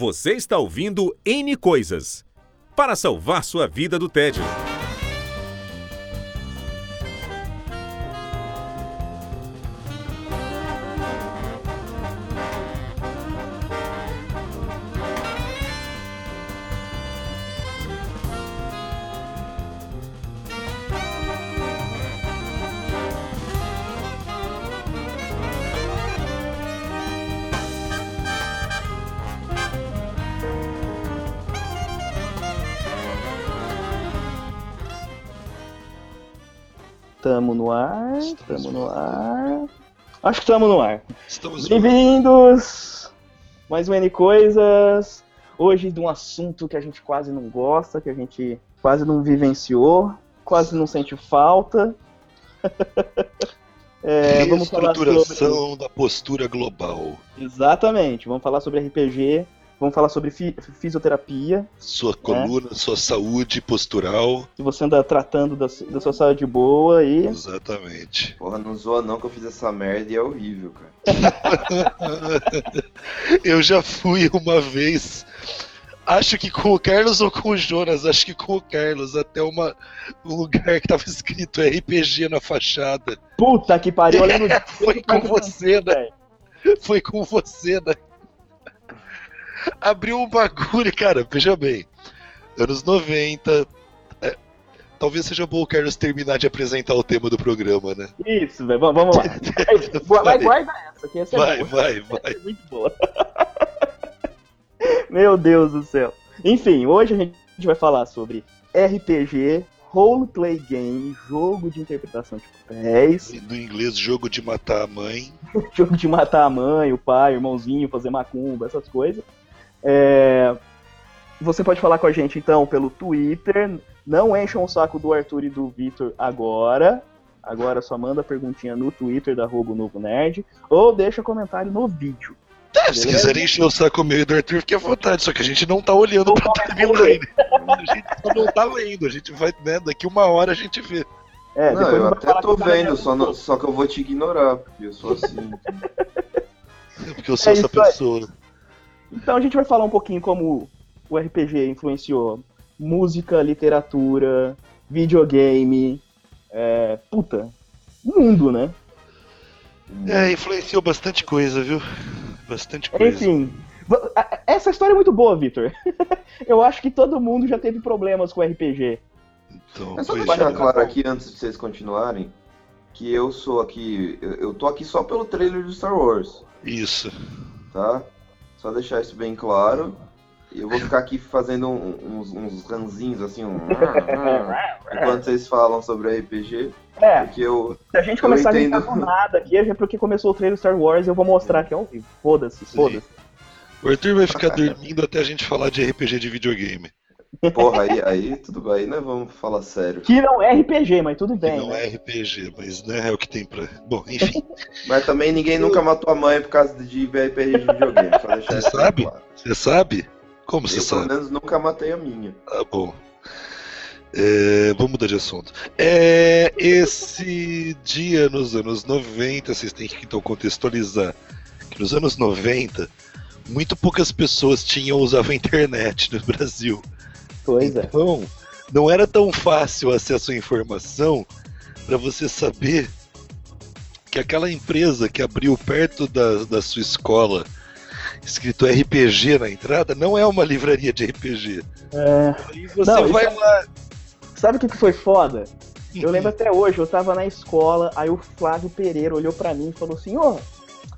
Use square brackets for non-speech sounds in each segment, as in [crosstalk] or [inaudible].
Você está ouvindo N Coisas para salvar sua vida do tédio. Estamos tamo no ar. Acho que tamo no ar. Estamos Bem-vindos! Mais um N Coisas. Hoje de um assunto que a gente quase não gosta, que a gente quase não vivenciou, quase não sente falta. [laughs] É, vamos falar sobre... da postura global. Exatamente, vamos falar sobre RPG, vamos falar sobre fi- fisioterapia. Sua coluna, sua saúde postural. Se você anda tratando da, da sua saúde boa e. Exatamente. [laughs] Porra, não zoa não que eu fiz essa merda e é horrível, cara. Eu já fui uma vez. Acho que com o Carlos ou com o Jonas, acho que com o Carlos, até uma, um lugar que tava escrito RPG na fachada. Puta que pariu, eu lembro [laughs] Foi com você, né? Foi com você, né? Abriu um bagulho, cara, veja bem. Anos 90. é, talvez seja bom o Carlos terminar de apresentar o tema do programa, né? Isso, velho, vamos, lá. [laughs] Vai, vai, guarda essa, que essa é Vai, boa. vai, vai. Essa é muito boa. [laughs] Meu Deus do céu. Enfim, hoje a gente vai falar sobre RPG, roleplay game, jogo de interpretação de papéis, No inglês, jogo de matar a mãe. [laughs] jogo de matar a mãe, o pai, o irmãozinho, fazer macumba, essas coisas. É, Você pode falar com a gente então pelo Twitter. Não encham o saco do Arthur e do Vitor agora. Agora só manda perguntinha no Twitter da Robo Novo Nerd. Ou deixa comentário no vídeo. É, se quiserem encher o saco meu e do Arthur, fique à vontade, só que a gente não tá olhando pra timeline. A gente só não tá lendo, a gente vai, né, daqui uma hora a gente vê. É, não, eu até tô vendo, é só, não- só que eu vou te ignorar, porque eu sou assim. [laughs] Porque eu sou É essa isso aí. Então a gente vai falar um pouquinho como o RPG influenciou música, literatura, videogame, é, puta, mundo, né? É, influenciou bastante coisa, viu? Bastante coisa. Enfim, essa história é muito boa, Victor. [laughs] Eu acho que todo mundo já teve problemas com RPG. Então, Mas só pois deixar é. claro aqui, antes de vocês continuarem, que eu sou aqui. Eu, eu tô aqui só pelo trailer do Star Wars, Isso. tá? Só deixar isso bem claro. Eu vou ficar aqui fazendo um- uns, uns ranzinhos assim, um... enquanto vocês falam sobre RPG, É, porque eu. se a gente começar a entendo. gritar do nada aqui, é porque começou o trailer Star Wars e eu vou mostrar aqui ao vivo. Foda-se, foda-se. O Arthur vai ficar dormindo até a gente falar de RPG de videogame. Porra, aí, aí tudo bem, né? Vamos falar sério. Que não é RPG, mas tudo Que bem. não né? é RPG, mas né, é o que tem pra. Bom, enfim. [laughs] Mas também ninguém nunca matou a mãe por causa de RPG de videogame, Você sabe? claro. Você sabe? Como você Eu pelo sabe? menos nunca matei a minha. Tá bom. É, vamos mudar de assunto. É, esse dia nos anos 90, vocês têm que então contextualizar que nos anos 90, muito poucas pessoas tinham usavam a internet no Brasil. Pois é. Então, não era tão fácil acesso à informação para você saber que aquela empresa que abriu perto da, da sua escola, escrito RPG na entrada, não é uma livraria de RPG. É, Aí você Não, vai é- lá. Sabe o que que foi foda? Eu lembro até hoje, eu tava na escola, aí o Flávio Pereira olhou pra mim e falou assim, ô,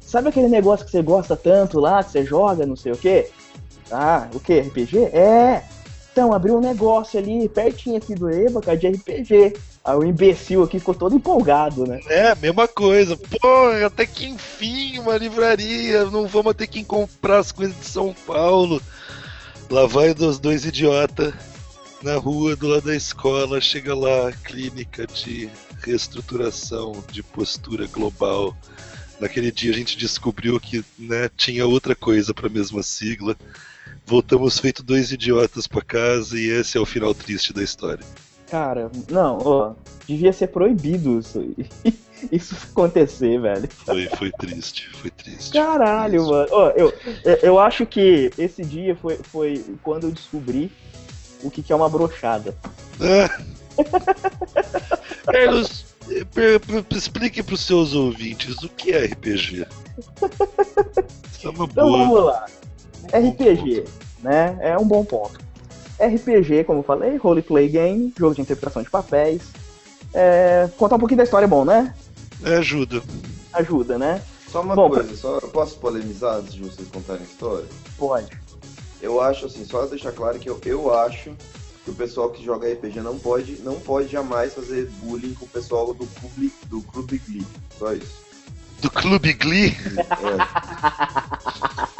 sabe aquele negócio que você gosta tanto lá, que você joga, não sei o quê? Ah, o quê? RPG? É! Então, abriu um negócio ali, pertinho aqui do Eva, cara, de RPG. Aí o imbecil aqui ficou todo empolgado, né? É, mesma coisa. Pô, até que enfim, uma livraria. Não vamos ter que comprar as coisas de São Paulo. Lá vai dos dois idiotas na rua do lado da escola. Chega lá, clínica de reestruturação de postura global. Naquele dia a gente descobriu que né, tinha outra coisa para a mesma sigla. Voltamos feito dois idiotas para casa e esse é o final triste da história. Cara, não, ó, devia ser proibido isso [laughs] isso acontecer, velho. Foi, foi triste, foi triste. Caralho, foi mano. Ó, eu, eu- acho que esse dia foi, foi quando eu descobri o que, que é uma brochada. Ah. [laughs] Carlos, explique para os seus ouvintes o que é RPG. Isso [laughs] é uma Então boa. vamos lá. RPG, né? É um bom ponto. RPG, como eu falei, roleplay game, jogo de interpretação de papéis. É, contar um pouquinho da história é bom, né? É, ajuda. Ajuda, né? Só uma Bom, coisa, só eu posso polemizar antes de vocês contarem a história? Pode. Eu acho assim, só deixar claro que eu, eu acho que o pessoal que joga RPG não pode, não pode jamais fazer bullying com o pessoal do clube, do clube Glee. Só isso. Do Clube Glee, É.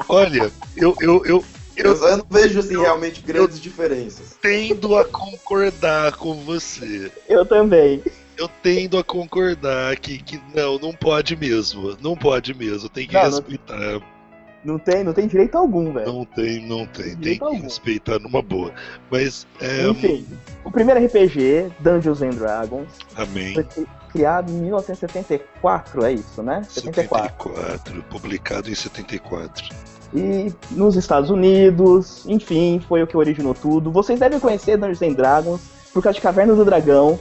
olha, eu, eu, eu, Eu, eu eu não vejo assim realmente grandes diferenças. tendo a concordar com você. Eu também. Eu tendo a concordar que, que não, não pode mesmo. Não pode mesmo. Tem que Não, não- respeitar. Não tem, não tem direito algum, velho. Não tem, não tem. Tem Direito que algum. respeitar numa boa. Mas, é, Enfim, o primeiro RPG, Dungeons and Dragons, amém. foi criado em 1974, é isso, né? 74. 74, publicado em 74. E nos Estados Unidos, enfim, foi o que originou tudo. Vocês devem conhecer Dungeons and Dragons por causa de Caverna do Dragão.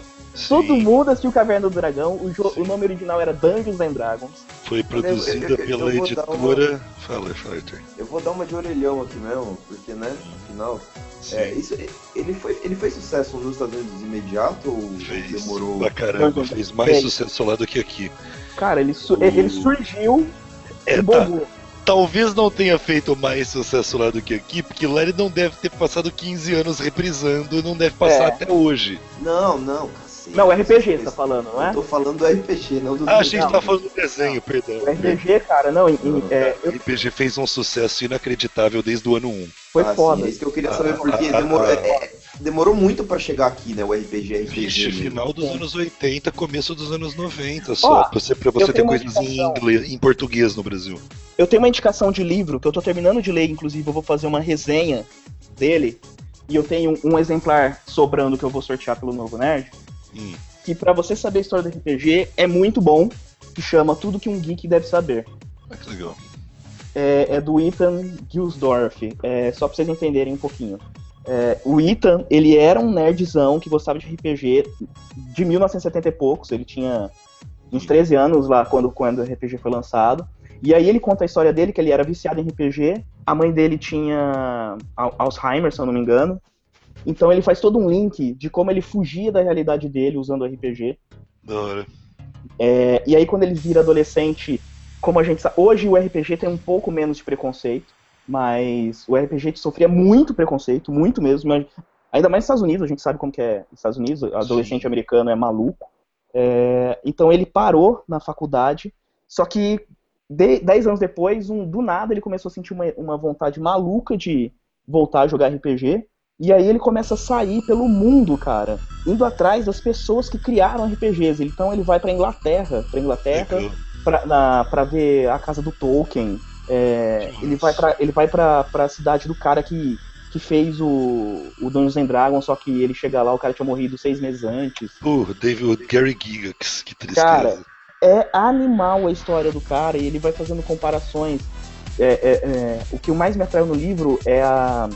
Todo Sim, mundo assistiu Caverna do Dragão. O, o nome original era Dungeons and Dragons. foi produzida eu- eu- eu pela editora. Fala, fala, Arthur. Eu vou dar uma de orelhão aqui mesmo, porque né, afinal. É, isso, ele, foi, ele fez sucesso nos Estados Unidos imediato ou fez demorou? pra caramba. Dungeons- Fez mais Fez. sucesso lá do que aqui. Cara, ele, su- O- ele surgiu É, e tá. bombou. Talvez não tenha feito mais sucesso lá do que aqui, porque lá ele não deve ter passado 15 anos reprisando e não deve passar É. até hoje. Não, não. Não, RPG você tá falando, não é? Eu tô falando do RPG, não do Ah, achei que Não. você tava falando do desenho, perdão. O RPG, cara, não, em- é, O RPG fez um sucesso inacreditável desde o ano 1. foi Ah, foda. Sim, é isso que eu queria Ah, saber, porque ah, demorou, ah. é, é, demorou muito pra chegar aqui, né? O RPG, RPG. Vixe, final dos anos 80, começo dos anos 90 só. Ó, pra você, pra eu você ter coisas em inglês, em português no Brasil. Eu tenho uma indicação de livro que eu tô terminando de ler, inclusive eu vou fazer uma resenha dele. E eu tenho um exemplar sobrando que eu vou sortear pelo Novo Nerd. Hum. Que pra você saber a história do RPG é muito bom. Que chama Tudo que um Geek Deve Saber. Ah, que legal. É, é do Ethan Gilsdorf. É, só pra vocês entenderem um pouquinho. É, o Ethan, ele era um nerdzão que gostava de RPG de 1970 e poucos. Ele tinha uns 13 anos lá quando, quando o RPG foi lançado. E aí ele conta a história dele, que ele era viciado em RPG. A mãe dele tinha Al- Alzheimer, se eu não me engano. Então ele faz todo um link de como ele fugia da realidade dele usando o RPG. Da hora. É, e aí, quando ele vira adolescente, como a gente sabe, hoje o RPG tem um pouco menos de preconceito, mas o RPG sofria muito preconceito, muito mesmo. mas ainda mais nos Estados Unidos, a gente sabe como que é nos Estados Unidos, adolescente Sim. americano é maluco. É, então ele parou na faculdade, só que de- dez anos depois, um- do nada, ele começou a sentir uma, uma vontade maluca de voltar a jogar RPG. E aí ele começa a sair pelo mundo, cara, indo atrás das pessoas que criaram RPGs. Então ele vai pra Inglaterra, pra Inglaterra, pra ver a casa do Tolkien. É, ele vai pra, ele vai pra, pra cidade do cara que, que fez o, o Dungeons and Dragons, só que ele chega lá, o cara tinha morrido seis meses antes. Pô, David Gary Gigax, que tristeza. Cara, É animal a história do cara e ele vai fazendo comparações. É, é, é, o que mais me atraiu no livro é a,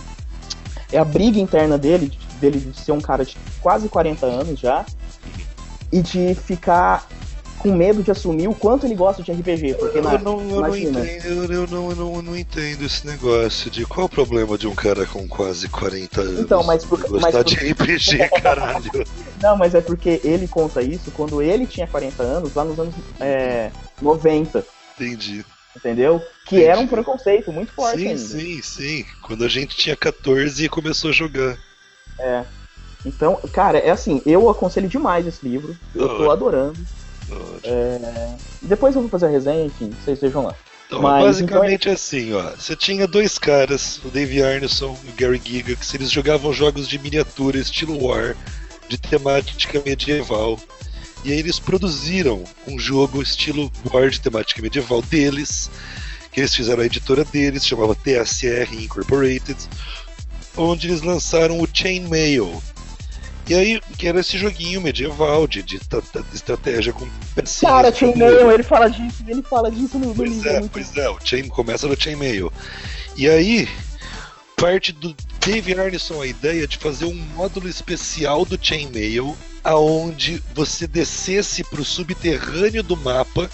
é a briga interna dele, de- dele de ser um cara de quase 40 anos já, e de ficar com medo de assumir o quanto ele gosta de RPG. Porque na, eu não, eu não entendo, eu, eu não, eu, não, eu não entendo esse negócio de qual o problema de um cara com quase 40 anos Então, mas por- gostar mas por- de RPG, [laughs] caralho. Não, mas é porque ele conta isso quando ele tinha 40 anos, lá nos anos é, 90, Entendi. Entendeu? Que era um preconceito muito forte Sim, ainda. sim, sim. Quando a gente tinha 14 e começou a jogar. Então, cara, é assim, eu aconselho demais esse livro. Eu tô adorando. Hora. É, Depois eu vou fazer a resenha, enfim, vocês vejam lá. Então, Mas, basicamente é assim, ó. Você tinha dois caras, o Dave Arneson e o Gary Gigax, eles jogavam jogos de miniatura, estilo War, de temática medieval. E aí eles produziram um jogo estilo de temática medieval deles, que eles fizeram a editora deles, chamava TSR Incorporated, onde eles lançaram o Chainmail, E aí, que era esse joguinho medieval de, de, de estratégia com pecinhas. Cara, Chainmail, ele fala disso, ele fala disso no, pois. É, muito... Pois é, o chain, começa no Chainmail. E aí, parte do Dave Arneson a ideia de fazer um módulo especial do Chainmail, aonde você descesse para o subterrâneo do mapa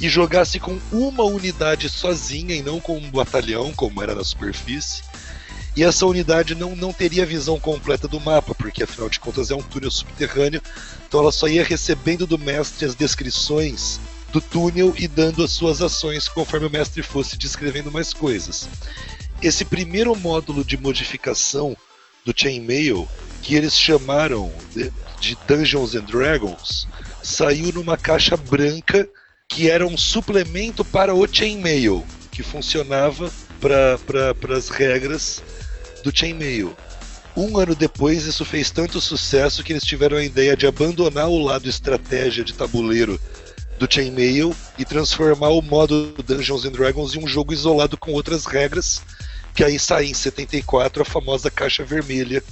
e jogasse com uma unidade sozinha e não com um batalhão, como era na superfície e essa unidade não, não teria visão completa do mapa, porque afinal de contas é um túnel subterrâneo, então ela só ia recebendo do mestre as descrições do túnel e dando as suas ações conforme o mestre fosse descrevendo mais coisas. Esse primeiro módulo de modificação do Chainmail, que eles chamaram de, de Dungeons and Dragons, saiu numa caixa branca que era um suplemento para o Chainmail, que funcionava para as regras do Chainmail. Um ano depois, isso fez tanto sucesso que eles tiveram a ideia de abandonar o lado estratégia de tabuleiro do Chainmail e transformar o modo Dungeons and Dragons em um jogo isolado com outras regras, que aí sai em 74 a famosa caixa vermelha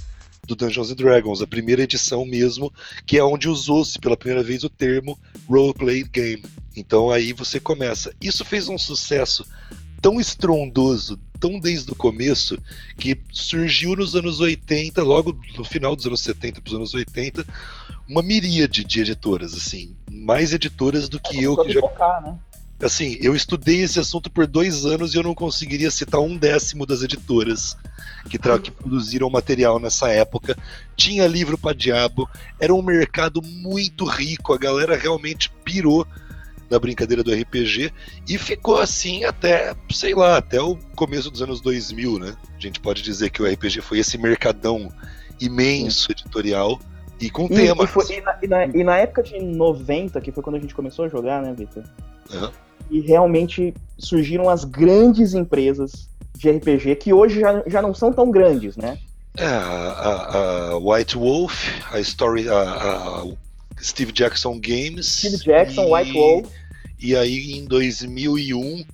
do Dungeons and Dragons, a primeira edição mesmo, que é onde usou-se pela primeira vez o termo roleplay game. Então aí você começa. Isso fez um sucesso tão estrondoso, tão desde o começo, que surgiu nos anos 80, logo no final dos anos 70 para os anos 80, uma miríade de editoras, assim, mais editoras do que é eu que já. Focar, né? Assim, eu estudei esse assunto por dois anos e eu não conseguiria citar um décimo das editoras que, que produziram material nessa época. Tinha livro para diabo, era um mercado muito rico, a galera realmente pirou da brincadeira do RPG e ficou assim até, sei lá, até o começo dos anos 2000, né? A gente pode dizer que o RPG foi esse mercadão imenso editorial e com e, temas. E, foi, e, na, e, na, e, na, época de 90, que foi quando a gente começou a jogar, né, Victor? Uhum. E realmente surgiram as grandes empresas de RPG que hoje já, já não são tão grandes, né? É, a, a White Wolf, a Story, a, a Steve Jackson Games. Steve Jackson, e... White Wolf. E aí em 2001,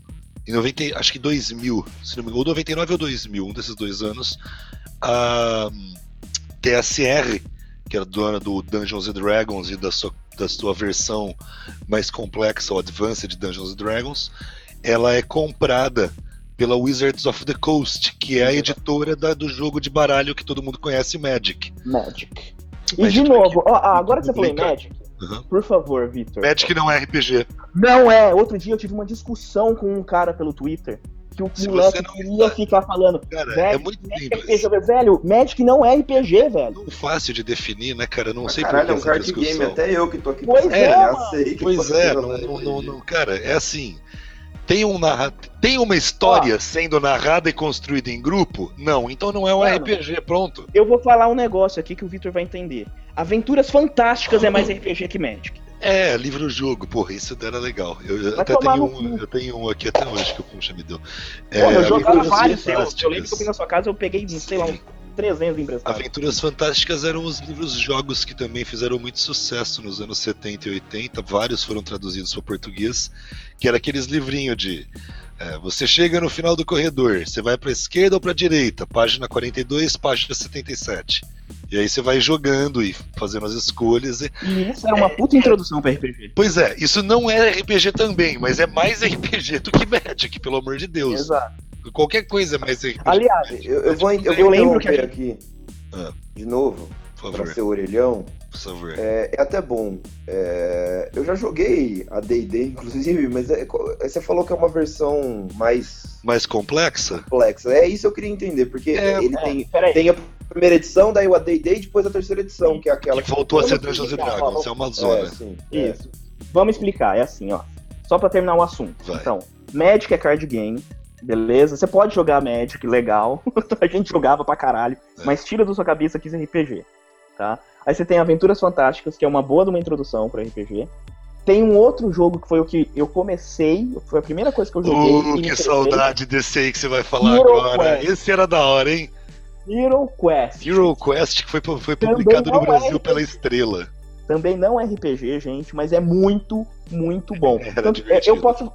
em 90, acho que 2000, se não me engano, ou 99 ou 2000, um desses dois anos, a TSR, que era dona do Dungeons and Dragons e da sua, da sua versão mais complexa, o Advanced Dungeons Dragons, ela é comprada pela Wizards of the Coast, que é a editora da, do jogo de baralho que todo mundo conhece, Magic. Magic. E Magic de novo, ó, agora que você falou em Magic, Uhum. Por favor, Victor. Magic não é RPG. Não é. Outro dia eu tive uma discussão com um cara pelo Twitter. Que o Se moleque queria ficar falando. Cara, é muito simples. RPG, velho, Magic não é RPG, velho. Não fácil de definir, né, cara? Não Mas sei caralho, por que é um card game, até eu que tô aqui. Pois é, é pois é, não, não, não, cara, é assim tem, um narra... tem uma história sendo narrada e construída em grupo? Não, então não é um Mano, RPG, pronto. Eu vou falar um negócio aqui que o Victor vai entender. Aventuras Fantásticas é mais RPG que Magic. É, livro-jogo, porra, isso era legal. Eu, até tenho um, eu tenho um aqui até hoje que o Puxa me deu. É, porra, eu jogava vários seus. Eu lembro que eu fui na sua casa eu peguei, sei lá, um 300 emprestados. Aventuras Fantásticas eram os livros-jogos que também fizeram muito sucesso nos anos 70 e 80. Vários foram traduzidos para português, que era aqueles livrinhos de é, você chega no final do corredor, você vai para esquerda ou para direita, página 42, página 77. E aí você vai jogando e fazendo as escolhas. E, e isso é uma puta introdução para RPG. Pois é, isso não é RPG também, mas é mais [laughs] RPG do que Magic, pelo amor de Deus. Exato. Qualquer coisa é mais RPG. Aliás, eu, eu vou, eu, eu lembro que gente... aqui ah. de novo para ser orelhão. Por favor. É, é até bom. É, eu já joguei a D&D, inclusive, mas é, você falou que é uma versão mais... Mais complexa? Complexa. É isso eu queria entender, porque é, ele tem, tem a primeira edição, daí o AD&D e depois a terceira edição, que é aquela... Que voltou a ser Dungeons Dragons, é uma zona. É, sim, isso. Vamos explicar, é assim, ó. Só para terminar o assunto. Vai. Então, Magic é card game, beleza? Você pode jogar Magic, legal. [laughs] a gente jogava pra caralho, é. mas tira da sua cabeça que isso é RPG, tá? Aí você tem Aventuras Fantásticas, que é uma boa de uma introdução para RPG. Tem um outro jogo que foi o que eu comecei, foi a primeira coisa que eu joguei. Uh, que saudade desse aí que você vai falar Hero agora. Quest. Esse era da hora, hein? Hero Quest. Hero Quest, que foi, foi publicado no Brasil é pela Estrela. Também não é RPG, gente, mas é muito, muito bom. [laughs] Tanto, é, eu posso,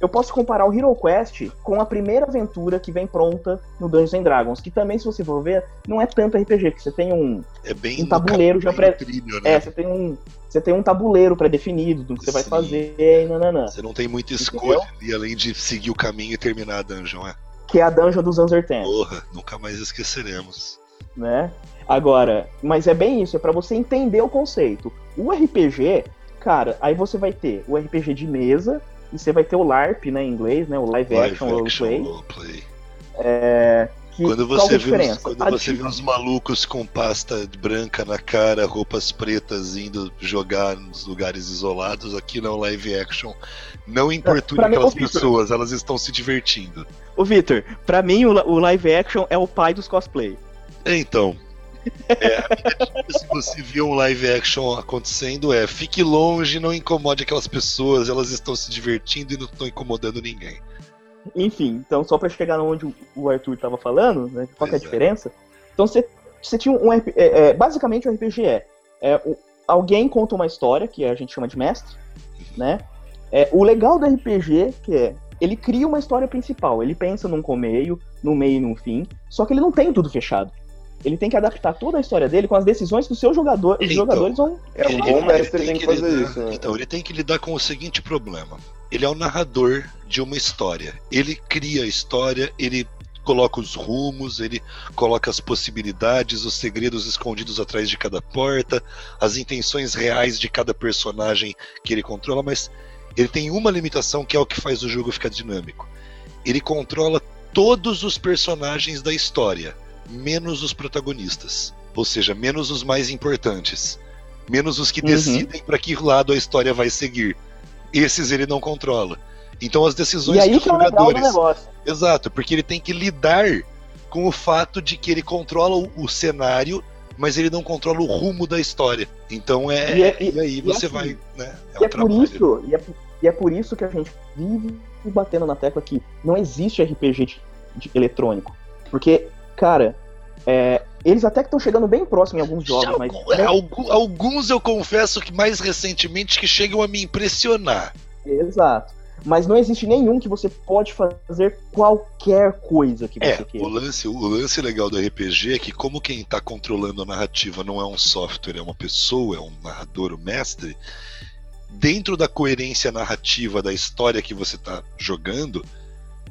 eu posso comparar o Hero Quest com a primeira aventura que vem pronta no Dungeons and Dragons, que também, se você for ver, não é tanto RPG, que você tem um, É bem um tabuleiro já pré... trilho, né? É, você tem um, você tem um tabuleiro pré-definido do que você vai Sim. fazer e nananã. Você não tem muita escolha ali, além de seguir o caminho e terminar a dungeon, é. Que é a dungeon dos Uncertain, Porra, nunca mais esqueceremos. né? Agora, mas é bem isso, é pra você entender o conceito. O RPG, cara, aí você vai ter o RPG de mesa, e você vai ter o LARP, né, em inglês, né, o Live, Live Action action Roleplay. roleplay. É, que, Quando você, é a vê os, quando A você vê uns malucos com pasta branca na cara, roupas pretas indo jogar nos lugares isolados, aqui não live action. Não importune pra mim, aquelas Victor. pessoas, elas estão se divertindo. Ô, Victor, pra mim o, o live action é o pai dos cosplay. Então, é, se você vê um live action acontecendo, é fique longe, não incomode aquelas pessoas, elas estão se divertindo e não estão incomodando ninguém. Enfim, então só pra chegar onde o- Arthur tava falando, né, qual é a diferença? Então você, você tinha um RP, é, é, basicamente o RPG é, é o- alguém conta uma história, que a gente chama de mestre, né? É, o legal do RPG que é, ele cria uma história principal, ele pensa num começo, no meio e num fim, só que ele não tem tudo fechado. Ele tem que adaptar toda a história dele com as decisões que o seu jogador, os Então, jogadores vão. É, um bom ele mestre tem que fazer lidar- isso, né? Então, ele tem que lidar com o seguinte problema. Ele é o narrador de uma história. Ele cria a história, ele coloca os rumos, ele coloca as possibilidades, os segredos escondidos atrás de cada porta, as intenções reais de cada personagem que ele controla, mas ele tem uma limitação que é o que faz o jogo ficar dinâmico. Ele controla todos os personagens da história, menos os protagonistas, ou seja, menos os mais importantes, menos os que Uhum. decidem para que lado a história vai seguir. Esses ele não controla. Então as decisões E aí que os que é o legal do jogadores negócio. Exato, porque ele tem que lidar com o fato de que ele controla o, cenário, mas ele não controla o rumo da história. Então é. E E, é- e- aí e você assim, vai. Né, é E é por isso, e é, e é por isso que a gente vive batendo na tecla que não existe RPG de, de eletrônico. Porque, cara, é, eles até que estão chegando bem próximo em alguns jogos, Já mas. é, algu- alguns eu confesso que mais recentemente que chegam a me impressionar. Exato. Mas não existe nenhum que você pode fazer qualquer coisa que É, você o queira. lance, o lance legal do RPG é que, como quem tá controlando a narrativa não é um software, é uma pessoa, é um narrador, o mestre, dentro da coerência narrativa da história que você tá jogando,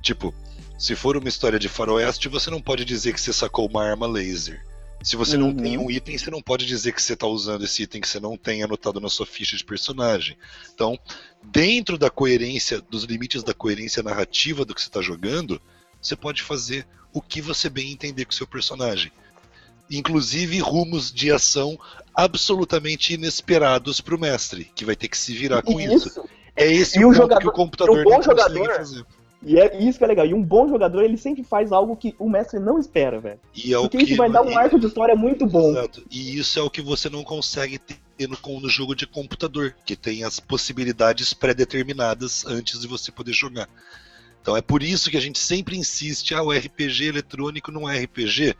tipo, se for uma história de faroeste, você não pode dizer que você sacou uma arma laser. Se você não Uhum. tem um item, você não pode dizer que você tá usando esse item que você não tem anotado na sua ficha de personagem. Então, dentro da coerência, dos limites da coerência narrativa do que você está jogando, você pode fazer o que você bem entender com o seu personagem. Inclusive rumos de ação absolutamente inesperados para o mestre, que vai ter que se virar com isso. Isso. É esse E o o jogador- que o computador o bom não consegue jogador- fazer. E é isso que é legal. E um bom jogador, ele sempre faz algo que o mestre não espera, velho. E é o Porque que isso vai dar um arco de história muito bom. Exato. E isso é o que você não consegue ter no, no jogo de computador, que tem as possibilidades pré-determinadas antes de você poder jogar. Então é por isso que a gente sempre insiste, ah, o RPG eletrônico não é RPG.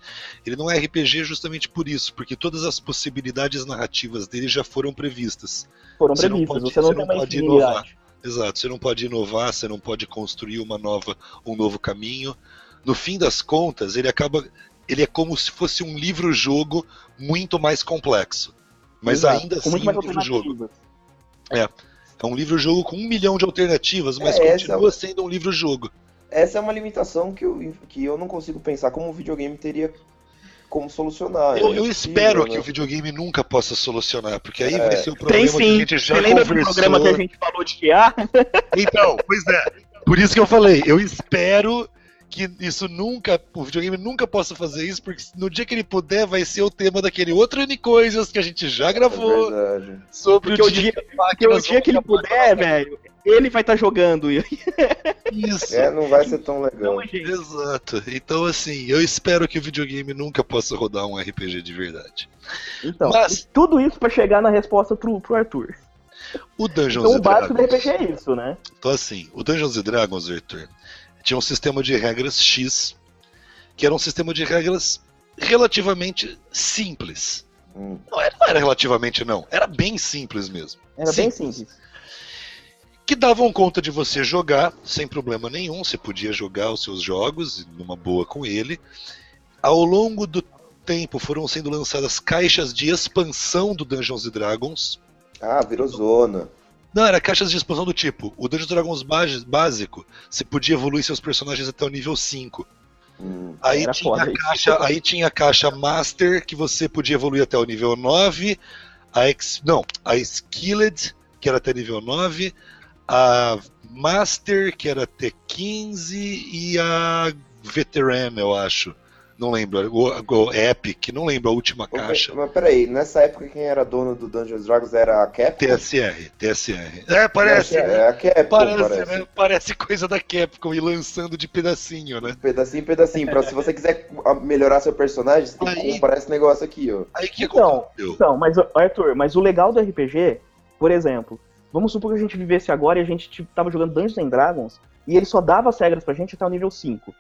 Ele não é RPG justamente por isso, porque todas as possibilidades narrativas dele já foram previstas. Foram Você não previstas. pode- você não você tem não pode infinidade. Exato, você não pode inovar, você não pode construir uma nova, um novo caminho. No fim das contas, ele acaba. Ele é como se fosse um livro-jogo muito mais complexo. Mas Exato, ainda assim um livro-jogo. alternativas. É um livro-jogo com um milhão de alternativas, mas É, continua sendo um livro-jogo. Essa é uma limitação que eu, que eu não consigo pensar como o videogame teria como solucionar. Eu, É eu espero né? que o videogame nunca possa solucionar, porque aí É. vai ser o Tem problema que a sim. gente já Você lembra do programa que a gente falou de QA? [laughs] Então, pois é. Por isso que eu falei, eu espero que isso nunca, o videogame nunca possa fazer isso, porque no dia que ele puder, vai ser o tema daquele outro N coisas que a gente já É gravou verdade. sobre Porque o dia, dia, que o dia que ele puder, velho, ele vai estar jogando. E Isso. É, não vai ser tão legal. não jeito. Exato. Então, assim, eu espero que o videogame nunca possa rodar um RPG de verdade. Então, Mas- tudo isso pra chegar na resposta pro, pro Arthur. O Dungeons Então o básico do. RPG é isso, né? Então, assim, o Dungeons and Dragons, Arthur, tinha um sistema de regras X, que era um sistema de regras relativamente simples. Hum. Não era, não era relativamente, não. Era bem simples mesmo. Era Sim. bem simples. Que davam conta de você jogar sem problema nenhum. Você podia jogar os seus jogos numa boa com ele. Ao longo do tempo foram sendo lançadas caixas de expansão do Dungeons Dragons. Ah, virou zona. Não, era caixas de expansão do tipo: o Dungeons Dragons básico, você podia evoluir seus personagens até o nível 5. Hum. Aí tinha, caixa, aí tinha a caixa Master, que você podia evoluir até o nível 9. A Ex, não, a Skilled, que era até nível 9. A Master, que era até 15. E a Veteran, eu acho. Não lembro. O, o Epic, não lembro a última caixa. Mas peraí, nessa época quem era dono do Dungeons Dragons era a Capcom? TSR, TSR. É, parece, né? É a Capcom, Parece, parece. né? Parece coisa da Capcom e lançando de pedacinho, né? Pedacinho, pedacinho. Pra, se você quiser melhorar seu personagem, você tem que comprar esse negócio aqui, ó. Aí o que Então, aconteceu? Então, mas Arthur, mas o legal do RPG, por exemplo, vamos supor que a gente vivesse agora e a gente tipo, tava jogando Dungeons and Dragons e ele só dava as regras pra gente até o nível 5.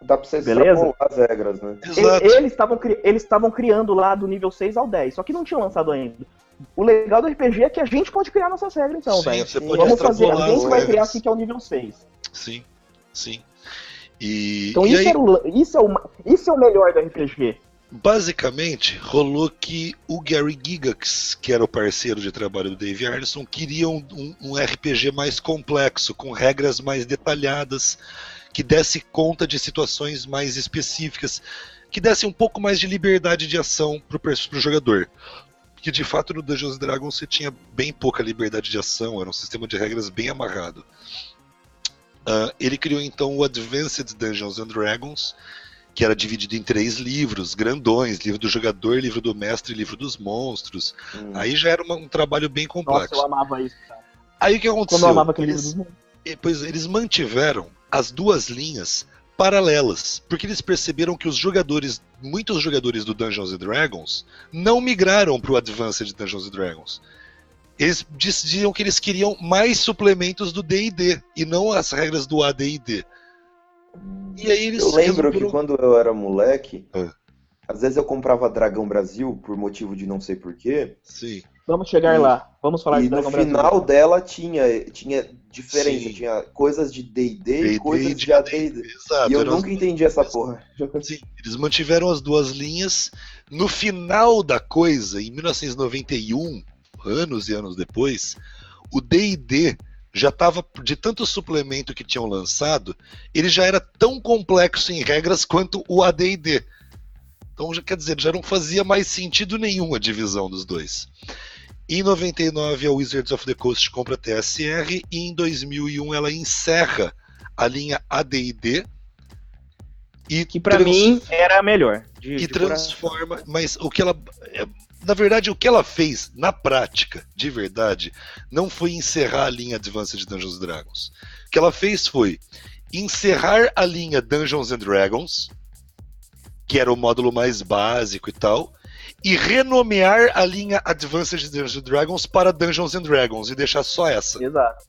Dá pra você Beleza? as regras, né? Exato. Ele- Eles estavam eles criando lá do nível 6 ao 10, só que não tinham lançado ainda. O legal do RPG é que a gente pode criar nossas regras, então, Sim, velho. você Sim, pode Vamos fazer, a gente vai criar aqui que é o nível 6. Sim, sim. E, Então e isso, aí, era o, isso, é o, isso é o melhor do RPG. Basicamente, rolou que o Gary Gigax, que era o parceiro de trabalho do Dave Arneson, queria um, um- RPG mais complexo, com regras mais detalhadas, que desse conta de situações mais específicas, que desse um pouco mais de liberdade de ação pers- pro jogador. Que de fato no Dungeons Dragons você tinha bem pouca liberdade de ação, era um sistema de regras bem amarrado. Ah, ele criou então o Advanced Dungeons and Dragons, que era dividido em três livros grandões: livro do jogador, livro do mestre e livro dos monstros. Hum. Aí já era uma- um trabalho bem Nossa, complexo. eu amava isso, cara. Aí o que aconteceu? Quando eu amava aquele livro eles, dos mundos. e, pois eles mantiveram as duas linhas paralelas, porque eles perceberam que os jogadores, muitos jogadores do Dungeons and Dragons, não migraram para o Advanced Dungeons and Dragons. Eles diziam que eles queriam mais suplementos do D&D e não as regras do AD&D. E aí eles Eu lembro que quando eu era moleque, Ah. às vezes eu comprava Dragão Brasil por motivo de não sei porquê, Sim. Vamos chegar E- lá. Vamos falar e de no Dragão Brasil. final dela tinha, tinha diferença, Sim. tinha coisas de D&D e coisas de de AD&D. E eu nunca entendi essa porra. [laughs] Sim, eles mantiveram as duas linhas. No final da coisa, em 1991, anos e anos depois, o D&D já estava de tanto suplemento que tinham lançado, ele já era tão complexo em regras quanto o AD&D. Então, já, quer dizer, já não fazia mais sentido nenhum a divisão dos dois. Em 99, a Wizards of the Coast compra a TSR e em 2001 ela encerra a linha AD&D e Que pra trans- mim era a melhor. De, e de transforma, mas o que ela é, na verdade o que ela fez na prática, de verdade, não foi encerrar a linha Advanced Dungeons Dragons. O que ela fez foi encerrar a linha Dungeons and Dragons, que era o módulo mais básico e tal, e renomear a linha Advanced Dungeons Dragons para Dungeons and Dragons e deixar só essa. Exato.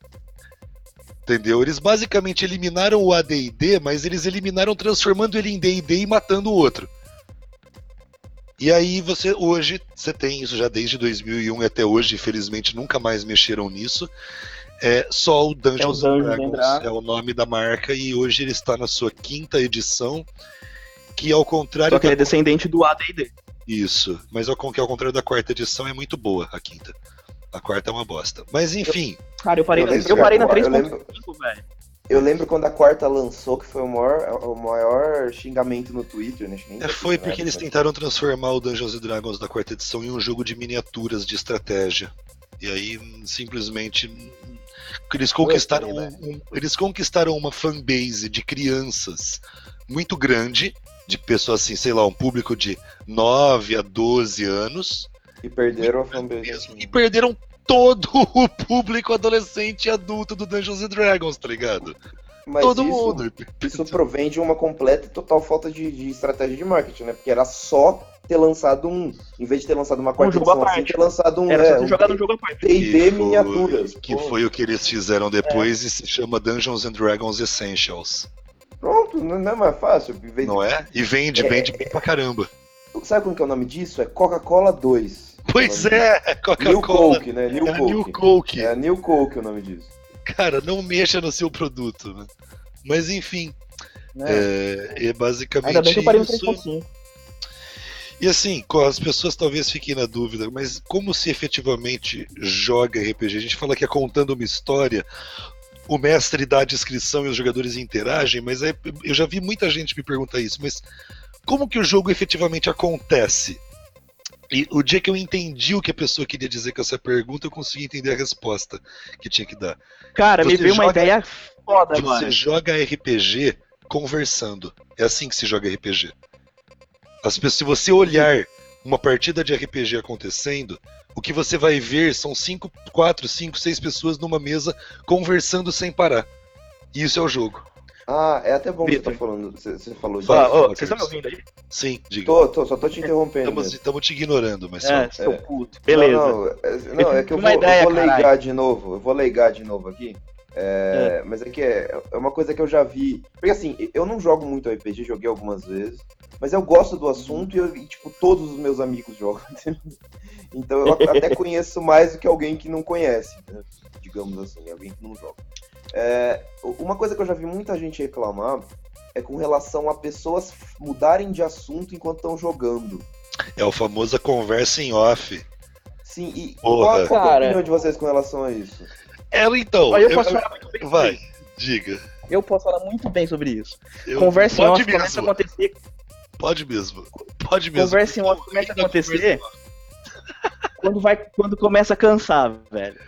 Entendeu? Eles basicamente eliminaram o AD&D, mas eles eliminaram transformando ele em D&D e matando o outro. E aí você hoje você tem isso já desde 2001 e até hoje, infelizmente nunca mais mexeram nisso. É só o Dungeons, É o Dungeons Dragons é o nome da marca e hoje ele está na sua quinta edição, que ao contrário Só que ele é descendente do AD&D. isso, mas ao, que ao contrário da quarta edição é muito boa a quinta. A quarta é uma bosta. Mas enfim, Cara, eu parei, Eu eu parei na eu 3.5, lembro- velho. Eu lembro quando a quarta lançou, que foi o maior, o maior xingamento no Twitter, né? É, foi porque né? eles tentaram transformar o Dungeons and Dragons da quarta edição em um jogo de miniaturas de estratégia. E aí, simplesmente. Eles conquistaram, um- um- eles conquistaram uma fanbase de crianças muito grande, de pessoas assim, sei lá, um público de 9 a 12 anos, E perderam a fanbase. mesmo, e perderam todo o público adolescente e adulto do Dungeons and Dragons, tá ligado? Mas todo isso, mundo. Isso provém de uma completa e total falta de, de estratégia de marketing, né? Porque era só ter lançado um. Em vez de ter lançado uma quarta jogo à edição assim, parte. ter lançado um. Era é, um jogar no jogo à parte. D&D Que foi- miniaturas. Que Pô, foi o que eles fizeram depois e se chama Dungeons and Dragons Essentials. Pronto, não é mais fácil. Em vez de- Não é? E vende, É. vende bem pra caramba. Sabe como que é o nome disso? É Coca-Cola 2. Pois é, disso. New Coca-Cola. Coke, né? New É a Coke. New Coke. É a New Coke o nome disso. cara, não mexa no seu produto, né? Mas enfim, Né? é, é basicamente Ainda bem que eu parei isso. 3.5. E assim, as pessoas talvez fiquem na dúvida, mas como se efetivamente joga RPG? A gente fala que é contando uma história, o mestre dá a descrição e os jogadores interagem, mas é- eu já vi muita gente me perguntar isso, mas como que o jogo efetivamente acontece? E o dia que eu entendi o que a pessoa queria dizer com essa pergunta, eu consegui entender a resposta que tinha que dar. Cara, me Você veio uma joga- ideia foda Você agora. joga RPG conversando. É assim que se joga RPG. As pessoas, se você olhar uma partida de RPG acontecendo, o que você vai ver são cinco, quatro, cinco, seis pessoas numa mesa conversando sem parar. E isso é o jogo. Ah, é até bom que você tá falando. Você, você falou disso. Vocês estão me ouvindo aí? Sim, diga. Tô, tô, só tô te interrompendo. Estamos, te ignorando, mas É, só. seu É. puto. Beleza. Não, não, é, não, é que eu [laughs] vou, ideia, eu vou caralho. leigar de novo. Eu vou leigar de novo aqui. É, Mas é que é, é uma coisa que eu já vi. Porque assim, eu não jogo muito RPG, joguei algumas vezes. Mas eu gosto do assunto e, eu, e, tipo, todos os meus amigos [laughs] jogam. então eu [laughs] até conheço mais do que alguém que não conhece, né? digamos assim, alguém que não joga. É, uma coisa que eu já vi muita gente reclamar é com relação a pessoas mudarem de assunto enquanto estão jogando. É o famoso conversa em off. Sim, e Porra. qual, é a opinião de vocês com relação a isso? Ela então. Eu eu- posso falar muito bem sobre vai, isso. diga. Eu posso falar muito bem sobre isso. Eu- Conversa em off começa a mesmo. acontecer. Pode mesmo. Pode mesmo. Conversa em off começa a acontecer. Quando, vai, quando começa a cansar, velho.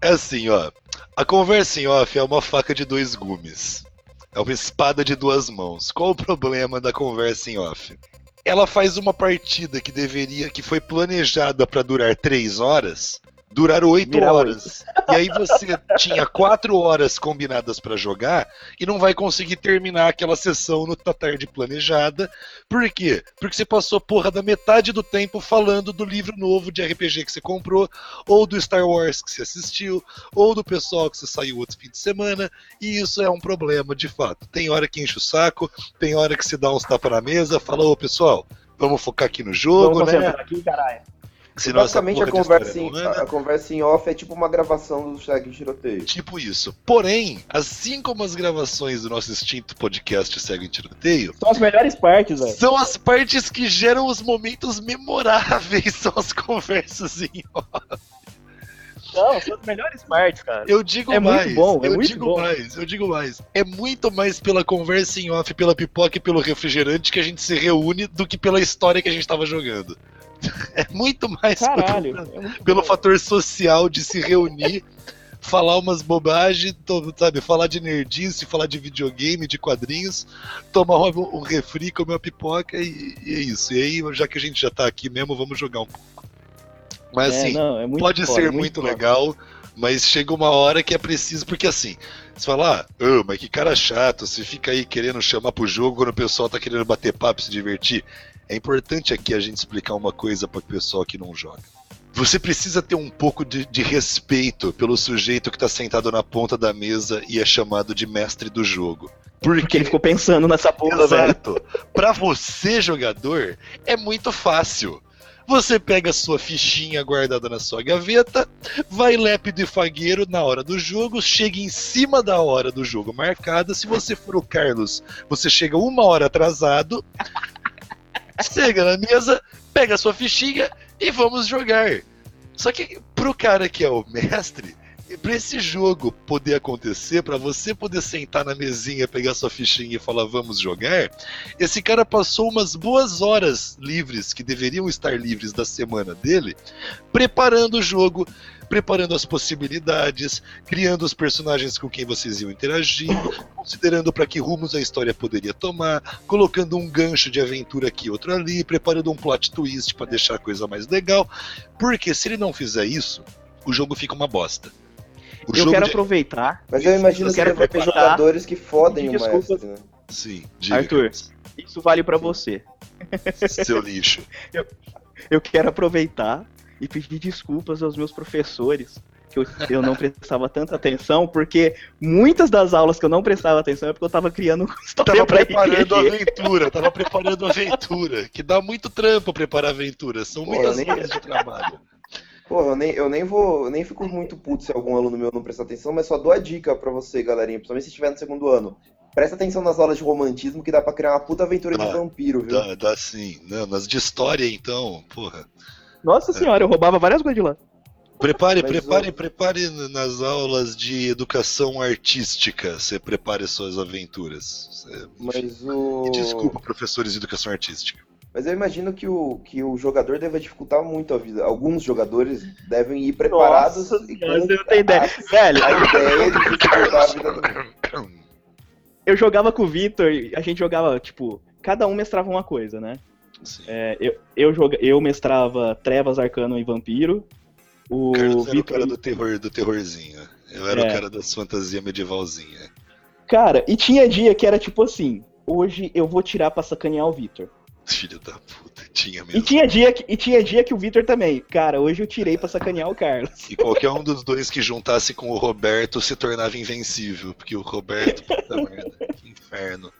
É assim, ó. A conversa em off é uma faca de dois gumes. É uma espada de duas mãos. Qual o problema da conversa em off? Ela faz uma partida que deveria, que foi planejada pra durar três horas, durar oito Virar horas. E aí você tinha quatro horas combinadas pra jogar e não vai conseguir terminar aquela sessão no da tarde planejada. Por quê? Porque você passou porra da metade do tempo falando do livro novo de RPG que você comprou, ou do Star Wars que você assistiu, ou do pessoal que você saiu outro fim de semana, e isso é um problema de fato. Tem hora que enche o saco, tem hora que você dá uns tapas na mesa, fala, ô pessoal, vamos focar aqui no jogo, Vamos né? aqui, caralho. Senão Basicamente, a porra de conversa, em, anda. a, a conversa em off é tipo uma gravação do Segue Tiroteio. Tipo isso. Porém, assim como as gravações do nosso extinto podcast Segue em Tiroteio, São as melhores partes, velho. são as partes que geram os momentos memoráveis, [laughs] são as conversas em off. Não, são as melhores partes, cara. Eu digo É muito mais, bom, é eu muito digo bom. mais, eu digo mais. É muito mais pela conversa em off, pela pipoca e pelo refrigerante que a gente se reúne do que pela história que a gente tava jogando. [laughs] É muito mais Caralho. é muito [laughs] pelo fator social de se reunir, [laughs] falar umas bobagens, sabe, falar de nerdice, falar de videogame, de quadrinhos, tomar um, um refri, comer uma pipoca e, e é isso. E aí, já que a gente já tá aqui mesmo, vamos jogar um pouco. Mas É, assim, não, é muito pode foda, ser muito, foda. legal, mas chega uma hora que é preciso, porque assim, você fala, ah, ô, mas que cara chato, você fica aí querendo chamar pro jogo quando o pessoal tá querendo bater papo e se divertir. É importante aqui a gente explicar uma coisa para o pessoal que não joga. Você precisa ter um pouco de, de respeito pelo sujeito que tá sentado na ponta da mesa e é chamado de mestre do jogo. Porque, Porque ele ficou pensando nessa porra, velho. Exato. Pra você, jogador, é muito fácil. Você pega a sua fichinha guardada na sua gaveta, vai lépido e fagueiro na hora do jogo, chega em cima da hora do jogo marcada. Se você for o Carlos, você chega uma hora atrasado, chega na mesa, pega a sua fichinha e vamos jogar. Só que pro cara que é o mestre, pra esse jogo poder acontecer, pra você poder sentar na mesinha, pegar sua fichinha e falar vamos jogar, esse cara passou umas boas horas livres, que deveriam estar livres da semana dele, preparando o jogo, preparando as possibilidades, criando os personagens com quem vocês iam interagir, considerando para que rumos a história poderia tomar, colocando um gancho de aventura aqui, outro ali, preparando um plot twist para deixar a coisa mais legal. Porque se ele não fizer isso, o jogo fica uma bosta. O Eu quero de- aproveitar. Mas eu imagino Eu que deve ter jogadores que fodem o mestre, né? Sim, diga, Arthur. Isso vale pra você. [laughs] seu lixo. Eu quero aproveitar e pedir desculpas aos meus professores que eu, eu não prestava tanta atenção, porque muitas das aulas que eu não prestava atenção é porque eu tava criando história [laughs] Tava pra preparando a RPG. aventura, tava preparando a aventura, que dá muito trampo preparar a aventura, são Pô, muitas nem- horas de trabalho. Porra, eu nem, eu nem vou. Eu nem fico muito puto se algum aluno meu não prestar atenção, mas só dou a dica pra você, galerinha, principalmente se estiver no segundo ano. Presta atenção nas aulas de romantismo que dá pra criar uma puta aventura de vampiro, viu? Dá, dá sim. Não, nas de história, então, porra. Nossa senhora, eu roubava várias coisas de lá. Prepare, Mas prepare, o- prepare nas aulas de educação artística. Você prepare suas aventuras. Você- Mas o. E Desculpa, professores de educação artística. Mas eu imagino que o, que o jogador deva dificultar muito a vida. Alguns jogadores devem ir preparados Nossa e com você não tem ideia. Velho, a ideia de dificultar a vida do. eu jogava com o Vitor, e a gente jogava, tipo, cada um mestrava uma coisa, né? Sim. É, eu, eu, joga, eu mestrava Trevas, Arcano e Vampiro. O Carlos era o Vitor. cara do terror, do terrorzinho. Eu era É. o cara das fantasias medievalzinha. Cara, e tinha dia que era tipo assim: hoje eu vou tirar pra sacanear o Vitor. Filho da puta, tinha E mesmo. tinha, dia que, e tinha dia que o Vitor também. Cara, hoje eu tirei pra sacanear o Carlos. E qualquer um dos dois que juntasse com o Roberto se tornava invencível. Porque o Roberto, puta [laughs] merda, que inferno.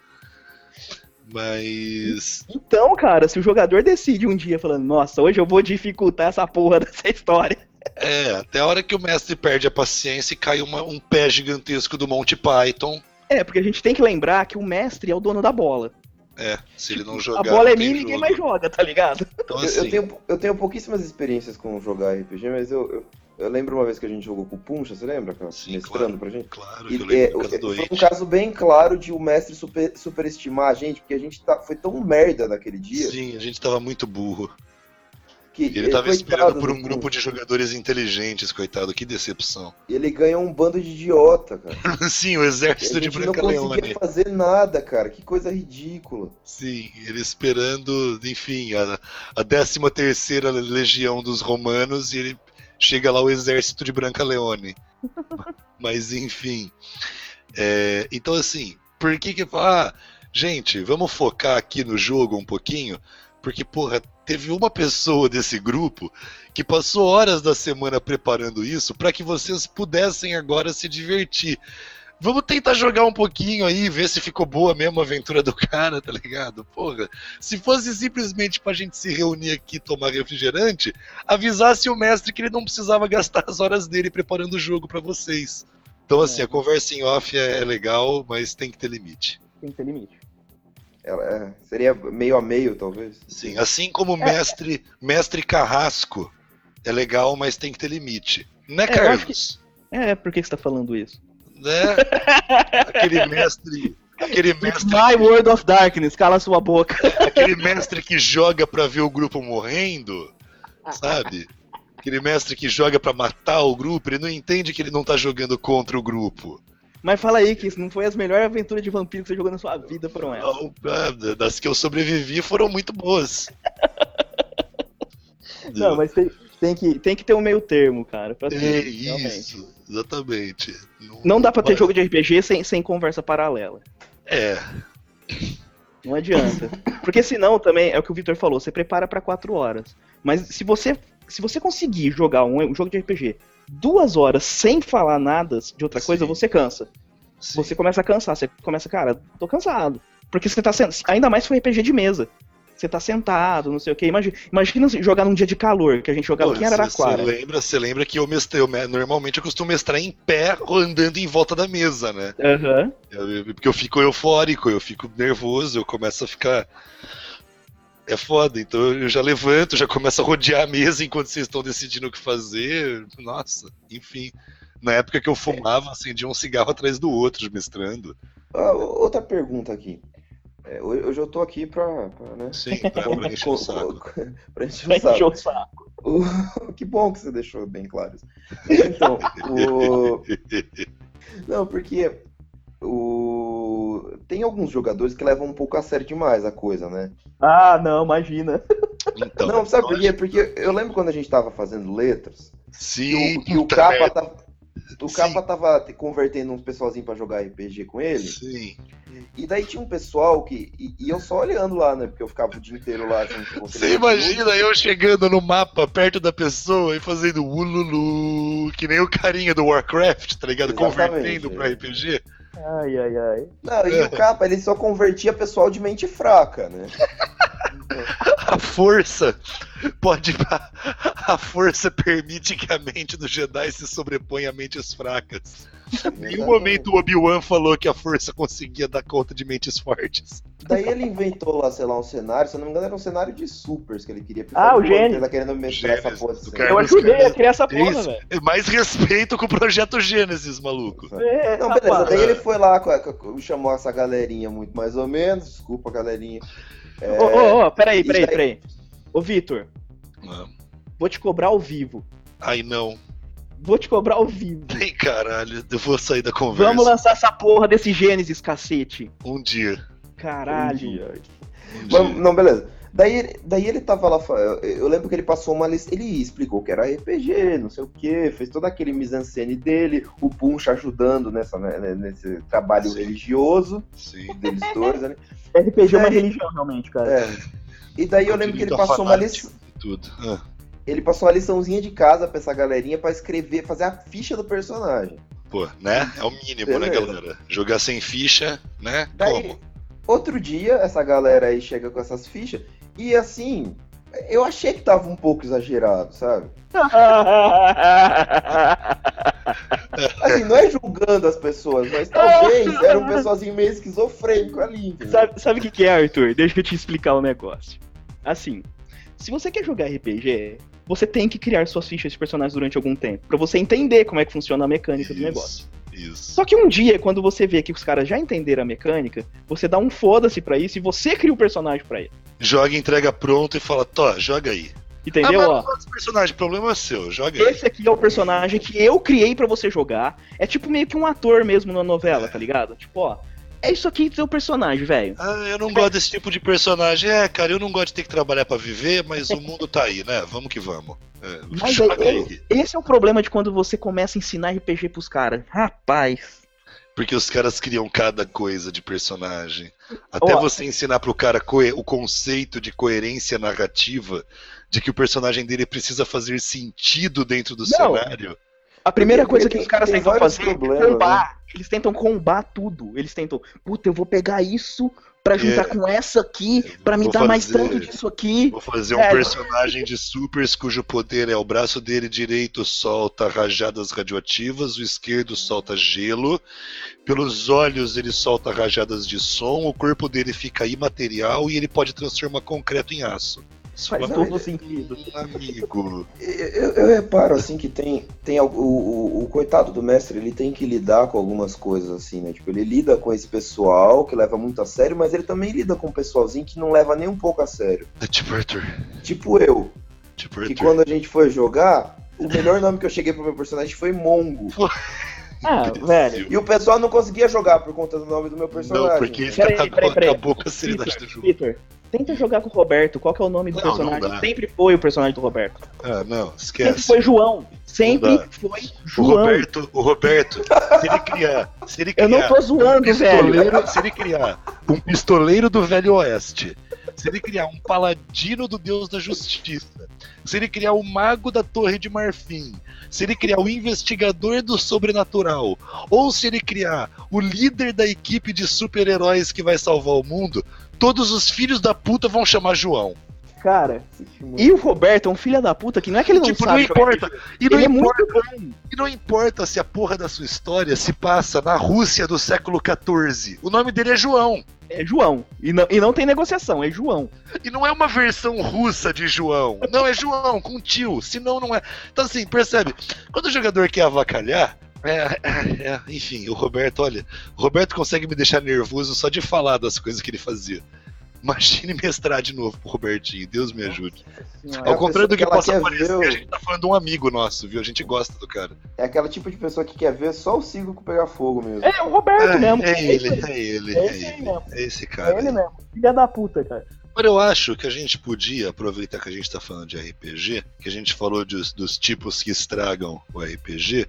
Mas. Então, cara, se o jogador decide um dia falando, nossa, hoje eu vou dificultar essa porra [laughs] dessa história. É, até a hora que o mestre perde a paciência e cai uma- um pé gigantesco do Monty Python. É, porque a gente tem que lembrar que o mestre é o dono da bola. É, se ele não a jogar. bola é minha e ninguém jogo. mais joga, tá ligado? Então, Eu, assim, eu tenho, eu tenho pouquíssimas experiências com jogar RPG, mas eu, eu, eu lembro uma vez que a gente jogou com o Puncha, você lembra, cara? Sim, Mestrando claro. pra gente. claro, E, eu lembro é, caso do foi um It. caso bem claro de o mestre super, superestimar a gente, porque a gente tá, foi tão merda naquele dia Sim, a gente tava muito burro. Que Ele tava coitado esperando por um grupo de jogadores inteligentes, coitado, que decepção. Ele ganha um bando de idiota, cara. [laughs] Sim, o exército de gente não Branca conseguia Leone. fazer nada, cara. Que coisa ridícula. Sim, ele esperando, enfim, a, a 13 terceira legião dos romanos e ele chega lá o exército de Branca Leone. [laughs] Mas enfim. É, então assim, por que que ah, gente, vamos focar aqui no jogo um pouquinho, porque porra, teve uma pessoa desse grupo que passou horas da semana preparando isso para que vocês pudessem agora se divertir. Vamos tentar jogar um pouquinho aí, ver se ficou boa mesmo a aventura do cara, tá ligado? Porra, se fosse simplesmente pra gente se reunir aqui e tomar refrigerante, avisasse o mestre que ele não precisava gastar as horas dele preparando o jogo pra vocês. Então, assim, É. a conversa em off é, é legal, mas tem que ter limite. Tem que ter limite. Ela, é, seria meio a meio, talvez. Sim, assim como o mestre, mestre carrasco é legal, mas tem que ter limite. Né, É, eu acho Carlos? É, por que que você tá falando isso? Né? Aquele mestre. Aquele mestre My World of Darkness, cala sua boca. aquele mestre que joga pra ver o grupo morrendo, sabe? Aquele mestre que joga pra matar o grupo, ele não entende que ele não tá jogando contra o grupo. Mas fala aí que isso não foi as melhores aventuras de vampiro que você jogou na sua vida, foram elas. Não, ah, Das que eu sobrevivi foram muito boas. [laughs] Não, mas tem, tem, que, tem que ter um meio termo, cara. Pra tudo, É realmente. isso, exatamente. Não dá pra ter Mas- jogo de RPG sem, sem conversa paralela. É, Não adianta. Porque senão também, é o que o Victor falou, você prepara pra quatro horas. Mas se você, se você conseguir jogar um, um jogo de RPG duas horas sem falar nada de outra coisa, Sim. você cansa. sim. Você começa a cansar, você começa, cara, tô cansado. Porque você tá sendo. Ainda mais se for RPG de mesa. Você tá sentado, não sei o que. Imagina, imagina jogar num dia de calor, que a gente jogava aqui em Você Araraquara. lembra, você lembra que eu mestrei, eu me- normalmente eu costumo mestrar em pé, andando em volta da mesa, né? Eu- porque eu fico eufórico, eu fico nervoso, eu começo a ficar. É foda, então eu já levanto, já começo a rodear a mesa enquanto vocês estão decidindo o que fazer. Nossa, enfim. Na época que eu fumava, acendia um cigarro atrás do outro, mestrando. Ah, outra pergunta aqui. É, hoje eu tô aqui pra. pra, né? Sim, pra, [laughs] [laughs] pra encher o saco. pra encher o Vai saco. encher o saco. O- [laughs] que bom que você deixou bem claro isso. Então, o... Não, porque o... tem alguns jogadores que levam um pouco a sério demais a coisa, né? Ah, não, imagina. Então, não, sabe por quê? Porque eu lembro quando a gente tava fazendo letras, que Sim, o, que o capa tava. O Sim. capa tava te- convertendo uns pessoalzinho pra jogar RPG com ele. Sim. E daí tinha um pessoal que. E, e eu só olhando lá, né? Porque eu ficava o dia inteiro lá junto com Você imagina eu chegando no mapa perto da pessoa e fazendo ululu, que nem o carinha do Warcraft, tá ligado? Exatamente, Convertendo é. RPG. Ai, ai, ai. Não, e o capa, ele só convertia pessoal de mente fraca, né? A força pode. A força permite que a mente do Jedi se sobreponha a mentes fracas. Em nenhum momento o Obi-Wan falou que a força conseguia dar conta de mentes fortes. Daí ele inventou lá, sei lá, um cenário, se eu não me engano, era um cenário de supers que ele queria. Ah, o Gênesis. Ele tá querendo mestrar essa porra. do desse cara. Eu ajudei a criar essa porra, velho. Mais respeito com o projeto Gênesis, maluco. É, Não, beleza, rapaz. daí ele foi lá, chamou essa galerinha muito mais ou menos, desculpa galerinha. É, Ô, ô, ô, peraí, peraí, daí- peraí. Ô, Vitor, Ah, vou te cobrar ao vivo. Ai não. Vou te cobrar ao vivo. [laughs] Nem caralho, eu vou sair da conversa. Vamos lançar essa porra desse Gênesis, cacete. Um dia. Caralho. Um Mas, dia. não, beleza. Daí, daí ele tava lá, eu, eu lembro que ele passou uma lista, ele explicou que era RPG, não sei o que, fez todo aquele mise-en-scène dele, o Punch ajudando nessa, né, nesse trabalho Sim. religioso Sim. deles dois, né? [laughs] RPG é uma religião, realmente, cara. É. E daí eu lembro que ele passou uma lista, Tudo. Ah, ele passou uma liçãozinha de casa pra essa galerinha pra escrever, fazer a ficha do personagem. pô, né? É o mínimo, né, Beleza. galera? Jogar sem ficha, né? Daí, Como? outro dia, essa galera aí chega com essas fichas, e assim, eu achei que tava um pouco exagerado, sabe? [laughs] Assim, não é julgando as pessoas, mas talvez era um pessoalzinho meio esquizofrênico ali, entendeu? sabe sabe o que, que é, Arthur? Deixa eu te explicar o negócio. Assim, se você quer jogar RPG, você tem que criar suas fichas de personagens durante algum tempo, pra você entender como é que funciona a mecânica do negócio. Isso. Só que um dia, quando você vê que os caras já entenderam a mecânica, você dá um foda-se pra isso e você cria o personagem pra ele. Joga, entrega pronto e fala, Tó, joga aí. Entendeu? ah, mas Ó, desse personagem, problema é seu, joga aí. esse aqui é o personagem que eu criei pra você jogar. É tipo meio que um ator mesmo na novela, tá ligado? Tipo, ó, é isso aqui seu personagem, velho. Ah, eu não gosto desse tipo de personagem. É, cara, eu não gosto de ter que trabalhar pra viver, mas o mundo tá aí, né? Vamos que vamos. É, Mas joga aí, aí. esse é o problema de quando você começa a ensinar RPG pros caras. Rapaz. Porque os caras criam cada coisa de personagem. Até você ensinar pro cara o conceito de coerência narrativa, de que o personagem dele precisa fazer sentido dentro do Não. cenário. A primeira Porque coisa que os caras tentam fazer problemas, é combar. Eles tentam combar tudo. Eles tentam, puta, eu vou pegar isso pra juntar É. com essa aqui, pra me Vou dar mais fazer- tanto disso aqui. Vou fazer um Velho. personagem de supers cujo poder é o braço dele direito solta rajadas radioativas, o esquerdo solta gelo, pelos olhos ele solta rajadas de som, o corpo dele fica imaterial e ele pode transformar concreto em aço. Isso Faz fala, todo ele- sentido. amigo. Eu, eu reparo, assim, que tem, tem o, o, o coitado do mestre, ele tem que lidar com algumas coisas, assim, né? Tipo, ele lida com esse pessoal que leva muito a sério, mas ele também lida com um pessoalzinho que não leva nem um pouco a sério. É tipo Arthur. Tipo eu, Tipo que Arthur. quando a gente foi jogar, o melhor nome que eu cheguei pro meu personagem foi Mongo. Ah, [laughs] velho. E o pessoal não conseguia jogar por conta do nome do meu personagem. Não, porque isso Peraí, acabou, peraí, peraí. acabou com a seriedade do jogo. Vitor, tenta jogar com o Roberto. Qual que é o nome do Não, não personagem? dá. Sempre foi o personagem do Roberto. Ah, não, Sempre esquece. foi João. Sempre Não foi O João. Roberto, o Roberto, se ele criar, se ele Eu criar não tô zoando, um pistoleiro, se ele criar um pistoleiro do Velho Oeste, se ele criar um paladino do Deus da Justiça, se ele criar o mago da Torre de Marfim, se ele criar o investigador do sobrenatural, ou se ele criar o líder da equipe de super-heróis que vai salvar o mundo, todos os filhos da puta vão chamar João. Cara, e o Roberto é um filho da puta que não é que ele não Tipo, sabe não jogar importa. E não Ele é importa muito bom. E não importa se a porra da sua história se passa na Rússia do século XIV. O nome dele é João. É João. E não, e não tem negociação, é João. E não é uma versão russa de João. Não, é João, com tio. Senão não é. Então, assim, percebe? Quando o jogador quer avacalhar. É, é, é, enfim, o Roberto, olha, o Roberto consegue me deixar nervoso só de falar das coisas que ele fazia. Imagine [laughs] mestrar de novo pro Robertinho, Deus me ajude. É Ao a contrário do que que possa parecer, o- a gente tá falando de um amigo nosso, viu? A gente gosta do cara. É aquela tipo de pessoa que quer ver só o ciclo pegar fogo mesmo. É o Roberto mesmo. É, é ele, é ele, É é esse aí ele. mesmo. É esse aí. cara. É ele mesmo. Filha da puta, cara. Agora eu acho que a gente podia, aproveitar que a gente tá falando de RPG, que a gente falou dos, dos tipos que estragam o RPG,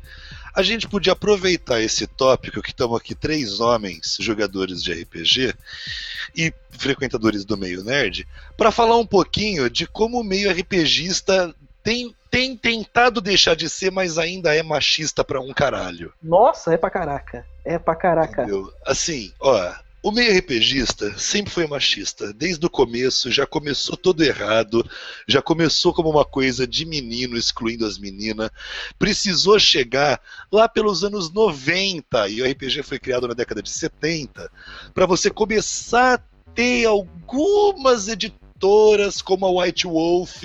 a gente podia aproveitar esse tópico que estamos aqui três homens jogadores de RPG e frequentadores do meio nerd, para falar um pouquinho de como o meio RPGista tem, tem tentado deixar de ser, mas ainda é machista pra um caralho. Nossa, é pra caraca. É pra caraca. Entendeu? Assim, ó, O meio RPGista sempre foi machista. Desde o começo, já começou todo errado. Já começou como uma coisa de menino excluindo as meninas. Precisou chegar lá pelos anos 90, e o RPG foi criado na década de 70, para você começar a ter algumas editoras como a White Wolf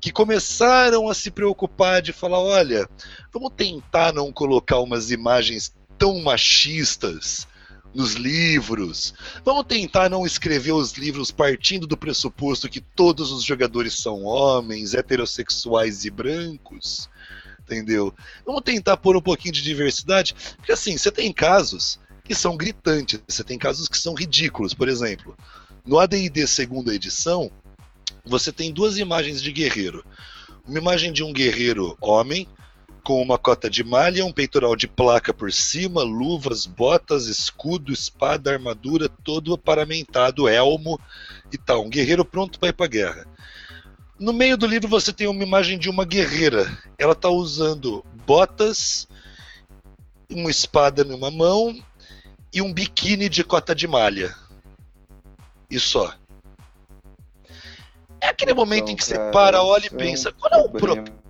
que começaram a se preocupar de falar: olha, vamos tentar não colocar umas imagens tão machistas nos livros. Vamos tentar não escrever os livros partindo do pressuposto que todos os jogadores são homens, heterossexuais e brancos. Entendeu? Vamos tentar pôr um pouquinho de diversidade, porque assim, você tem casos que são gritantes, você tem casos que são ridículos. Por exemplo, no AD&D segunda edição, você tem duas imagens de guerreiro. Uma imagem de um guerreiro homem com uma cota de malha, um peitoral de placa por cima, luvas, botas, escudo, espada, armadura, todo paramentado, elmo e tal. Um guerreiro pronto para ir para guerra. No meio do livro você tem uma imagem de uma guerreira. Ela está usando botas, uma espada numa mão e um biquíni de cota de malha. E só. É aquele momento então, em que cara, você para, olha e pensa, qual é o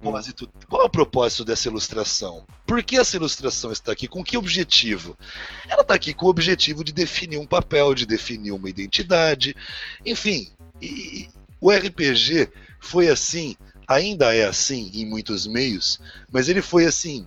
propósito? Qual é o propósito dessa ilustração? Por que essa ilustração está aqui? Com que objetivo? Ela está aqui com o objetivo de definir um papel, de definir uma identidade, enfim. E, o RPG foi assim, ainda é assim em muitos meios, mas ele foi assim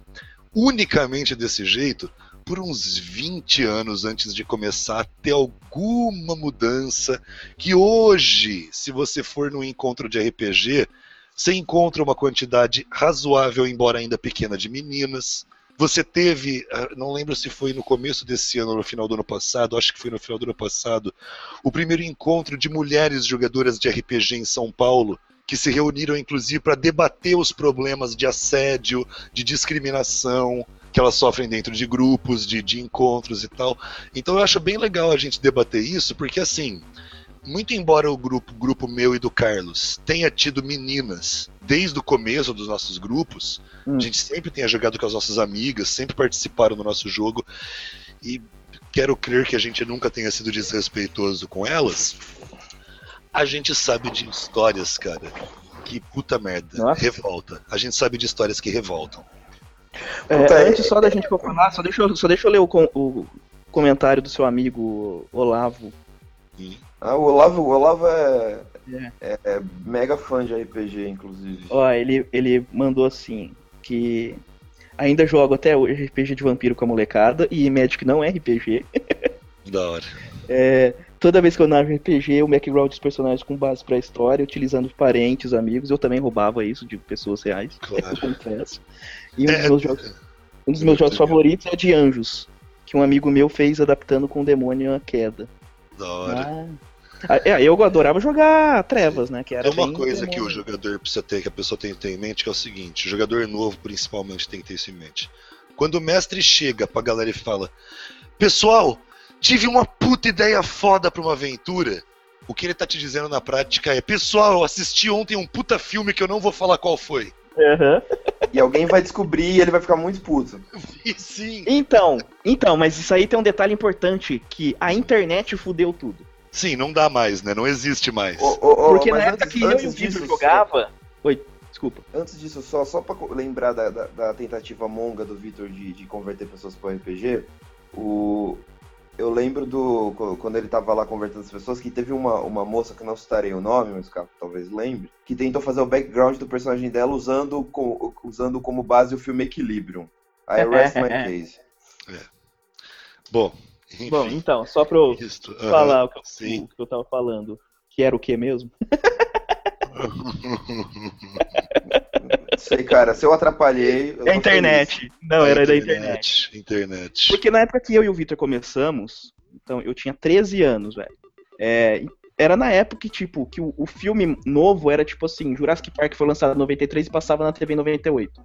unicamente desse jeito por uns 20 anos antes de começar a ter alguma mudança. Que hoje, se você for no encontro de RPG, você encontra uma quantidade razoável, embora ainda pequena, de meninas. Você teve, ah, não lembro se foi no começo desse ano ou no final do ano passado, acho que foi no final do ano passado, o primeiro encontro de mulheres jogadoras de RPG em São Paulo, que se reuniram inclusive para debater os problemas de assédio, de discriminação, que elas sofrem dentro de grupos, de, de encontros e tal. Então eu acho bem legal a gente debater isso, porque assim, muito embora o grupo, grupo meu e do Carlos tenha tido meninas desde o começo dos nossos grupos, hum. a gente sempre tenha jogado com as nossas amigas, sempre participaram do nosso jogo e quero crer que a gente nunca tenha sido desrespeitoso com elas. A gente sabe de histórias, cara, que puta merda, Nossa. revolta. A gente sabe de histórias que revoltam. É, antes só da gente falar, só deixa, eu, só deixa eu ler o, o comentário do seu amigo Olavo. Ah, o Olavo, o Olavo é, é. é, é mega fã de RPG, inclusive. Ó, ele, ele mandou assim, que ainda jogo até hoje RPG de vampiro com a molecada, e Magic não é RPG. [laughs] Da hora. É, toda vez que eu narro RPG, o background dos personagens com base pra história, utilizando parentes, amigos, eu também roubava isso de pessoas reais, [laughs] claro. eu confesso. E um dos é, meus jogos, um dos meus jogos favoritos é de Anjos, que um amigo meu fez adaptando com o demônio a queda. Da hora. Ah, é, eu adorava jogar Trevas, né? Que era é uma coisa que o jogador precisa ter, que a pessoa tem que ter em mente, que é o seguinte: o jogador novo, principalmente, tem que ter isso em mente. Quando o mestre chega pra galera e fala: Pessoal, tive uma puta ideia foda pra uma aventura. O que ele tá te dizendo na prática é: Pessoal, eu assisti ontem um puta filme que eu não vou falar qual foi. Uhum. E alguém vai descobrir e ele vai ficar muito puto. [laughs] Sim. Então, então, mas isso aí tem um detalhe importante, que a internet fudeu tudo. Sim, não dá mais, né? Não existe mais. Porque na época que eu e o Vitor jogava... Oi, desculpa. Antes disso, só, só pra lembrar da, da, da tentativa monga do Vitor de, de converter pessoas para RPG, o, eu lembro do. Quando ele tava lá convertendo as pessoas, que teve uma, uma moça que não citarei o nome, mas o cara talvez lembre, que tentou fazer o background do personagem dela usando, com, usando como base o filme Equilibrium. I rest my [laughs] case. É. Bom, enfim, Bom, então, só pra eu falar o, que eu, o que eu tava falando, que era o que mesmo? [laughs] Sei, cara, se eu atrapalhei. Eu é internet. Não, é era internet, da internet. Internet. Porque na época que eu e o Victor começamos, então eu tinha 13 anos, velho. É, era na época que, tipo, que o, o, filme novo era tipo assim, Jurassic Park foi lançado em 93 e passava na TV em 98.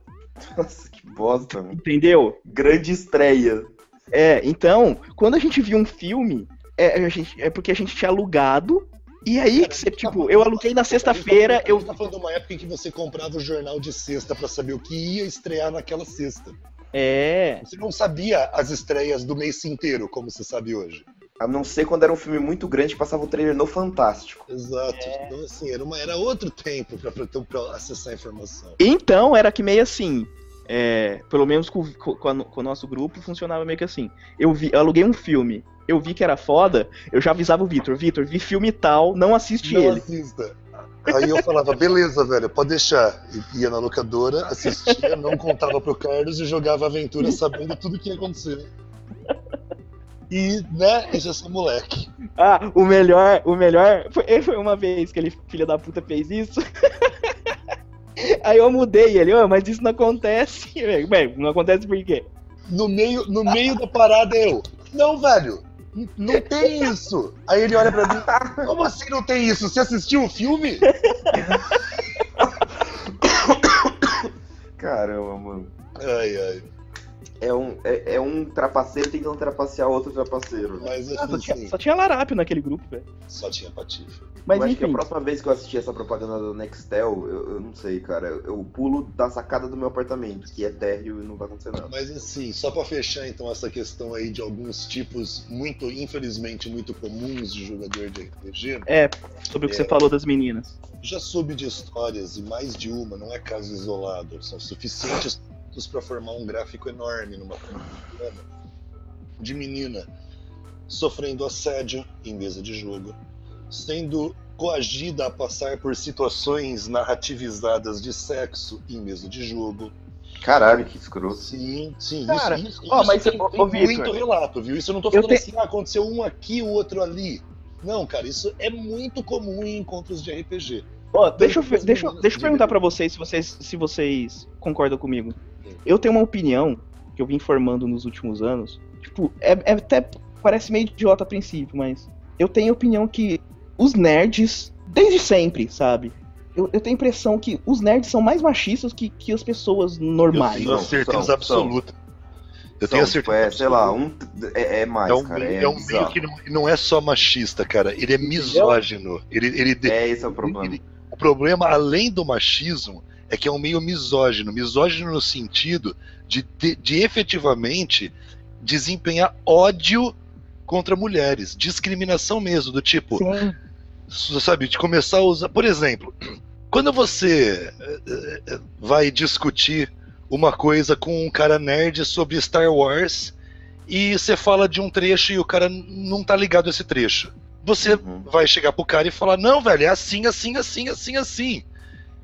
Nossa, que bosta, mano. Entendeu? Grande estreia. É, então, quando a gente viu um filme, é, gente, é porque a gente tinha alugado e aí, que você, tipo, eu aluguei na sexta-feira. Eu tá falando de uma época em que você comprava o jornal de sexta para saber o que ia estrear naquela sexta. É. Você não sabia as estreias do mês inteiro, como você sabe hoje. A não ser quando era um filme muito grande que passava o trailer no Fantástico. Exato. Então, assim, era, uma, era outro tempo pra, pra, pra acessar a informação. Então era que meio assim. É, pelo menos com, com- com o nosso grupo funcionava meio que assim. Eu vi, eu aluguei um filme, eu vi que era foda, eu já avisava o Vitor, Vitor, vi filme tal, não assiste Não ele. assista. Aí eu falava, beleza, velho, pode deixar. E ia na locadora, assistia, não contava pro Carlos e jogava aventura sabendo tudo que ia acontecer. E, né, esse é só moleque. Ah, o melhor, o melhor. Foi, foi uma vez que ele, filho da puta, fez isso. [laughs] Aí eu mudei ele, "Ô, mas isso não acontece. [laughs] Bem, não acontece por quê? No meio, no meio da parada eu, não, velho, não tem isso. Aí ele olha pra mim, como assim não tem isso? Você assistiu o filme? [coughs] Caramba, mano. Ai, ai. É um, é, é um trapaceiro tentando trapacear outro trapaceiro. né? Mas Ah, só, assim, tinha, só tinha larápio naquele grupo, velho. só tinha patife. Mas eu acho que a enfim. próxima vez que eu assistir essa propaganda do Nextel, eu, eu não sei, cara. Eu, eu pulo da sacada do meu apartamento, que é térreo e não vai acontecer nada. Mas assim, só pra fechar então essa questão aí de alguns tipos muito, infelizmente, muito comuns de jogador de RPG, É, sobre o que É. você falou das meninas. já soube de histórias, e mais de uma, não é caso isolado, são suficientes para formar um gráfico enorme numa de menina sofrendo assédio em mesa de jogo, sendo coagida a passar por situações narrativizadas de sexo em mesa de jogo. Caralho, que escroto. Sim, sim, Cara, isso, isso, ó, isso mas, tem, ô, tem ô, muito relato, viu? Isso eu não tô eu falando te- assim, ah, aconteceu um aqui, o outro ali. Não, cara, isso é muito comum em encontros de RPG. Ó, deixa eu, deixa, eu- deixa eu perguntar pra vocês se, vocês se vocês concordam comigo. Eu tenho uma opinião que eu vim formando nos últimos anos. Tipo, é, é até parece meio idiota a princípio, mas eu tenho a opinião que os nerds, desde sempre, sabe? Eu, eu tenho a impressão que os nerds são mais machistas que, que as pessoas normais. Eu tenho São, certeza são, absoluta. Eu São, tenho a certeza. é, sei lá, absoluta. um. É, é mais, É um, cara. meio, É, é um meio que não, não é só machista, cara. Ele é misógino. Ele, ele, É, esse é o problema. ele- o problema, além do machismo, é que é um meio misógino. Misógino no sentido de, de, de efetivamente desempenhar ódio contra mulheres. Discriminação mesmo, do tipo, Sim. sabe, de começar a usar. Por exemplo, quando você eh, eh, vai discutir uma coisa com um cara nerd sobre Star Wars e você fala de um trecho e o cara não tá ligado a esse trecho. Você Uhum. vai chegar pro cara e falar: Não, velho, é assim, assim, assim, assim, assim.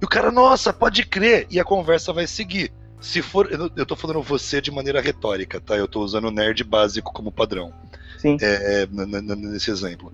E o cara, nossa, pode crer. E a conversa vai seguir. Se for. Eu eu tô falando você de maneira retórica, tá? Eu tô usando o nerd básico como padrão Sim. é, nesse exemplo.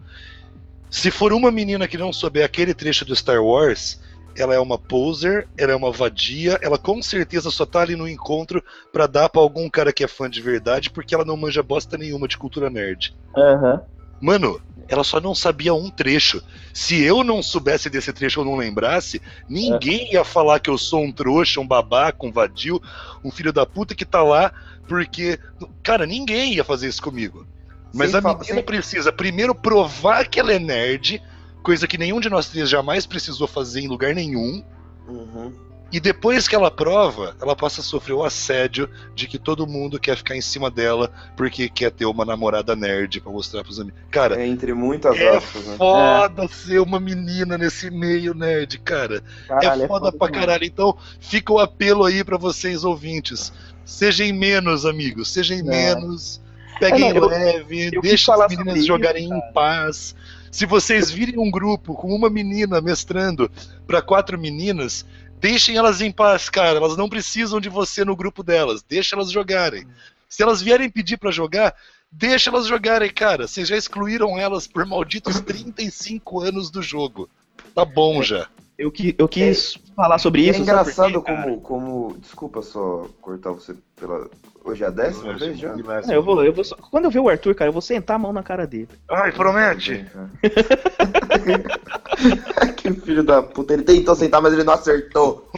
Se for uma menina que não souber aquele trecho do Star Wars, ela é uma poser, ela é uma vadia, ela com certeza só tá ali no encontro pra dar pra algum cara que é fã de verdade, porque ela não manja bosta nenhuma de cultura nerd. Aham. Mano, ela só não sabia um trecho. Se eu não soubesse desse trecho ou não lembrasse, ninguém ia falar que eu sou um trouxa, um babaca, um vadio, um filho da puta que tá lá, porque. Cara, ninguém ia fazer isso comigo. Mas Sem a menina sem- precisa primeiro provar que ela é nerd, coisa que nenhum de nós três jamais precisou fazer em lugar nenhum. Uhum. E depois que ela prova, ela passa a sofrer o assédio de que todo mundo quer ficar em cima dela porque quer ter uma namorada nerd pra mostrar pros amigos. Cara, É, entre muitas é aspas, né? foda ser uma menina nesse meio nerd, cara. Caralho, é foda pra demais. caralho. Então, fica o apelo aí pra vocês ouvintes. Sejam menos, amigos. Sejam menos. Peguem É, não, eu- leve. eu quis Deixem as meninas sobre jogarem isso, em paz. Se vocês virem um grupo com uma menina mestrando pra quatro meninas, deixem elas em paz, cara. Elas não precisam de você no grupo delas. Deixa elas jogarem. Se elas vierem pedir pra jogar, deixa elas jogarem, cara. Vocês já excluíram elas por malditos 35 anos do jogo. Tá bom já. Eu, qui- eu quis falar sobre E isso. é engraçado por quê, cara? como, como. Desculpa só cortar você pela. Hoje é a décima vez já? É, eu vou, eu vou só- Quando eu ver o Arthur, cara, eu vou sentar a mão na cara dele. Ai, promete. [laughs] que filho da puta. Ele tentou sentar, mas ele não acertou.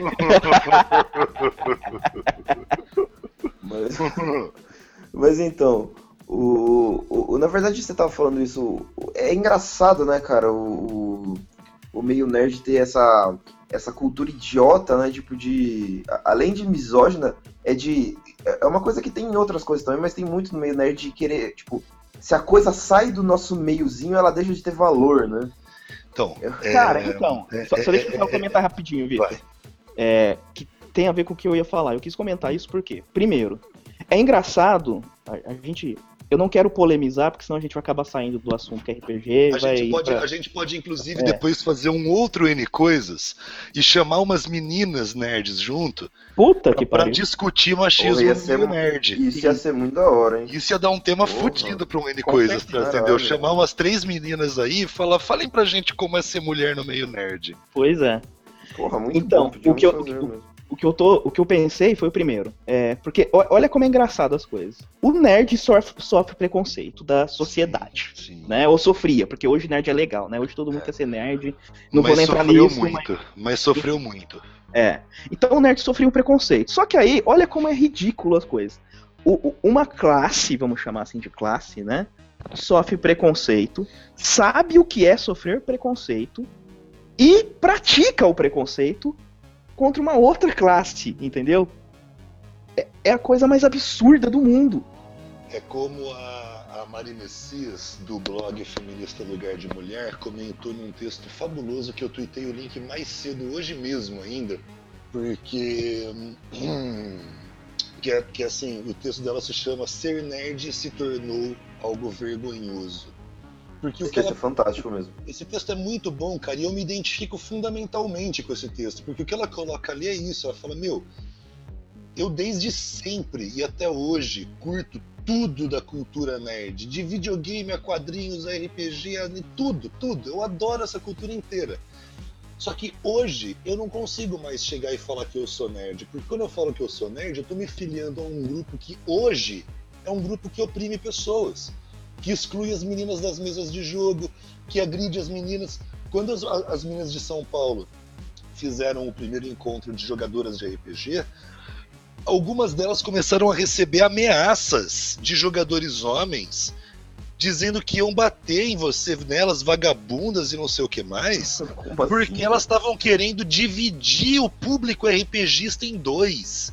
Mas, mas então, o, o, o- na verdade você tava falando isso. É engraçado, né, cara, o, o, o meio nerd ter essa, essa cultura idiota, né? Tipo, de. Além de misógina, é de. É uma coisa que tem em outras coisas também, mas tem muito no meio nerd de querer, tipo, se a coisa sai do nosso meiozinho, ela deixa de ter valor, né? Então, é, Cara, então, é, só, só deixa é, eu só comentar rapidinho, Vitor. É, que tem a ver com o que eu ia falar. Eu quis comentar isso porque, primeiro, é engraçado, a, a gente. Eu não quero polemizar, porque senão a gente vai acabar saindo do assunto que é RPG. A vai gente, pode, pra- a gente pode, inclusive, É. depois fazer um outro N coisas e chamar umas meninas nerds junto Puta que pra pariu. discutir Porra, machismo ia no ser meio nerd. Isso ia ser muito da hora, hein? Isso ia dar um tema Porra. fudido pra um N Com coisas, certeza. entendeu? Caralho. Chamar umas três meninas aí e falar, falem pra gente como é ser mulher no meio nerd. Pois é. Porra, muito Então, bom. o que eu- fazer o- que, eu tô, o que eu pensei foi o primeiro. É, porque olha como é engraçado as coisas. O nerd sofre, sofre preconceito da sociedade. Sim. Né? Ou sofria, porque hoje nerd é legal, né? Hoje todo mundo quer ser nerd. Não mas vou entrar sofreu nisso, muito, mas... sofreu muito. É. Então o nerd sofria um preconceito. Só que aí, olha como é ridículo as coisas. O- o- uma classe, vamos chamar assim de classe, né? Sofre preconceito, sabe o que é sofrer preconceito e pratica o preconceito contra uma outra classe, entendeu? É, é a coisa mais absurda do mundo. É como a, a Mari Messias, do blog Feminista Lugar de Mulher, comentou num texto fabuloso que eu tuitei o link mais cedo hoje mesmo ainda, porque. hum, que, é, que assim, o texto dela se chama Ser Nerd se tornou algo vergonhoso. Porque Esse ela texto é fantástico mesmo. esse texto é muito bom, cara, e eu me identifico fundamentalmente com esse texto, porque o que ela coloca ali é isso, ela fala, meu, eu desde sempre e até hoje curto tudo da cultura nerd, de videogame a quadrinhos, a RPG, a tudo, tudo, eu adoro essa cultura inteira. Só que hoje eu não consigo mais chegar e falar que eu sou nerd, porque quando eu falo que eu sou nerd, eu tô me filiando a um grupo que hoje é um grupo que oprime pessoas que exclui as meninas das mesas de jogo, que agride as meninas. Quando as, as meninas de São Paulo fizeram o primeiro encontro de jogadoras de RPG, algumas delas começaram a receber ameaças de jogadores homens, dizendo que iam bater em você, nelas, vagabundas e não sei o que mais. Como Porque assim? elas estavam querendo dividir o público RPGista em dois.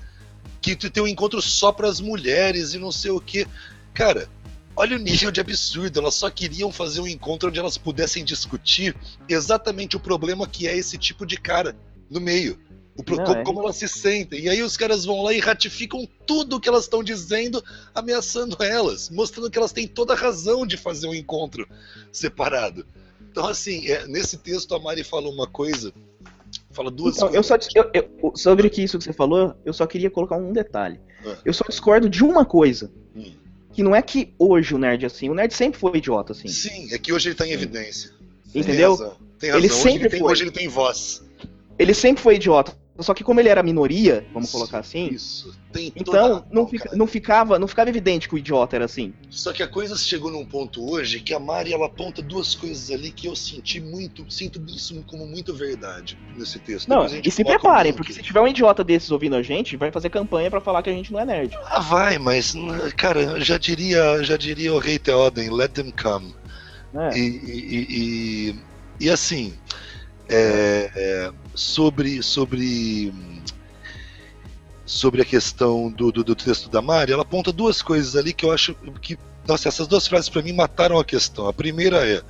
Que tu tem um encontro só para as mulheres e não sei o que. Cara, olha o nível de absurdo. Elas só queriam fazer um encontro onde elas pudessem discutir exatamente o problema que é esse tipo de cara no meio. O pro- Não, como, é. como elas se sentem. E aí os caras vão lá e ratificam tudo que elas estão dizendo, ameaçando elas, mostrando que elas têm toda a razão de fazer um encontro separado. Então, assim, é, nesse texto a Mari fala uma coisa, fala duas Então, eu coisas. só dis- eu- eu- sobre que isso que você falou, eu só queria colocar um detalhe. Ah. Eu só discordo de uma coisa. Hum. Que não é que hoje o nerd é assim, o nerd sempre foi idiota assim. Sim, é que hoje ele tá em evidência. Entendeu? Tem razão. Tem razão. Ele hoje, sempre ele tem, foi. hoje ele tem voz. Ele sempre foi idiota. Só que como ele era minoria, vamos Isso, colocar assim, Isso. Tem então não, fica- cara. não ficava, não ficava evidente que o idiota era assim. Só que a coisa chegou num ponto hoje que a Mari ela aponta duas coisas ali que eu senti muito, sinto isso como muito verdade nesse texto. Não, e se preparem, porque se tiver um idiota desses ouvindo a gente, vai fazer campanha pra falar que a gente não é nerd. Ah, vai, mas cara, já diria, já diria o rei Theoden, let them come. E, e, e- e- e assim, é, é, sobre, sobre, sobre a questão do, do, do texto da Mari, ela aponta duas coisas ali que eu acho que. Nossa, essas duas frases para mim mataram a questão. A primeira é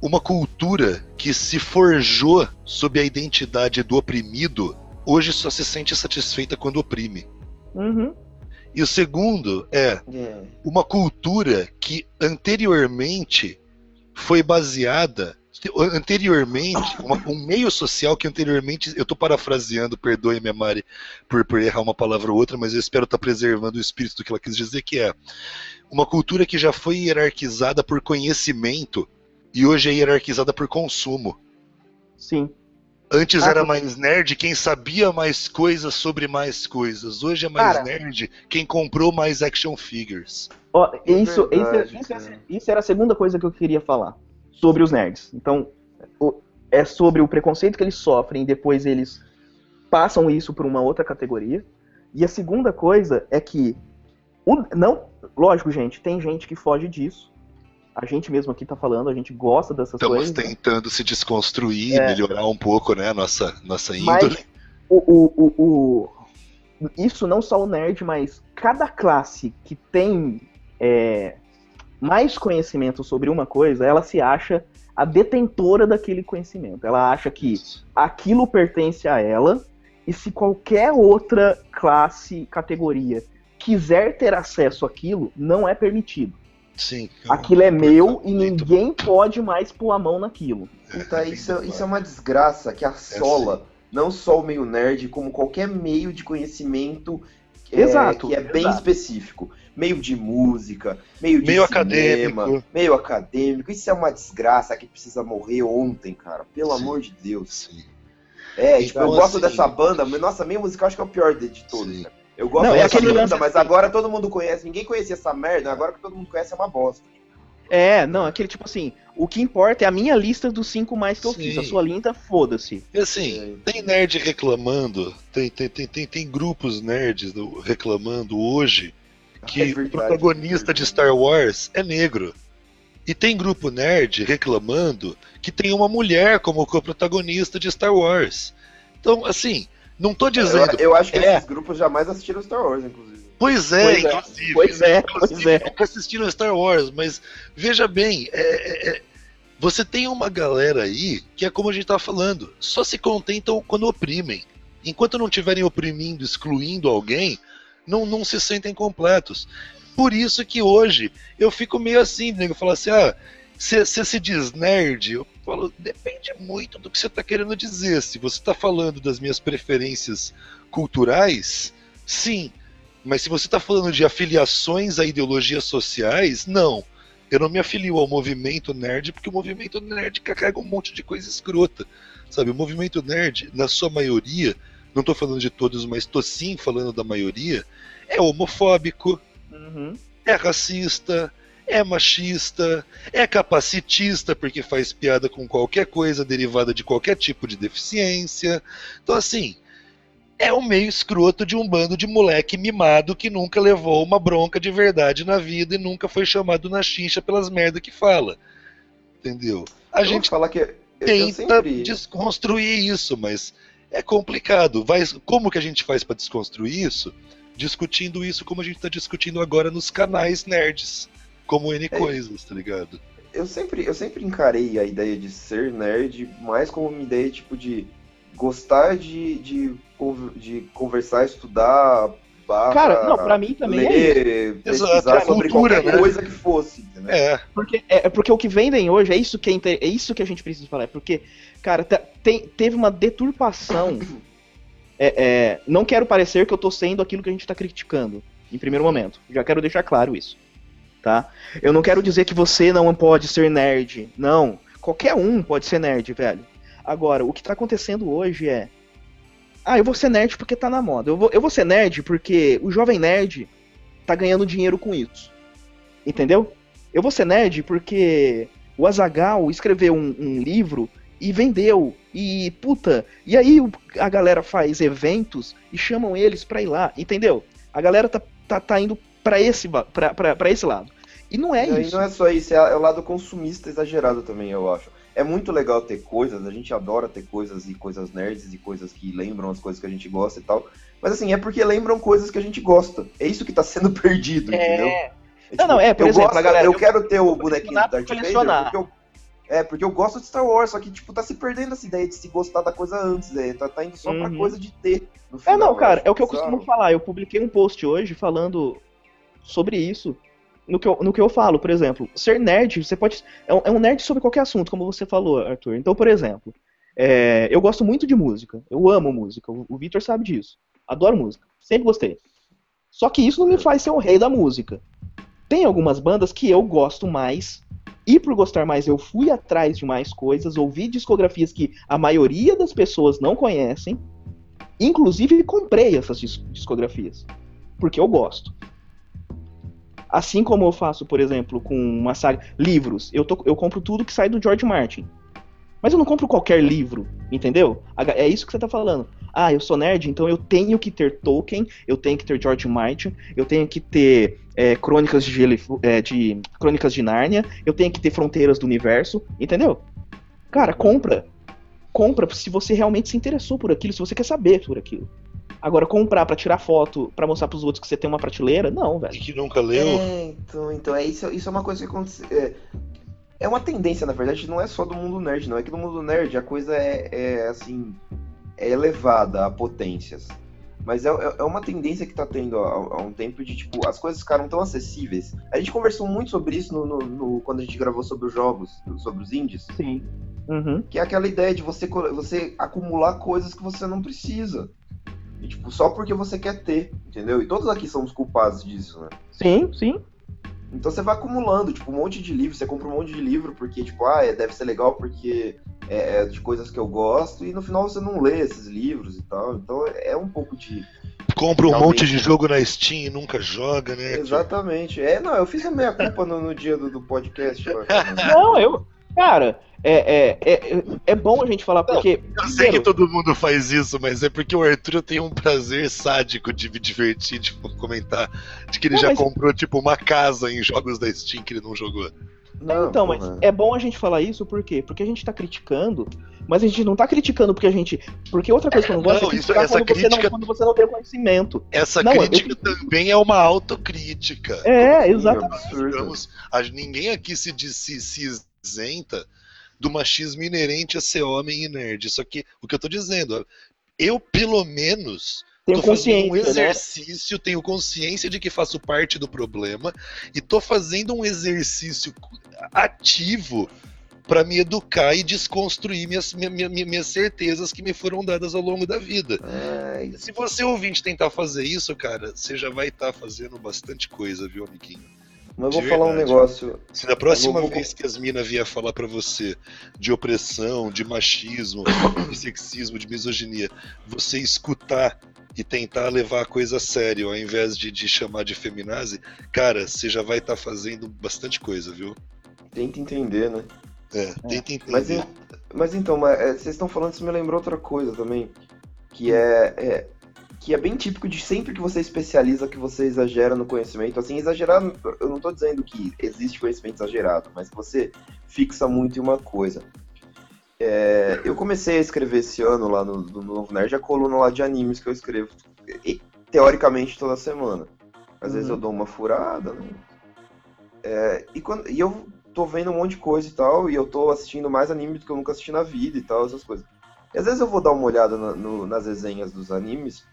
uma cultura que se forjou sob a identidade do oprimido, hoje só se sente satisfeita quando oprime. Uhum. E o segundo é É. uma cultura que anteriormente foi baseada anteriormente uma- um meio social que anteriormente eu estou parafraseando perdoe minha Mari por, por errar uma palavra ou outra mas eu espero estar preservando o espírito do que ela quis dizer que é uma cultura que já foi hierarquizada por conhecimento e hoje é hierarquizada por consumo Sim. Antes Ah, era mais nerd quem sabia mais coisas sobre mais coisas. Hoje é mais Cara. nerd quem comprou mais action figures. Ó, É isso, verdade, isso, isso, cara. isso era a segunda coisa que eu queria falar sobre os nerds. Então, é sobre o preconceito que eles sofrem e depois eles passam isso para uma outra categoria. E a segunda coisa é que o- não, lógico, gente, tem gente que foge disso. A gente mesmo aqui tá falando, a gente gosta dessas Estamos coisas. né? tentando se desconstruir, É. melhorar um pouco, né, a nossa, nossa Mas índole. o, o, o, o- isso não só o nerd, mas cada classe que tem é, mais conhecimento sobre uma coisa, ela se acha a detentora daquele conhecimento. Ela acha que aquilo pertence a ela e se qualquer outra classe, categoria quiser ter acesso àquilo, não é permitido. Sim. Aquilo é meu e ninguém pode mais pôr a mão naquilo. Puta, isso, isso é uma desgraça que assola não só o meio nerd, como qualquer meio de conhecimento é, Exato, que é bem exato. específico. Meio de música, meio de Meio cinema, acadêmico. meio acadêmico. Isso é uma desgraça que precisa morrer ontem, cara. Pelo Sim. amor de Deus. Sim. É, Então, tipo, eu gosto assim- dessa banda, mas nossa, meio musical acho que é o pior de, todos, né? Eu gosto Não, é dessa aquele banda, mas assim. agora todo mundo conhece. Ninguém conhecia essa merda, agora que todo mundo conhece é uma bosta. É, não, aquele tipo assim, o que importa é a minha lista dos cinco mais que eu Sim. fiz. A sua linda, foda-se. E assim, É. tem nerd reclamando, tem, tem, tem, tem, tem grupos nerds do- reclamando hoje que É o protagonista é de. Star Wars é negro. E tem grupo nerd reclamando que tem uma mulher como co-protagonista de Star Wars. Então, assim, não tô dizendo. Eu, eu acho que É. esses grupos jamais assistiram Star Wars, inclusive. Pois é, Pois é, inclusive. pois é, Inclusive, pois é. nunca assistiram Star Wars, mas veja bem, é- é- é- você tem uma galera aí que é como a gente tava falando, só se contentam quando oprimem. Enquanto não estiverem oprimindo, excluindo alguém, não, não se sentem completos. Por isso que hoje eu fico meio assim, nego, falar assim, ah, você se diz nerd? Eu falo, depende muito do que você tá querendo dizer. Se você tá falando das minhas preferências culturais, sim. Mas se você está falando de afiliações a ideologias sociais, não. Eu não me afilio ao movimento nerd, porque o movimento nerd carrega um monte de coisa escrota. Sabe, o movimento nerd, na sua maioria, não estou falando de todos, mas estou sim falando da maioria, é homofóbico, Uhum. é racista, é machista, é capacitista porque faz piada com qualquer coisa derivada de qualquer tipo de deficiência. Então, assim, é um meio escroto de um bando de moleque mimado que nunca levou uma bronca de verdade na vida e nunca foi chamado na chincha pelas merda que fala. Entendeu? A Eu gente falar que tenta sempre. desconstruir isso, mas é complicado. Vai, como que a gente faz para desconstruir isso? Discutindo isso como a gente tá discutindo agora nos canais nerds, como N É. coisas, tá ligado? Eu sempre, eu sempre encarei a ideia de ser nerd mais como uma ideia tipo de gostar de, de, de conversar, estudar, barra, Cara, não, pra mim também é isso. ler, Exato, pesquisar é sobre cultura, qualquer né? coisa que fosse, entendeu? É, Porque, é, é porque o que vendem hoje é isso que, é, inter- é isso que a gente precisa falar. É porque, cara, teve uma deturpação. É, é, não quero parecer que eu tô sendo aquilo que a gente tá criticando, em primeiro momento. Já quero deixar claro isso. Tá? Eu não quero dizer que você não pode ser nerd. Não. Qualquer um pode ser nerd, velho. Agora, o que tá acontecendo hoje é. Ah, eu vou ser nerd porque tá na moda. Eu vou, eu vou ser nerd porque o jovem nerd tá ganhando dinheiro com isso. Entendeu? Eu vou ser nerd porque o Azagal escreveu um, um livro e vendeu. E, puta, e aí a galera faz eventos e chamam eles pra ir lá, entendeu? A galera tá, tá, tá indo pra esse, pra, pra, pra esse lado. E não é E aí isso. não é só isso, é, é o lado consumista exagerado também, eu acho. É muito legal ter coisas, a gente adora ter coisas e coisas nerds e coisas que lembram as coisas que a gente gosta e tal. Mas assim, é porque lembram coisas que a gente gosta. É isso que tá sendo [laughs] perdido, entendeu? É, É, Não, não, é, por eu exemplo, gosto- a galera- eu eu quero ter o bonequinho do Darth Vader porque eu, é, porque eu gosto de Star Wars, só que, tipo, tá se perdendo essa ideia de se gostar da coisa antes, né? tá, tá indo só pra Uhum. coisa de ter. No É, final, não, cara, é o que eu costumo falar. Eu publiquei um post hoje falando sobre isso. No que, eu, no que eu falo, por exemplo, ser nerd, você pode. É um, é um nerd sobre qualquer assunto, como você falou, Arthur. Então, por exemplo, é, eu gosto muito de música. Eu amo música. O, o Victor sabe disso. Adoro música. Sempre gostei. Só que isso não me faz ser o rei da música. Tem algumas bandas que eu gosto mais. E por gostar mais, eu fui atrás de mais coisas, ouvi discografias que a maioria das pessoas não conhecem. Inclusive, comprei essas dis- discografias. Porque eu gosto. Assim como eu faço, por exemplo, com uma saga. Livros. Eu, tô- eu compro tudo que sai do George Martin. Mas eu não compro qualquer livro, entendeu? É isso que você tá falando. Ah, eu sou nerd, então eu tenho que ter Tolkien, eu tenho que ter George Martin, eu tenho que ter é, Crônicas de, e é, de Crônicas de Nárnia, eu tenho que ter Fronteiras do Universo, entendeu? Cara, compra. Compra se você realmente se interessou por aquilo, se você quer saber por aquilo. Agora, comprar pra tirar foto, pra mostrar pros outros que você tem uma prateleira, não, E velho. que nunca leu. É, então, então é isso, isso é uma coisa que acontece. É, é uma tendência, na verdade, não é só do mundo nerd, não. É que no mundo nerd a coisa é, é, assim. É elevada a potências. Mas é, é- é uma tendência que tá tendo há, há um tempo de, tipo, as coisas ficaram tão acessíveis. A gente conversou muito sobre isso no, no- no- quando a gente gravou sobre os jogos, sobre os indies. Sim. Uhum. Que é aquela ideia de você, você acumular coisas que você não precisa. E, tipo, só porque você quer ter, entendeu? E todos aqui somos culpados disso, né? Sim, sim. Então você vai acumulando, tipo, um monte de livro, você compra um monte de livro porque, tipo, ah, é- deve ser legal porque é, é de coisas que eu gosto, e no final você não lê esses livros e tal. Então é um pouco de. Compra um Realmente. monte de jogo na Steam e nunca joga, né? Exatamente. É, não, eu fiz a minha culpa no, no dia do, do podcast. cara. Não, eu. Cara, é, é, é, é bom a gente falar porque. Eu sei que todo mundo faz isso, mas é porque o Arthur tem um prazer sádico de me divertir, de comentar, de que ele Não, já mas- comprou, tipo, uma casa em jogos da Steam que ele não jogou. Não, então, mas porra. é bom a gente falar isso por quê? Porque a gente tá criticando, mas a gente não tá criticando porque a gente. Porque outra coisa que eu não gosto Não, é isso- essa quando, você crítica- não, quando você não tem conhecimento. Essa Não, eu- crítica também é uma autocrítica. É, exatamente. ninguém aqui se, diz- se, se isenta do machismo inerente a ser homem e nerd. Só que o que eu tô dizendo, eu pelo menos Tenho tô fazendo um né? exercício, tenho consciência de que faço parte do problema e tô fazendo um exercício ativo para me educar e desconstruir minhas, minha- minha- minhas certezas que me foram dadas ao longo da vida. Isso. Se você ouvinte tentar fazer isso, cara, você já vai estar fazendo bastante coisa, viu, amiguinho? Mas eu vou de falar um negócio. Se da próxima vou- vez que as minas vier falar pra você de opressão, de machismo, de sexismo, de misoginia, você escutar e tentar levar a coisa a sério, ao invés de, de chamar de feminazi, cara, você já vai estar fazendo bastante coisa, viu? Tenta entender, né? É, tenta entender. Mas, mas então, mas, é, vocês estão falando, isso me lembrou outra coisa também. Que é, é- Que é bem típico de sempre que você especializa, que você exagera no conhecimento. Assim, exagerar, eu não tô dizendo que existe conhecimento exagerado, mas você fixa muito em uma coisa. É, eu comecei a escrever esse ano lá no, no Novo Nerd a coluna lá de animes que eu escrevo, e- teoricamente, toda semana. Às vezes Uhum. eu dou uma furada, né? É, e, quando, e eu tô vendo um monte de coisa e tal, e eu tô assistindo mais anime do que eu nunca assisti na vida e tal, essas coisas. E às vezes eu vou dar uma olhada na- no- nas resenhas dos animes,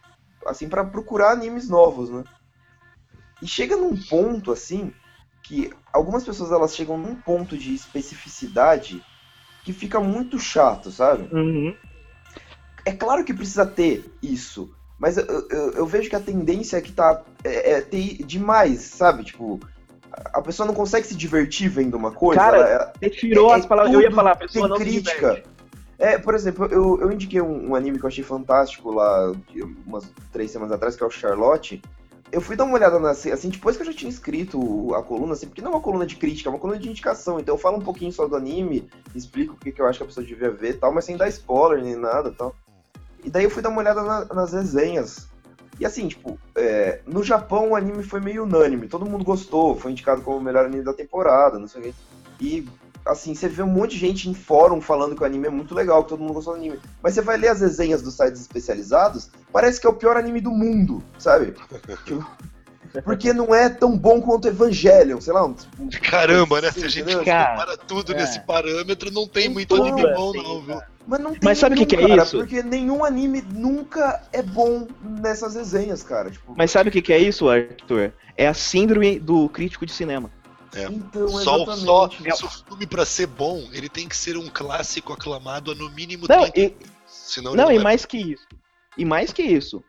assim, pra procurar animes novos, né? E chega num ponto, assim, que algumas pessoas elas chegam num ponto de especificidade que fica muito chato, sabe? Uhum. É claro que precisa ter isso, mas eu, eu- eu vejo que a tendência é que tá é, é ter demais, sabe? Tipo, a pessoa não consegue se divertir vendo uma coisa. Cara, ela- ela- Você tirou É- as é palavras. Eu ia falar, a pessoa não se crítica. diverte. É, por exemplo, eu, eu indiquei um, um anime que eu achei fantástico lá umas três semanas atrás, que é o Charlotte. Eu fui dar uma olhada na, assim, depois que eu já tinha escrito a coluna, assim, porque não é uma coluna de crítica, é uma coluna de indicação. Então eu falo um pouquinho só do anime, explico o que, que eu acho que a pessoa devia ver tal, mas sem dar spoiler nem nada tal. E daí eu fui dar uma olhada na- nas resenhas. E assim, tipo, é, no Japão o anime foi meio unânime, todo mundo gostou, foi indicado como o melhor anime da temporada, não sei o quê. E assim, você vê um monte de gente em fórum falando que o anime é muito legal, que todo mundo gostou do anime. Mas você vai ler as resenhas dos sites especializados, parece que é o pior anime do mundo, sabe? Tipo, [laughs] porque não é tão bom quanto Evangelion, sei lá. Um, um- Caramba, né? Se a gente? Cara, compara tudo é. nesse parâmetro, não tem muito Então, anime bom, assim, não, viu? Mas não tem Mas sabe o que é cara, isso? Porque nenhum anime nunca é bom nessas resenhas, cara. Tipo, Mas sabe o que, que é isso, Arthur? É a síndrome do crítico de cinema. Então, Só, só se o filme pra ser bom, ele tem que ser um clássico aclamado a no mínimo Não, 30 e, senão ele não, e é. mais que isso. E mais que isso.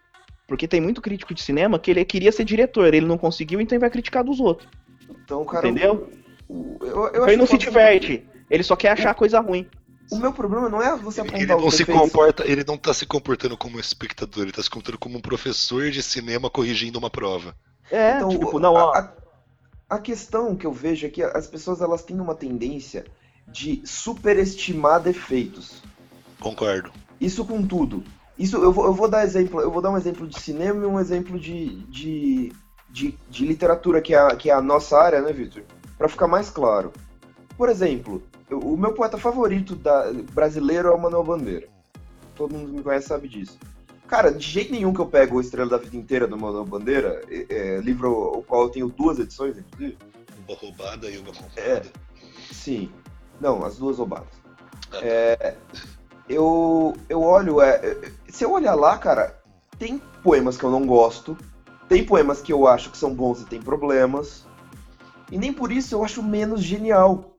Porque tem muito crítico de cinema que ele queria ser diretor, ele não conseguiu, então ele vai criticar dos outros. Então, cara, Entendeu? o- o- eu, eu Então acho ele não que se diverte. Ele só quer achar coisa ruim. O meu problema não é você Ele, apontar ele não os se defeitos. comporta, ele não tá se comportando como um espectador, ele tá se comportando como um professor de cinema corrigindo uma prova. É, Então, tipo, não, ó. a, a- a questão que eu vejo é que as pessoas elas têm uma tendência de superestimar defeitos. Concordo. Isso com tudo. Isso eu vou, eu vou dar exemplo, eu vou dar um exemplo de cinema e um exemplo de, de, de, de literatura, que é, a, que é a nossa área, né, Victor? Pra ficar mais claro. Por exemplo, eu- o meu poeta favorito da, brasileiro é o Manuel Bandeira. Todo mundo que me conhece sabe disso. Cara, de jeito nenhum que eu pego o Estrela da Vida Inteira do Manuel Bandeira, é, é, livro o qual eu tenho duas edições, inclusive. Uma roubada e uma comprada. É. Sim. Não, as duas roubadas. É, eu, eu olho, é, é, se eu olhar lá, cara, tem poemas que eu não gosto, tem poemas que eu acho que são bons e tem problemas, e nem por isso eu acho menos genial.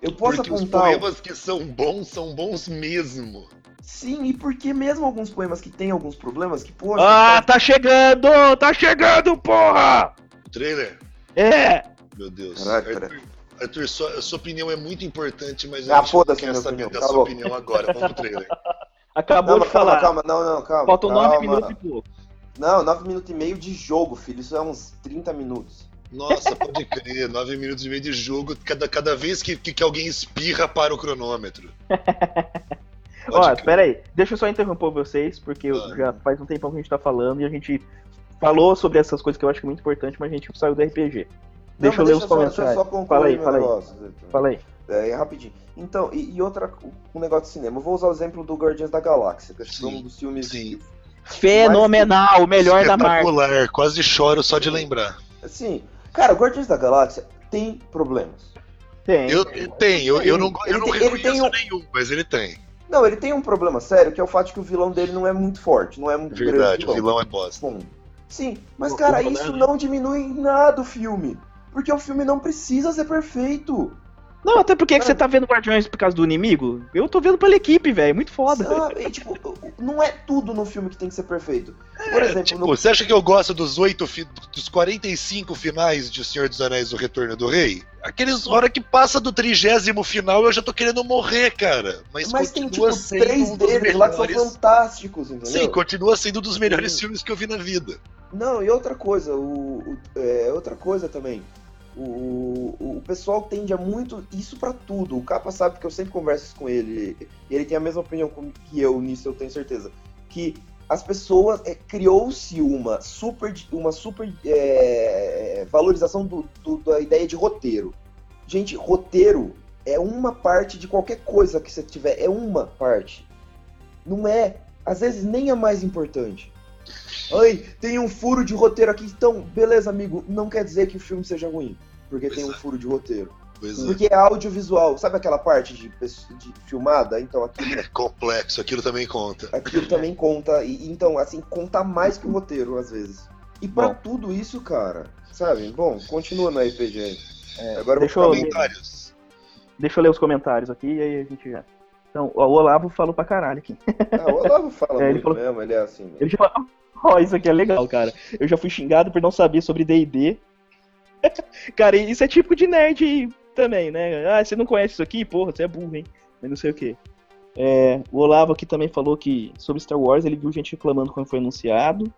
Eu posso Porque os apontar. poemas que são bons são bons mesmo. Sim, e porque mesmo alguns poemas que têm alguns problemas, que, poxa, Ah, tá chegando! Tá chegando, porra! O trailer? É! Meu Deus. Caraca, Arthur, Arthur, sua, a sua opinião é muito importante, mas Ah, a gente não quer saber opinião, da tá sua opinião agora. Vamos pro trailer. [laughs] Acabou Não, de calma, falar. calma, não, não, calma. Faltam calma. nove minutos e pouco. Não, 9 minutos e meio de jogo, filho. Isso é uns 30 minutos. Nossa, pode crer, [laughs] nove minutos e meio de jogo, cada, cada vez que, que, que alguém espirra para o cronômetro. [laughs] Ó, espera aí. Deixa eu só interromper vocês, porque Ah. já faz um tempão que a gente tá falando e a gente falou sobre essas coisas que eu acho que é muito importante, mas a gente saiu do RPG. Deixa Não, eu ler os comentários. Deixa eu só concluir Fala aí, fala aí. negócio. Fala aí. É, rapidinho. Então, e, e outra, um negócio de cinema. Eu vou usar o exemplo do Guardiões da Galáxia, que acho que foi Sim, um dos filmes. sim. Fenomenal, o melhor da Marvel. Espetacular, quase choro só de lembrar. Assim, cara, o Guardiões da Galáxia tem problemas. Tem. Eu tenho, eu, eu não, eu Ele não tem- reconheço tem um- nenhum, mas ele tem. Não, ele tem um problema sério, que é o fato de que o vilão dele não é muito forte, não é muito Verdade, o grande. vilão é bosta. Bom, sim, mas O- cara, o isso problema- não diminui em nada o filme. Porque o filme não precisa ser perfeito. Não, até porque é que você tá vendo Guardiões por causa do inimigo? Eu tô vendo pela equipe, velho. Muito foda. Sabe? E, tipo, não é tudo no filme que tem que ser perfeito. Por exemplo, Tipo, no você acha que eu gosto dos oito fi- dos 45 finais de O Senhor dos Anéis O Retorno do Rei? Aqueles hora que passa do trigésimo final eu já tô querendo morrer, cara. Mas, Mas tem tipo três um deles lá que são fantásticos, entendeu? Sim, continua sendo um dos melhores Sim. filmes que eu vi na vida. Não, e outra coisa, o, o- é, outra coisa também. O, o, pessoal tende a muito isso pra tudo. O Capa sabe que eu sempre converso com ele. E ele tem a mesma opinião que eu nisso, eu tenho certeza. Que as pessoas é, criou-se uma super uma super é, valorização do, do- da ideia de roteiro. Gente, roteiro é uma parte de qualquer coisa que você tiver, é uma parte. Não é, às vezes nem a mais importante. Ai, tem um furo de roteiro aqui, então, beleza, amigo, não quer dizer que o filme seja ruim, porque Pois tem um é. furo de roteiro. Pois é. Porque é audiovisual, sabe aquela parte de, de filmada? Então aquilo, [laughs] É complexo, aquilo também conta. aquilo também conta, e então, assim, conta mais que o roteiro, às vezes. E pra Bom. tudo isso, cara, sabe? Bom, continua no RPG aí. Agora eu deixa vou eu- Comentários. Deixa eu ler os comentários aqui e aí a gente já. Então, ó, o Olavo falou pra caralho aqui. Ah, o Olavo fala [laughs] É, ele muito falou- mesmo, ele é assim mesmo. Ele já falou, [laughs] ó, isso aqui é legal, cara. Eu já fui xingado por não saber sobre D&D. [laughs] cara, isso é típico de nerd também, né? Ah, você não conhece isso aqui? Porra, você é burro, hein? Mas não sei o quê. É, o Olavo aqui também falou que sobre Star Wars ele viu gente reclamando quando foi anunciado,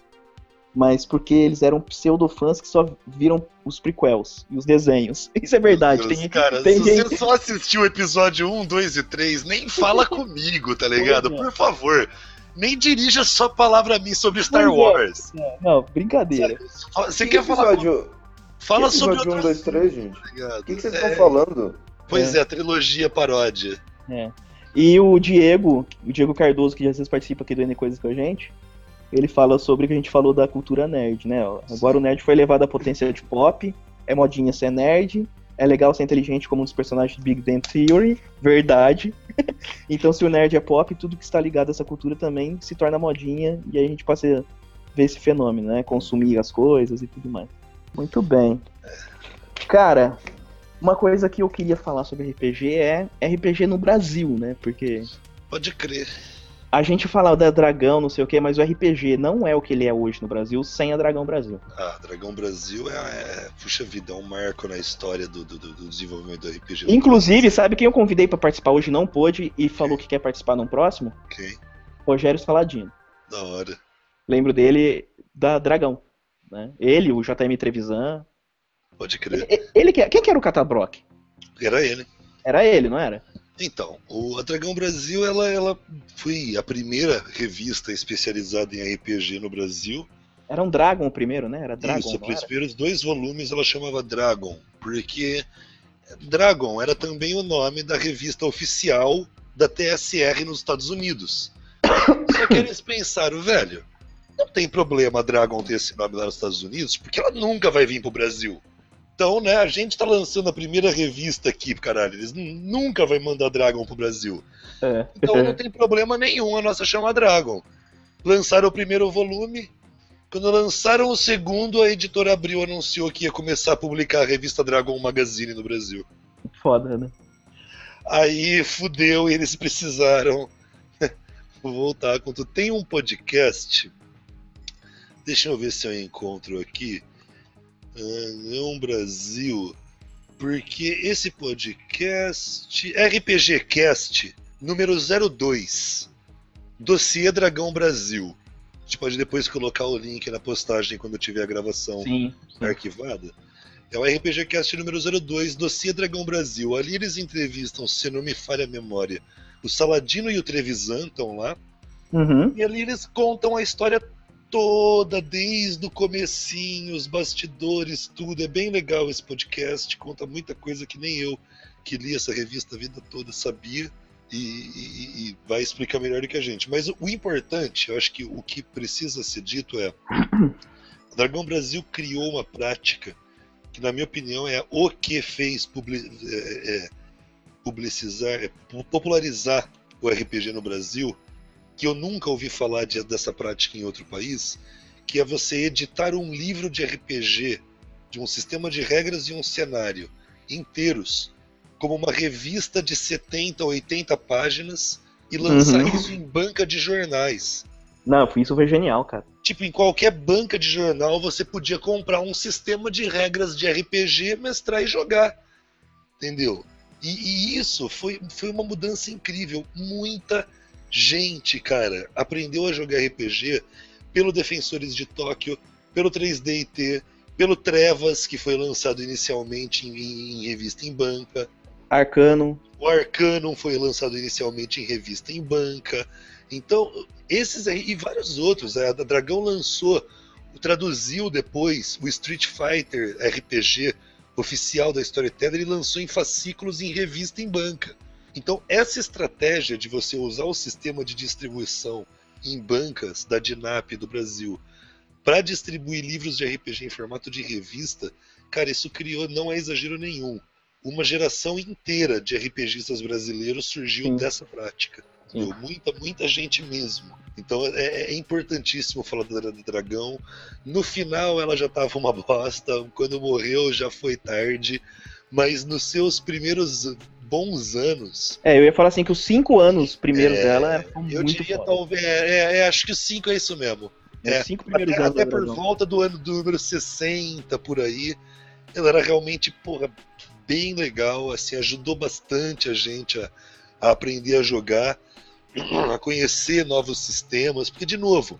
mas porque eles eram pseudo-fãs que só viram os prequels e os desenhos. [laughs] Isso é verdade. Deus, Tem, cara, tem se gente... você só assistiu o episódio 1, 2 e 3, nem fala comigo, tá ligado? É. Por favor. Nem dirija sua palavra a mim sobre Star é. Wars. Não, brincadeira. Você Que quer falar? episódio, Fala que sobre episódio 1, outras 2, 3, gente? tá? O que, que vocês É, estão falando? Pois é, a trilogia paródia. E o Diego, o Diego Cardoso, que às vezes participa aqui do N Coisas com a gente, ele fala sobre o que a gente falou da cultura nerd, né? Agora o nerd foi levado à potência de pop, é modinha ser nerd, é legal ser inteligente como um dos personagens de Big Bang Theory, verdade. [laughs] então se o nerd é pop, tudo que está ligado a essa cultura também se torna modinha, e aí a gente passa a ver esse fenômeno, né? Consumir as coisas e tudo mais. Muito bem. Cara, uma coisa que eu queria falar sobre RPG é RPG no Brasil, né? Porque Pode crer. A gente fala da Dragão, não sei o que, mas o RPG não é o que ele é hoje no Brasil sem a Dragão Brasil. Ah, Dragão Brasil é, é- puxa vida, é um marco na história do, do- do desenvolvimento do RPG. Inclusive, sabe quem eu convidei pra participar hoje não pôde e falou que quer participar no próximo? Ok, Rogério Saladino. da hora. Lembro dele da Dragão. Né? Ele, o JM Trevisan. Pode crer. Ele que, quem que era o Catabrock? Era ele. Era ele, não era? Então, o, a Dragão Brasil, ela, ela foi a primeira revista especializada em RPG no Brasil. Era um Dragon o primeiro, né? Era Dragon. Isso, os primeiros dois volumes ela chamava Dragon, porque Dragon era também o nome da revista oficial da TSR nos Estados Unidos. Só que eles pensaram, velho, não tem problema a Dragon ter esse nome lá nos Estados Unidos, porque ela nunca vai vir pro Brasil. Então, né, a gente tá lançando a primeira revista aqui, caralho. Eles nunca vai mandar Dragon pro Brasil. É. Então não tem problema nenhum a nossa chama Dragon. Lançaram o primeiro volume. Quando lançaram o segundo, a editora Abril anunciou que ia começar a publicar a revista Dragon Magazine no Brasil. Foda, né? Aí fudeu e eles precisaram [laughs] voltar. Quando tem um podcast, deixa eu ver se eu encontro aqui. Não Brasil. Porque esse podcast. RPG Cast número 02. Dossiê Dragão Brasil. A gente pode depois colocar o link na postagem quando tiver a gravação sim, sim. arquivada. É o RPG Cast número 02, Dossiê Dragão Brasil. Ali eles entrevistam, se não me falha a memória, o Saladino e o Trevisan estão lá. Uhum. E ali eles contam a história toda, desde o comecinho, os bastidores, tudo. É bem legal esse podcast, conta muita coisa que nem eu, que li essa revista a vida toda, sabia. E, e, e vai explicar melhor do que a gente. Mas o, o importante, eu acho que o que precisa ser dito é: o Dragão Brasil criou uma prática que, na minha opinião, é o que fez é, é, publicizar, é, popularizar o RPG no Brasil que eu nunca ouvi falar de, dessa prática em outro país, que é você editar um livro de RPG, de um sistema de regras e um cenário inteiros, como uma revista de 70 ou 80 páginas e lançar uhum. isso em banca de jornais. Não, isso foi genial, cara. Tipo, em qualquer banca de jornal você podia comprar um sistema de regras de RPG, mestrar e jogar. Entendeu? E, e isso foi, foi uma mudança incrível. Muita gente, cara, aprendeu a jogar RPG pelo Defensores de Tóquio, pelo 3DT, pelo Trevas, que foi lançado inicialmente em, em revista em banca. Arcano. O Arcano foi lançado inicialmente em revista em banca. Então, esses aí e vários outros. A Dragão lançou, traduziu depois o Street Fighter RPG oficial da Storyteller e lançou em fascículos em revista em banca. Então, essa estratégia de você usar o sistema de distribuição em bancas da DINAP do Brasil para distribuir livros de RPG em formato de revista, cara, isso criou, não é exagero nenhum, uma geração inteira de RPGistas brasileiros surgiu Sim. dessa prática. Muita, muita gente mesmo. Então é, é importantíssimo falar da, da Dragão. No final ela já estava uma [laughs] bosta, quando morreu já foi tarde, mas nos seus primeiros bons anos. É, eu ia falar assim que os cinco anos primeiros é, dela foram eu muito diria, talvez, é, é, é, acho que os cinco é isso mesmo. É, os cinco primeiros até, anos. Até por volta do ano do número 60, por aí, ela era realmente, porra, bem legal, assim, ajudou bastante a gente a, a aprender a jogar, a conhecer novos sistemas, porque, de novo,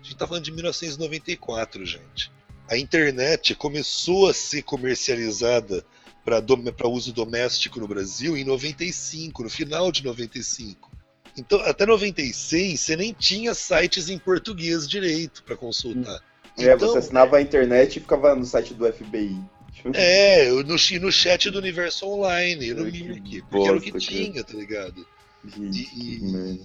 a gente tá falando de 1994, gente. A internet começou a ser comercializada para uso doméstico no Brasil em 95, no final de 95. Então, até 96, você nem tinha sites em português direito para consultar. É, então, você assinava a internet e ficava no site do FBI. [laughs] É, no, no chat do Universo Online, no Mirk, porque era o que tinha, tá ligado? E,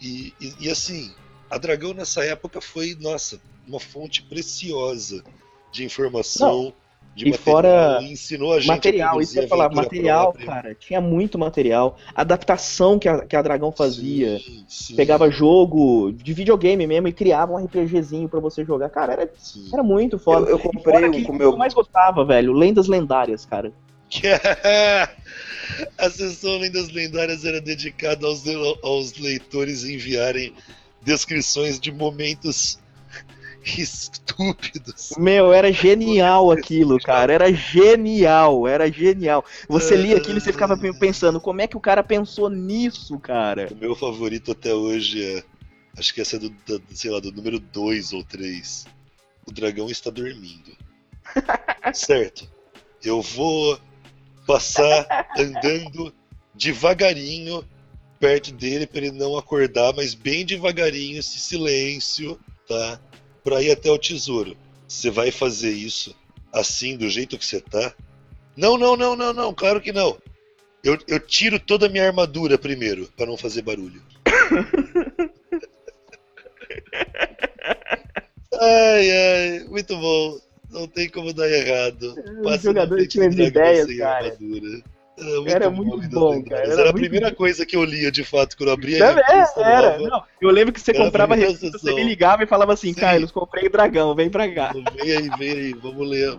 e, e, e, assim, a Dragão nessa época foi, nossa, uma fonte preciosa de informação. Não e material, fora ensinou a gente material, a isso ia falar, material, própria. cara, tinha muito material, adaptação que a, que a Dragão fazia, sim, sim. pegava jogo de videogame mesmo e criava um RPGzinho para você jogar, cara, era, era muito foda. Eu, eu comprei o que eu mais gostava, velho, Lendas Lendárias, cara. [laughs] a sessão Lendas Lendárias era dedicada aos, aos leitores enviarem descrições de momentos [laughs] estúpidos. Meu, era genial aquilo, cara. Era genial, era genial. Você lia aquilo e você ficava pensando, como é que o cara pensou nisso, cara? O meu favorito até hoje é. Acho que essa é do, do sei lá, do número 2 ou 3. O dragão está dormindo. [laughs] certo. Eu vou passar [laughs] andando devagarinho perto dele para ele não acordar, mas bem devagarinho, esse silêncio, tá? para ir até o tesouro. Você vai fazer isso assim, do jeito que você tá? Não, não, não, não, não, claro que não. Eu, eu tiro toda a minha armadura primeiro, para não fazer barulho. [laughs] ai, ai, muito bom. Não tem como dar errado. É, Passa o jogador tinha ideias, cara. Armadura. Era, era muito bom, cara. Era, era a primeira bom. coisa que eu lia, de fato, quando eu abria a revista era. nova. Não, eu lembro que você Era comprava a revista, você me ligava e falava assim, Sim. Carlos, comprei o dragão, vem pra cá. Vem aí, vem aí, vamos ler.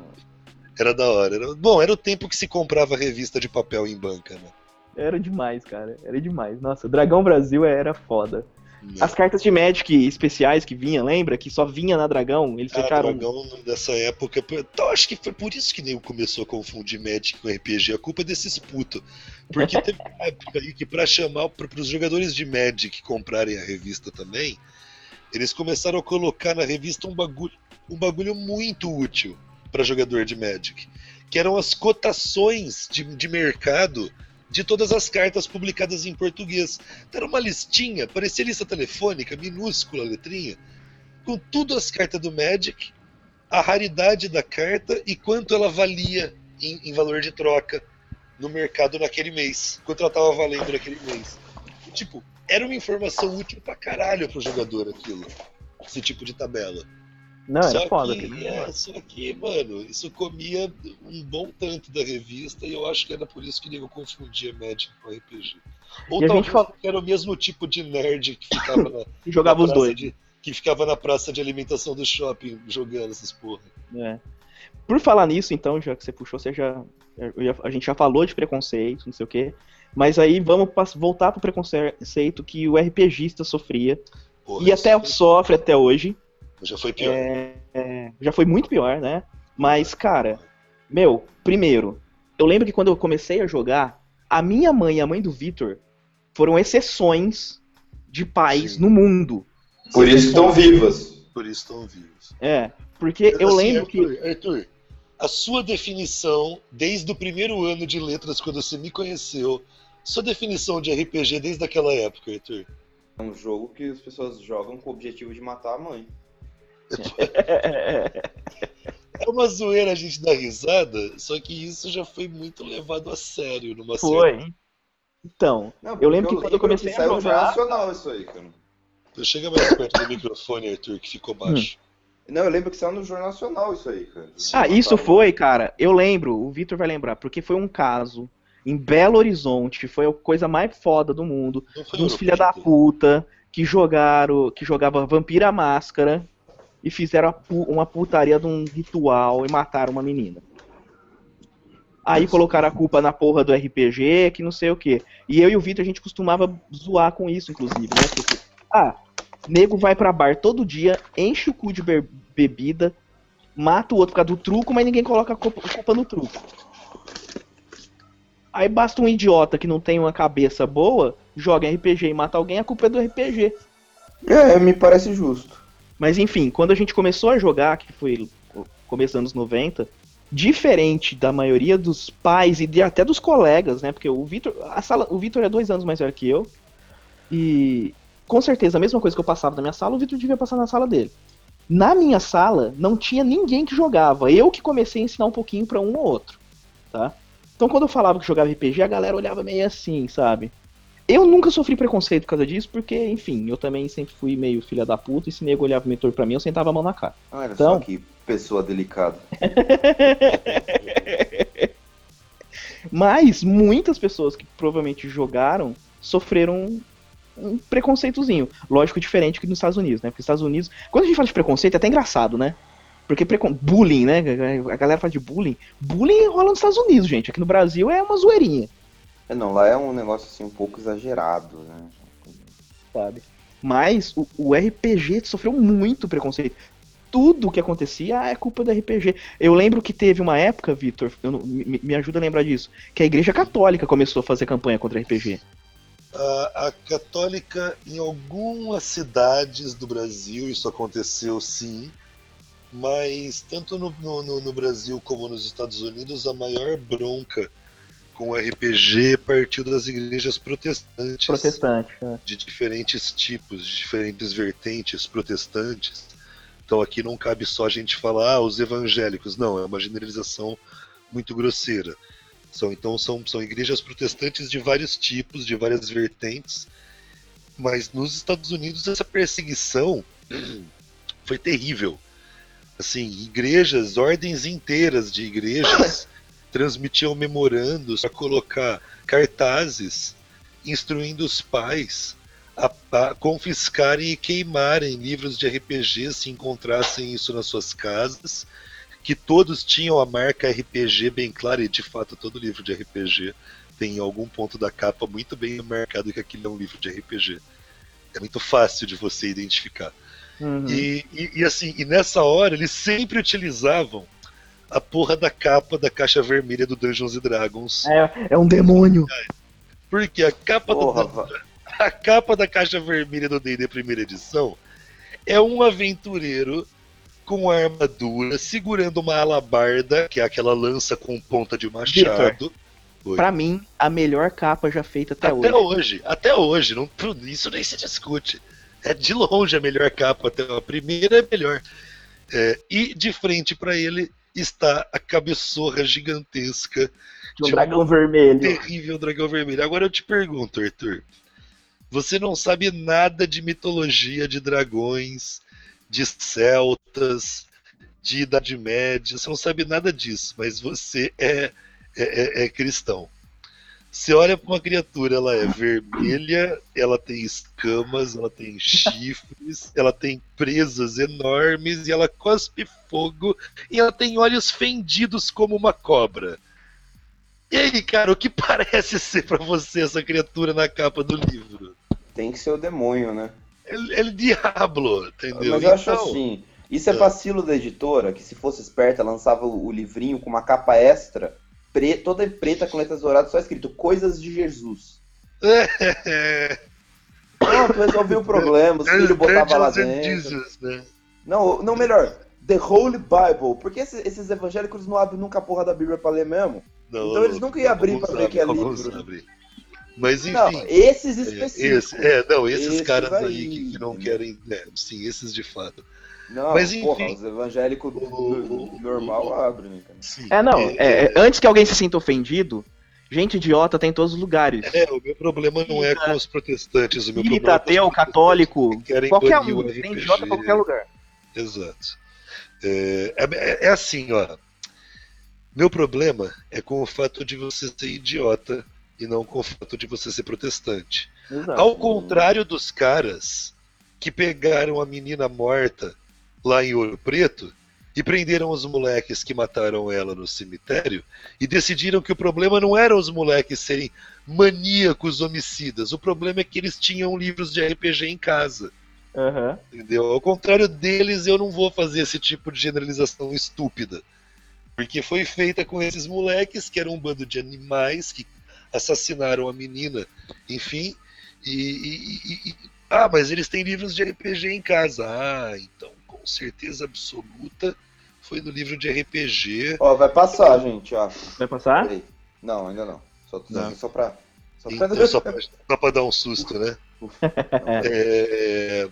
Era da hora. Era... Bom, era o tempo que se comprava revista de papel em banca, né? Era demais, cara. Era demais. Nossa, o Dragão Brasil era foda. As cartas de Magic especiais que vinha, lembra? Que só vinha na Dragão, eles Ah, fecharam. Dragão dessa época. Então, acho que foi por isso que nego começou a confundir Magic com RPG. A culpa é desses putos. Porque [laughs] teve uma época aí que, pra chamar para os jogadores de Magic comprarem a revista também, eles começaram a colocar na revista um bagulho, um bagulho muito útil para jogador de Magic, que eram as cotações de, de mercado de todas as cartas publicadas em português. Era uma listinha, parecia lista telefônica, minúscula letrinha, com tudo as cartas do Magic, a raridade da carta e quanto ela valia em, em valor de troca no mercado naquele mês, quanto ela tava valendo naquele mês. E, tipo, era uma informação útil pra caralho pro jogador aquilo, esse tipo de tabela. Não, era só foda. que, é, só que, mano, isso comia um bom tanto da revista e eu acho que era por isso que nego confundia Magic com RPG. Ou E talvez fala- era o mesmo tipo de nerd que ficava na, [laughs] jogava na os praça dois. de- que ficava na praça de alimentação do shopping jogando essas porra. É. Por falar nisso, então, já que você puxou, você já, eu já- a gente já falou de preconceito, não sei o quê. Mas aí vamos voltar pro preconceito que o RPGista sofria. Porra, e até sofre até hoje. Já foi pior. É, é, já foi muito pior, né? Mas, cara, meu, primeiro, eu lembro que quando eu comecei a jogar, a minha mãe e a mãe do Vitor foram exceções de pais Sim. no mundo. Por isso estão vivas. Por isso estão vivos. É, porque eu Assim, lembro que. Arthur, Arthur, a sua definição, desde o primeiro ano de letras, quando você me conheceu, sua definição de RPG desde aquela época, Arthur. É um jogo que as pessoas jogam com o objetivo de matar a mãe. É uma zoeira a gente dar risada, só que isso já foi muito levado a sério numa Foi. Então, Não, Eu lembro que quando eu comecei a saiu no jogar- Jornal Nacional isso aí, cara. Então chega mais perto do microfone, Arthur, que ficou baixo. Não, eu lembro que saiu no Jornal Nacional isso aí, cara. Ah, isso foi, cara. Eu lembro, o Vitor vai lembrar, porque foi um caso em Belo Horizonte, foi a coisa mais foda do mundo. Uns filha da puta que jogaram, que jogava Vampira Máscara e fizeram pu- uma putaria de um ritual e mataram uma menina. Aí colocaram a culpa na porra do RPG, que não sei o que. E eu e o Vitor, a gente costumava zoar com isso, inclusive, né? Porque, ah, nego vai pra bar todo dia, enche o cu de be- bebida, mata o outro por causa do truco, mas ninguém coloca a culpa, a culpa no truco. Aí basta um idiota que não tem uma cabeça boa, joga em RPG e mata alguém, a culpa é do RPG. É, me parece justo. Mas enfim, quando a gente começou a jogar, que foi começo dos anos 90, diferente da maioria dos pais e de- até dos colegas, né? Porque o Vitor, a sala, o Vitor é dois anos mais velho que eu. E com certeza a mesma coisa que eu passava na minha sala, o Vitor devia passar na sala dele. Na minha sala não tinha ninguém que jogava. Eu que comecei a ensinar um pouquinho pra um ou outro, tá? Então quando eu falava que jogava RPG, a galera olhava meio assim, sabe? Eu nunca sofri preconceito por causa disso, porque, enfim, eu também sempre fui meio filha da puta, e se nego olhava meio torto pra mim, eu sentava a mão na cara. Olha Então- só que pessoa delicada. [laughs] Mas muitas pessoas que provavelmente jogaram sofreram um preconceitozinho. Lógico, diferente que nos Estados Unidos, né? Porque nos Estados Unidos. Quando a gente fala de preconceito, é até engraçado, né? Porque precon... bullying, né? A galera fala de bullying. Bullying rola nos Estados Unidos, gente. Aqui no Brasil é uma zoeirinha, É, não, lá é um negócio assim um pouco exagerado, né? sabe? Mas o, o RPG sofreu muito preconceito. Tudo que acontecia ah, é culpa do RPG. Eu lembro que teve uma época, Vitor, me, me ajuda a lembrar disso, que a Igreja Católica começou a fazer campanha contra RPG. A, a católica, em algumas cidades do Brasil, isso aconteceu sim, mas tanto no- no- no Brasil como nos Estados Unidos, a maior bronca com o RPG partiu das igrejas protestantes. Protestante. né? de diferentes tipos, de diferentes vertentes protestantes. Então aqui não cabe só a gente falar ah, os evangélicos, não, é uma generalização muito grosseira. São, então são, são igrejas protestantes de vários tipos, de várias vertentes, mas nos Estados Unidos essa perseguição foi terrível. Assim, igrejas, ordens inteiras de igrejas [laughs] transmitiam memorandos para colocar cartazes instruindo os pais a, a, confiscarem e queimarem livros de RPG se encontrassem isso nas suas casas, que todos tinham a marca RPG bem clara, e de fato todo livro de RPG tem em algum ponto da capa muito bem marcado que aquilo é um livro de RPG. É muito fácil de você identificar. Uhum. E, e, e, assim, e nessa hora eles sempre utilizavam a porra da capa da caixa vermelha do Dungeons and Dragons. É, é um demônio. Porque a capa porra, do, [laughs] a capa da caixa vermelha do D&D primeira edição é um aventureiro com armadura segurando uma alabarda, que é aquela lança com ponta de machado. Pra mim, a melhor capa já feita até, até hoje. Até hoje, até hoje. Não, isso nem se discute. É de longe a melhor capa, até a primeira é melhor. É, e de frente para ele está a cabeçorra gigantesca de um dragão vermelho. Terrível dragão vermelho. Agora eu te pergunto, Arthur. Você não sabe nada de mitologia de dragões, de celtas, de Idade Média, você não sabe nada disso, mas você é, é, é, é cristão. Você olha para uma criatura, ela é vermelha, ela tem escamas, ela tem chifres, [laughs] ela tem presas enormes e ela cospe fogo e ela tem olhos fendidos como uma cobra. E aí, cara, o que [laughs] parece ser para você essa criatura na capa do livro? Tem que ser o demônio, né? Ele, ele Diablo, entendeu? Mas eu então... acho assim, isso é, é vacilo da editora, que se fosse esperta, lançava o livrinho com uma capa extra pre, toda preta com letras douradas, só escrito Coisas de Jesus. [laughs] Pronto, resolveu o problema, os filhos botavam lá dentro. Jesus, né? Não, não, melhor, The Holy Bible. Porque esses, esses evangélicos não abrem nunca a porra da Bíblia pra ler mesmo? Não, então eles nunca iam abrir pra ver que é livro. Mas enfim. Não, esses específicos. É, esse, é não, esses, esses caras aí, aí que, que, não querem. É, sim, esses de fato. Não, mas enfim. Porra, os evangélicos o, normal o, abrem, né, Sim, é, não. É, é, é, antes que alguém se sinta ofendido, gente idiota tem em todos os lugares. É, o meu problema não é com os protestantes. O meu Espírita, problema é ateu, católico, qualquer um. Tem idiota em qualquer lugar. Exato. É, é, é, assim, ó. Meu problema é com o fato de você ser idiota e não com o fato de você ser protestante. Exato. Ao contrário dos caras que pegaram a menina morta lá em Ouro Preto e prenderam os moleques que mataram ela no cemitério e decidiram que o problema não eram os moleques serem maníacos homicidas, o problema é que eles tinham livros de RPG em casa. Uhum. Entendeu? Ao contrário deles, eu não vou fazer esse tipo de generalização estúpida. Porque foi feita com esses moleques, que eram um bando de animais que assassinaram a menina, enfim. E, e, e, ah, mas eles têm livros de RPG em casa. Ah, então com certeza absoluta foi no livro de RPG. Ó, vai passar, gente, ó. Vai passar? Não, ainda não. Só, não. só pra. Só pra... Então, só, pra, [laughs] só pra dar um susto, né? é,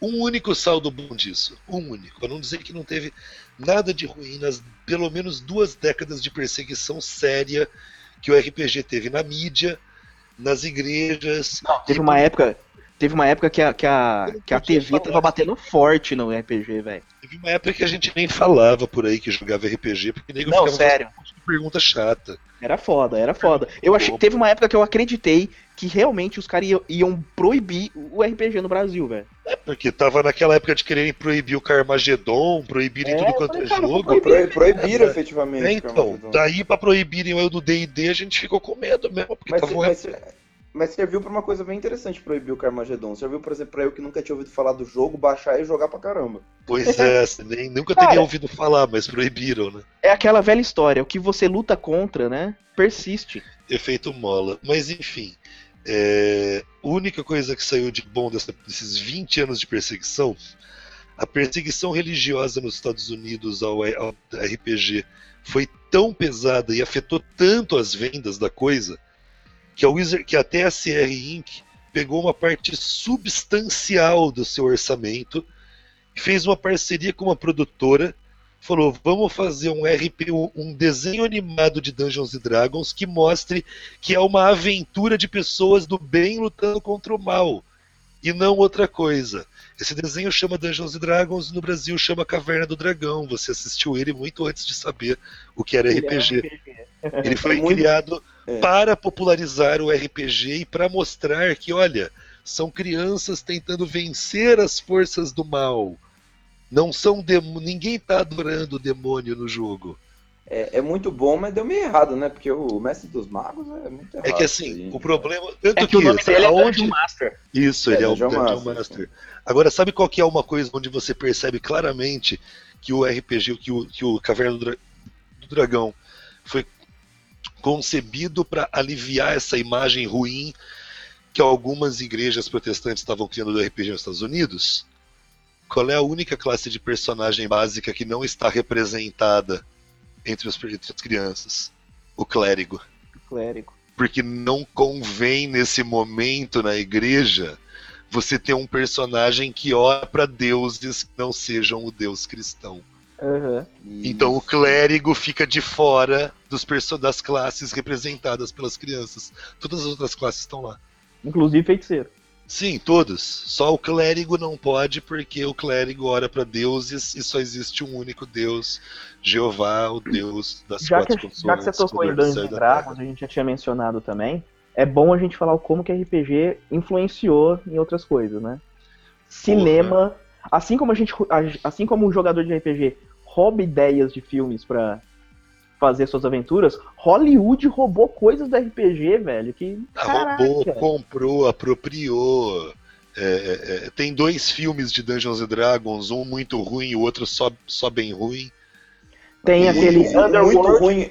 um único saldo bom disso. Um único. Para não dizer que não teve nada de ruim nas pelo menos duas décadas de perseguição séria que o RPG teve na mídia, nas igrejas. Não, teve uma época. Teve uma época que a, que a, que a TV falar. tava batendo forte no RPG, velho. Teve uma época que a gente nem falava por aí que jogava RPG, porque nego Não, sério. pergunta chata. Era foda, era foda. Eu achei teve uma época que eu acreditei que realmente os caras iam, iam, proibir o RPG no Brasil, velho. É, porque tava naquela época de quererem proibir o Carmageddon, proibirem é, tudo quanto é jogo. Proibiram, proibiram é, efetivamente. É, então, daí pra proibirem o do DD a gente ficou com medo mesmo, porque mas, tava mas, mas serviu pra uma coisa bem interessante proibir o Carmageddon. Serviu, por exemplo, pra eu que nunca tinha ouvido falar do jogo, baixar e jogar pra caramba. Pois [laughs] é, nem, nunca Cara, teria ouvido falar, mas proibiram, né? É aquela velha história, o que você luta contra, né, persiste. Efeito mola. Mas enfim, é, a única coisa que saiu de bom dessa, desses 20 anos de perseguição, a perseguição religiosa nos Estados Unidos ao, ao RPG foi tão pesada e afetou tanto as vendas da coisa que a, Wizard, que a TSR Inc. pegou uma parte substancial do seu orçamento, fez uma parceria com uma produtora, falou: vamos fazer um RP, um desenho animado de Dungeons Dragons que mostre que é uma aventura de pessoas do bem lutando contra o mal. e não outra coisa. Esse desenho chama Dungeons Dragons e no Brasil chama Caverna do Dragão. Você assistiu ele muito antes de saber o que era é RPG. Ele foi muito- criado é. para popularizar o RPG e para mostrar que, olha, são crianças tentando vencer as forças do mal. Não são demo... ninguém tá adorando o demônio no jogo. É, é muito bom, mas deu meio errado, né? Porque o Mestre dos Magos é muito errado. É que assim, aí. o problema. Tanto É que o nome sabe dele é aonde- Dungeon Master. Isso, É, ele é, o Dungeon Master. Master. Agora, sabe qual que é uma coisa onde você percebe claramente que o RPG, que o, que o Caverna do, Dra- do Dragão foi concebido para aliviar essa imagem ruim que algumas igrejas protestantes estavam criando do RPG nos Estados Unidos? Qual é a única classe de personagem básica que não está representada entre, os, entre as crianças? O clérigo Clérigo. porque não convém nesse momento na igreja você ter um personagem que ora para deuses que não sejam o deus cristão. Aham. Então o clérigo fica de fora dos das classes representadas pelas crianças. Todas as outras classes estão lá. Inclusive feiticeiro. Sim, todos. Só o clérigo não pode porque o clérigo ora para deuses e só existe um único deus, Jeová, o deus das Já que, quatro já que você tocou em Dungeons e da Dragons, a gente já tinha mencionado também, é bom a gente falar como que RPG influenciou em outras coisas, né? Cinema, assim como a gente, assim como um jogador de RPG rouba ideias de filmes pra fazer suas aventuras, Hollywood roubou coisas do RPG, velho, que Ah, roubou, caraca. comprou, apropriou. É, é, é, tem dois filmes de Dungeons and Dragons, um muito ruim e o outro só, só bem ruim. Tem Muito- aquele muito Underworld, ruim.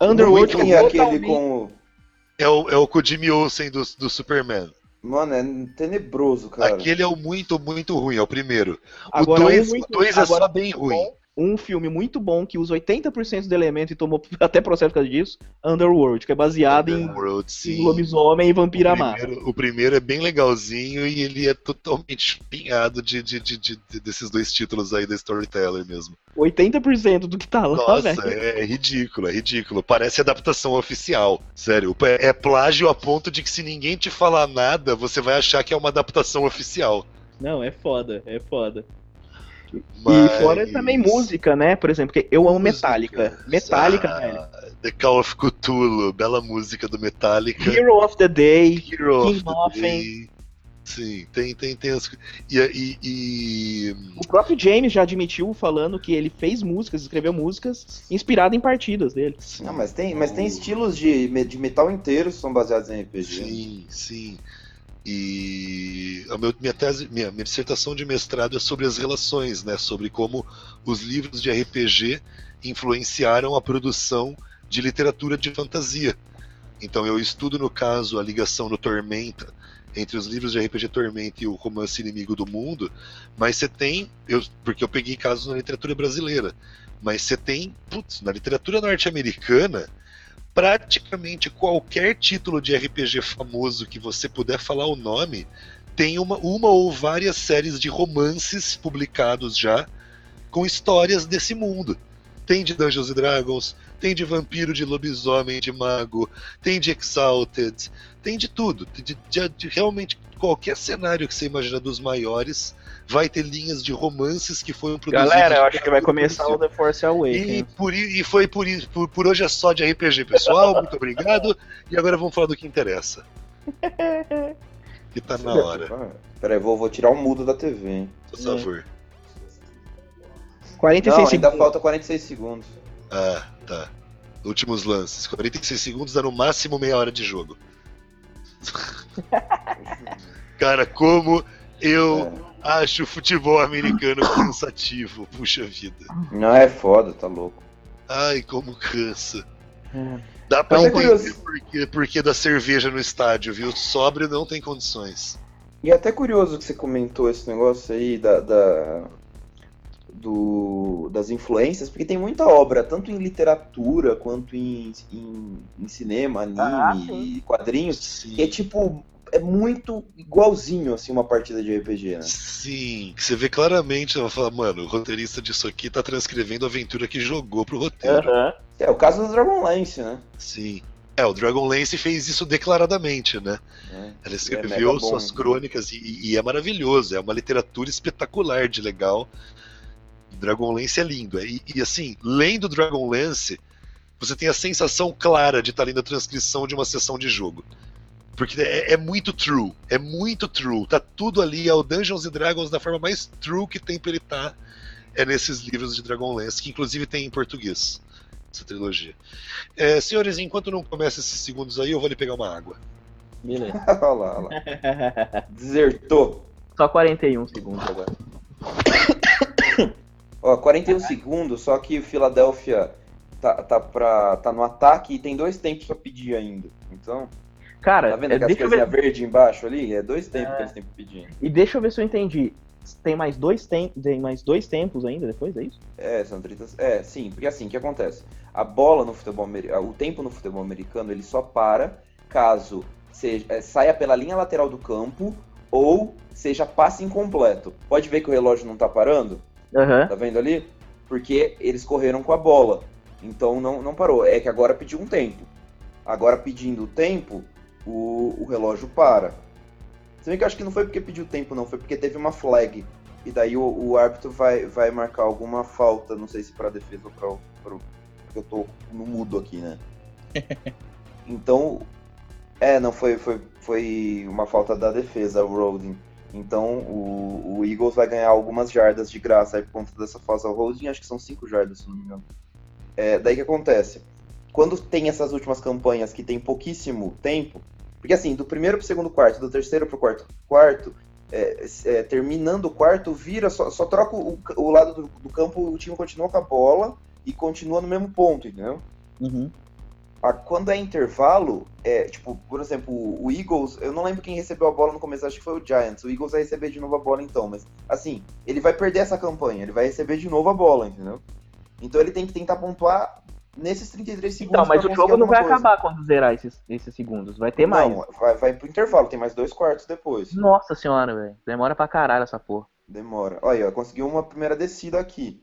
Underworld muito ruim que é aquele com. É o, é o com o Jimmy Olsen do, do Superman. Mano, é tenebroso, cara. Aquele é o muito, muito ruim, é o primeiro. Agora, o 2 um muito- é agora, só bem ruim. Um filme muito bom que usa 80% do elemento e tomou [laughs] até processo por causa disso, Underworld, que é baseado em, Underworld, em sim. lobisomem e vampira o, massa. primeiro, o primeiro é bem legalzinho e ele é totalmente chupinhado de, de, de, de- de- desses dois títulos aí da Storyteller mesmo. 80% do que tá lá, Nossa, velho. é, é ridículo, é ridículo. Parece adaptação oficial. Sério, é, é plágio a ponto de que se ninguém te falar nada, você vai achar que é uma adaptação oficial. Não, é foda, é foda. Mas- E fora também música, né? Por exemplo, porque eu amo Música. Metallica. Metallica, Ah, velho. The Call of Cthulhu, bela música do Metallica. Hero of the Day. Hero King of. Day. Sim, tem, tem, tem as. E, e, e- O próprio James já admitiu falando que ele fez músicas, escreveu músicas inspiradas em partidas dele. Não, mas tem, mas tem estilos de, de metal inteiros que são baseados em RPG. Sim, sim. E a meu- minha tese, minha, minha dissertação de mestrado é sobre as relações, né? Sobre como os livros de RPG influenciaram a produção de literatura de fantasia. Então eu estudo, no caso, a ligação do Tormenta entre os livros de RPG Tormenta e o romance Inimigo do Mundo, mas você tem, eu, porque eu peguei casos na literatura brasileira, mas você tem, putz, na literatura norte-americana, praticamente qualquer título de RPG famoso que você puder falar o nome, tem uma, uma ou várias séries de romances publicados já com histórias desse mundo. Tem de Dungeons and Dragons, tem de vampiro, de lobisomem, de mago, tem de Exalted, tem de tudo. De, de- de realmente qualquer cenário que você imagina dos maiores, vai ter linhas de romances que foram produzidos. Galera, eu acho que vai começar o The Force E, Awakens. por, i- e foi por, por, por hoje é só de RPG, pessoal. Muito obrigado. E agora vamos falar do que interessa. [laughs] Que tá na hora, Pera aí, vou, vou tirar o mudo da TV, hein? por favor. 46 Não, ainda segundos. falta 46 segundos. Ah, tá. Últimos lances. 46 segundos dá no máximo meia hora de jogo. [laughs] Cara, como eu acho o futebol americano cansativo. Puxa vida. Não, é foda, tá louco. Ai, como cansa. É. Dá pra Então, entender porque, porque da cerveja no estádio, viu? Sóbrio não tem condições. E é até curioso que você comentou esse negócio aí da, da- do, das influências, porque tem muita obra, tanto em literatura quanto em, em, em cinema, anime Ah, e quadrinhos, Sim. que é tipo, é muito igualzinho assim uma partida de RPG, né? Sim, que você vê claramente, ela fala, mano, o roteirista disso aqui tá transcrevendo a aventura que jogou pro roteiro. Aham. É o caso do Dragonlance, né? Sim. É, o Dragonlance fez isso declaradamente, né? É. Ela é escreveu bom, suas né? crônicas e, e é maravilhoso, é uma literatura espetacular de legal. Dragonlance é lindo. E, e, assim, lendo Dragonlance, você tem a sensação clara de estar lendo a transcrição de uma sessão de jogo. Porque é, é muito true, é muito true. Tá tudo ali, é o Dungeons and Dragons da forma mais true que tem pra ele estar. É nesses livros de Dragonlance, que inclusive tem em português, essa trilogia. É, senhores, enquanto não começa esses segundos aí, eu vou ali pegar uma água. Beleza. [laughs] olha lá, olha lá. Desertou. Só 41 segundos agora. [coughs] Ó, 41 segundos, só que o Philadelphia tá, tá, pra, tá no ataque e tem dois tempos pra pedir ainda. Então, Cara, tá vendo é, aquelas coisinhas ver. verdes embaixo ali? É dois tempos É. que eles têm pra pedir. E deixa eu ver se eu entendi. Tem mais dois, tem... tem mais dois tempos ainda depois, é isso? É, são 30. É, sim, porque assim, o que acontece? A bola no futebol americano, o tempo no futebol americano, ele só para caso seja, é, saia pela linha lateral do campo ou seja passe incompleto. Pode ver que o relógio não tá parando? Aham. Tá vendo ali? Porque eles correram com a bola. Então não, não parou. É que agora pediu um tempo. Agora pedindo o tempo, o, o relógio para. Se bem que eu acho que não foi porque pediu tempo, não. Foi porque teve uma flag. E daí o, o árbitro vai, vai marcar alguma falta. Não sei se pra defesa ou pra, pra. Porque eu tô no mudo aqui, né? [laughs] Então. É, não, foi, foi, foi uma falta da defesa, o Roding. Então o, o Eagles vai ganhar algumas jardas de graça aí por conta dessa falsa holding, acho que são 5 jardas, se não me engano. É, daí que acontece? Quando tem essas últimas campanhas que tem pouquíssimo tempo, porque assim, do primeiro pro segundo quarto, do terceiro pro quarto quarto, é, é, terminando o quarto, vira, só, só troca o, o lado do, do campo, o time continua com a bola e continua no mesmo ponto, entendeu? Uhum. Ah, quando é intervalo, é, tipo, por exemplo, o Eagles, eu não lembro quem recebeu a bola no começo, acho que foi o Giants. O Eagles vai receber de novo a bola então, mas assim, ele vai perder essa campanha, ele vai receber de novo a bola, entendeu? Então ele tem que tentar pontuar nesses 33 segundos. Então, mas o jogo não vai coisa. acabar quando zerar esses, esses segundos. Vai ter mais. Não, vai, vai pro intervalo, tem mais dois quartos depois. Nossa senhora, velho. Demora pra caralho essa porra. Demora. Olha ó, conseguiu uma primeira descida aqui.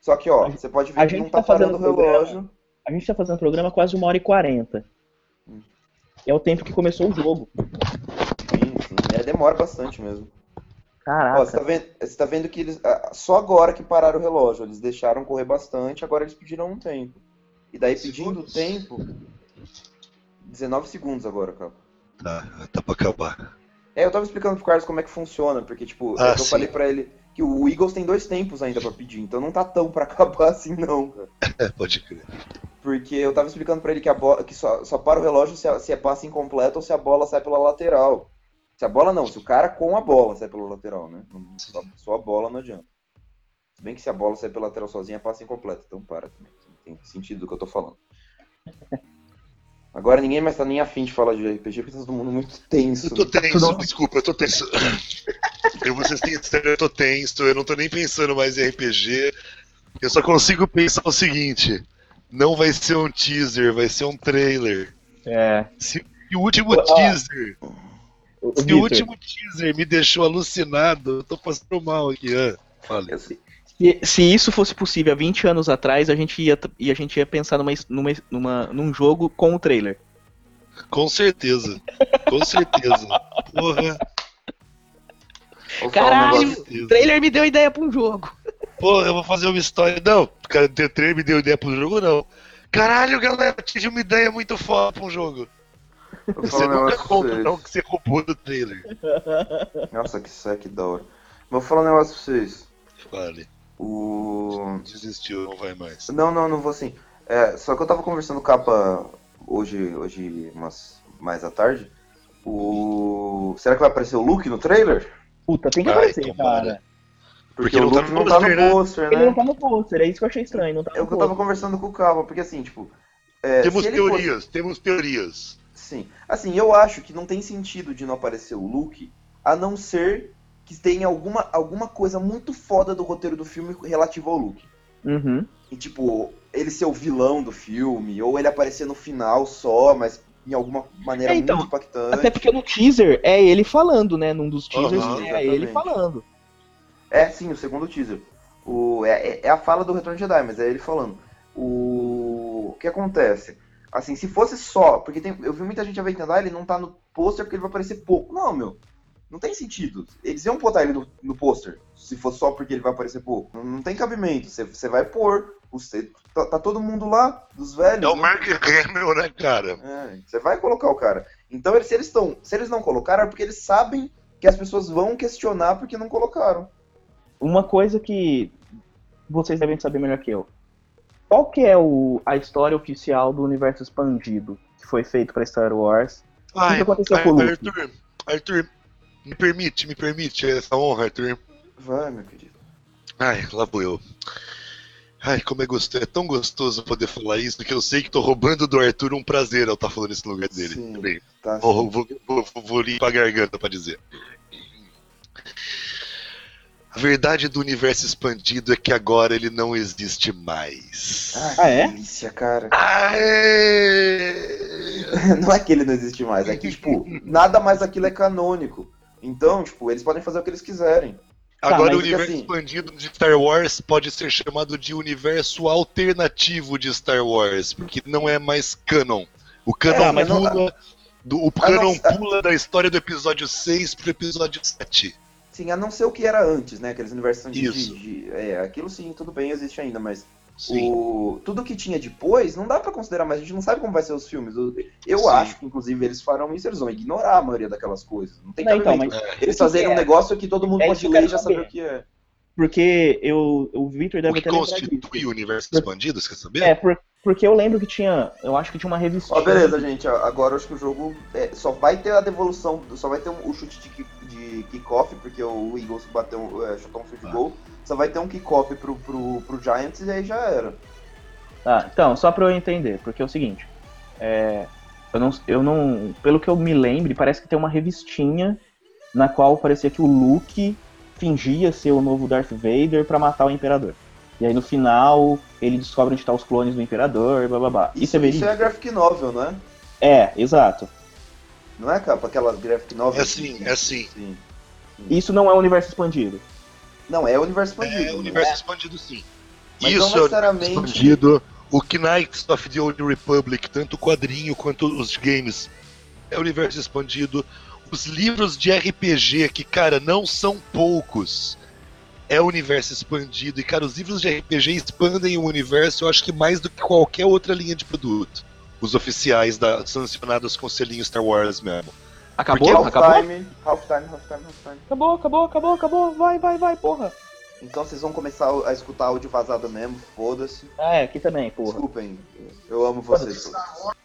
Só que, ó, A você pode ver a que não tá, tá parando o programa. A gente tá fazendo programa quase uma hora e quarenta. Hum. É o tempo que começou o jogo. Sim, sim. É, demora bastante mesmo. Caraca. Ó, você, tá vendo, você tá vendo que eles. ah, Só agora que pararam o relógio. Eles deixaram correr bastante, agora eles pediram um tempo. E daí pedindo o Segundos? tempo. 19 segundos agora, cara. Tá, tá pra acabar. É, eu tava explicando pro Carlos como é que funciona, porque, tipo, Ah, eu sim. falei pra ele que o Eagles tem dois tempos ainda pra pedir, então não tá tão pra [laughs] acabar assim, não, cara. É, [laughs] pode crer. Porque eu tava explicando pra ele que, a bola, que só, só para o relógio se, a- se é passe incompleto ou se a bola sai pela lateral. Se a bola não, se o cara com a bola sai pela lateral, né? Não- Só, só a bola não adianta. Se bem que se a bola sai pela lateral sozinha, é passe incompleto. Então para também. Não tem sentido do que eu tô falando. Agora ninguém mais tá nem afim de falar de RPG porque tá todo mundo muito tenso. Eu tô tenso, Tudo- desculpa, eu tô tenso. [laughs] Eu vou ser sincero, eu tô tenso, eu não tô nem pensando mais em RPG. Eu só consigo pensar o seguinte: não vai ser um teaser, vai ser um trailer. É. Se o último teaser, O, se Victor, o último teaser me deixou alucinado, eu tô passando mal aqui, ah. Fala. Se, se isso fosse possível há 20 anos atrás, a gente ia, e a gente ia pensar numa, numa, numa, num jogo com o trailer. Com certeza. Com certeza. [laughs] Porra. um Caralho! O trailer me deu ideia pra um jogo. Pô, eu vou fazer uma história. Não, cara, o trailer me deu ideia pro jogo, não. Caralho, galera, tive uma ideia muito foda pra um jogo. vou Você nunca negócio pra conta vocês. não que você roubou do trailer. Nossa, que sec da hora. Vou falar um negócio pra vocês. Fale. O. Desistiu, não vai mais. Não, não, não vou assim. É, só que eu tava conversando com o capa hoje, hoje umas, mais à tarde. O. Será que vai aparecer o Luke no trailer? Puta, tem que aparecer, tomara. cara. Porque, Porque o não tá Luke no não tá pôster, né? Ele não tá no pôster, é isso que eu achei estranho. Não tá É o que eu tava conversando com o Capa, porque assim, tipo. é, temos ele fosse- teorias, temos teorias. Sim. Assim, eu acho que não tem sentido de não aparecer o Luke, a não ser que tenha alguma, alguma coisa muito foda do roteiro do filme relativo ao Luke. Uhum. E tipo, ele ser o vilão do filme, ou ele aparecer no final só, mas em alguma maneira É, então, muito impactante. Até porque no teaser é ele falando, né? Num dos teasers Aham, é ele exatamente. falando. É, sim, o segundo teaser. O, é, é- é a fala do Retorno de Jedi, mas é ele falando. O, o que acontece? Assim, se fosse só, porque tem, eu vi muita gente aventar, ah, ele não tá no pôster porque ele vai aparecer pouco. Não, meu. Não tem sentido. Eles iam botar ele no, no pôster, se for só porque ele vai aparecer pouco. Não, não tem cabimento. Você, vai pôr. Você, tá, tá todo mundo lá, dos velhos. É o né? Mark Hamill, né, cara? É, você vai colocar o cara. Então, se eles estão. Se eles não colocaram, é porque eles sabem que as pessoas vão questionar porque não colocaram. Uma coisa que vocês devem saber melhor que eu. Qual que é o, a história oficial do universo expandido que foi feito pra Star Wars? Ai, que aconteceu ai, com o Luke? Arthur, Arthur, me permite, me permite essa honra, Arthur. Vai, meu querido. Ai, lá vou eu. Ai, como é gostoso, é tão gostoso poder falar isso, que eu sei que tô roubando do Arthur um prazer ao estar falando isso no lugar dele. Sim. Bem, Tá vou, vou, vou, vou limpar a garganta pra dizer. A verdade do universo expandido é que agora ele não existe mais. Ai, Ah, é? que delícia, cara. Aê! [laughs] não é que ele não existe mais, é que, tipo, nada mais aquilo é canônico. Então, tipo, eles podem fazer o que eles quiserem. Agora mas o é universo assim- expandido de Star Wars pode ser chamado de universo alternativo de Star Wars, porque não é mais canon. O canon É, mas não- pula. do- o Ah, canon não- pula da história do episódio 6 pro episódio 7. Sim, a não ser o que era antes, né? Aqueles universos de, Isso. de- É, aquilo sim, tudo bem, existe ainda, mas Sim. o tudo que tinha depois não dá pra considerar mais. A gente não sabe como vai ser os filmes. Eu, Sim. acho que, inclusive, eles farão isso, eles vão ignorar a maioria daquelas coisas. Não tem Não, então, mas Eles fazerem um é- negócio que todo mundo é pode ler e já saber. o que é. Porque eu, o Victor O deve que até lembrar disso. constitui o universo expandido, você quer saber? É, por- porque eu lembro que tinha. Eu acho que tinha uma revistinha. Ó, beleza, gente. Agora eu acho que o jogo é, só vai ter a devolução, só vai ter um- o chute de, kick- de kickoff, porque o Eagles bateu, é, chutou um field goal. Só vai ter um kickoff pro, pro, pro Giants e aí já era. Tá, então, só pra eu entender, porque é o seguinte. É, eu, não, eu não. Pelo que eu me lembre, parece que tem uma revistinha na qual parecia que o Luke fingia ser o novo Darth Vader pra matar o Imperador. E aí no final ele descobre onde tá os clones do Imperador, blá blá blá. Isso, Isso, é isso é graphic novel, não é? É, exato. Não é, capa? Aquelas graphic É novels? assim, é assim. Sim. Isso não é o universo expandido. Não, é o universo expandido. É o universo expandido, sim. Mas Isso não é o universo necessariamente- expandido. O Knights of the Old Republic, tanto o quadrinho quanto os games, é o universo expandido. Os livros de RPG, que, cara, não são poucos, é o universo expandido. E, cara, os livros de RPG expandem o universo, eu acho que mais do que qualquer outra linha de produto. Os oficiais da, sancionados com o selinho Star Wars mesmo. Acabou? Porque acabou? Half-time, half-time, half-time, half-time. Acabou, acabou, acabou, acabou. Vai, vai, vai, porra. Então vocês vão começar a escutar áudio vazado mesmo, foda-se. Ah, é, aqui também, porra. Desculpem, eu amo vocês todos.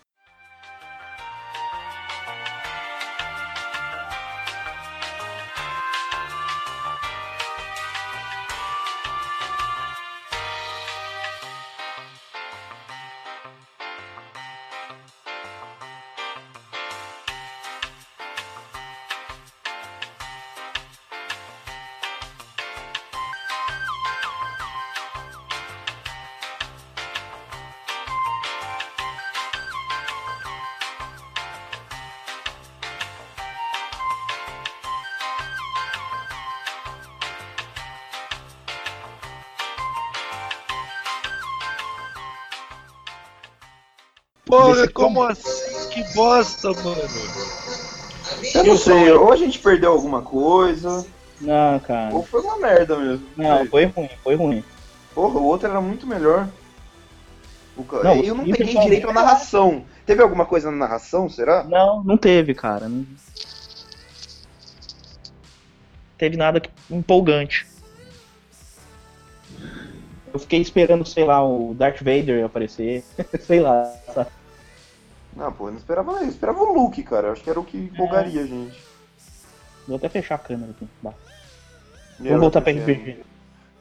Porra, como assim? Que bosta, mano. Eu não sei, ou a gente perdeu alguma coisa, Não, cara. ou foi uma merda mesmo. Não, foi ruim, foi ruim. Porra, o outro era muito melhor. Não, eu não peguei direito a Pan- narração. Teve alguma coisa na narração, será? Não, não teve, cara. Não teve nada que- empolgante. Eu fiquei esperando, sei lá, o Darth Vader aparecer. [laughs] sei lá. sabe? Não, pô, eu não esperava nada. Eu esperava o Luke, cara. Eu acho que era o que empolgaria a gente. Vou até fechar a câmera aqui. Bah. Eu, Vamos voltar pra RPG.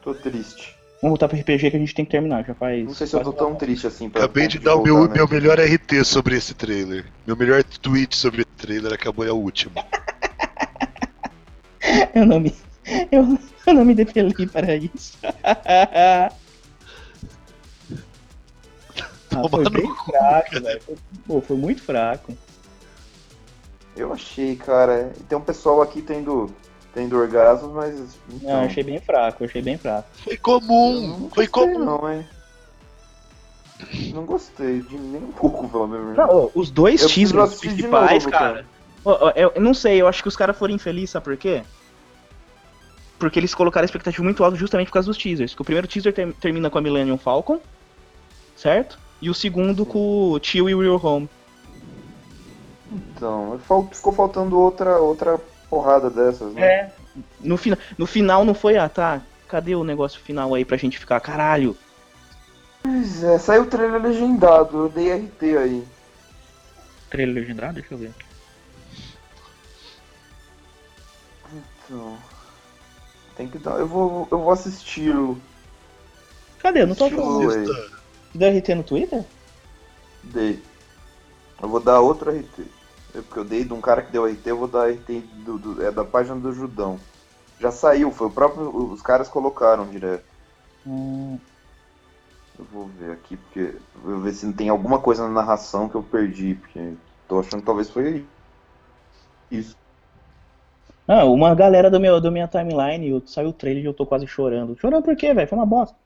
Tô triste. Vamos voltar pra RPG que a gente tem que terminar. Já faz. Não sei se eu tô tão triste assim pra. Acabei ponto de dar o meu, né? meu melhor RT sobre esse trailer. Meu melhor tweet sobre o trailer acabou é o último. [laughs] Eu não me. Eu, eu não me defeli para isso. [laughs] ah, Toma foi bem cu, fraco, velho. Foi- Pô, foi muito fraco. Eu achei, cara. Tem um pessoal aqui tendo, tendo orgasmos, mas. Então, Não, eu achei bem fraco, achei bem fraco. Foi comum, não foi comum. Não, hein? Não gostei de nem um pouco, pelo menos. Não, ô, os dois Eu principais, novo, cara. Ô, ô, eu, eu não sei, eu acho que os caras foram infelizes, sabe por quê? Porque eles colocaram a expectativa muito alta justamente por causa dos teasers. Que o primeiro teaser ter- termina com a Millennium Falcon, certo? E o segundo com o Tio e o Real Home. Então, ficou faltando outra, outra porrada dessas, né? É. No, fina, no final não foi, ah, tá, cadê o negócio final aí pra gente ficar, caralho? Pois é, saiu o trailer legendado, eu dei RT aí. Trailer legendado? Deixa eu ver. Então. Tem que dar. Eu vou, eu vou assisti-lo. Cadê? Eu não tô Assisti-lo Sexta. Deu RT no Twitter? Dei. Eu vou dar outro RT. É porque eu dei de um cara que deu RT, eu vou dar RT do, do- é da página do Judão. Já saiu, foi o próprio. Os caras colocaram direto. Hum, Eu vou ver aqui, porque. Vou ver se não tem alguma coisa na narração que eu perdi, porque tô achando que talvez foi isso. Ah, uma galera do meu, do minha timeline, eu- saiu o trailer e eu tô quase chorando. Chorando por quê, velho? Foi uma bosta.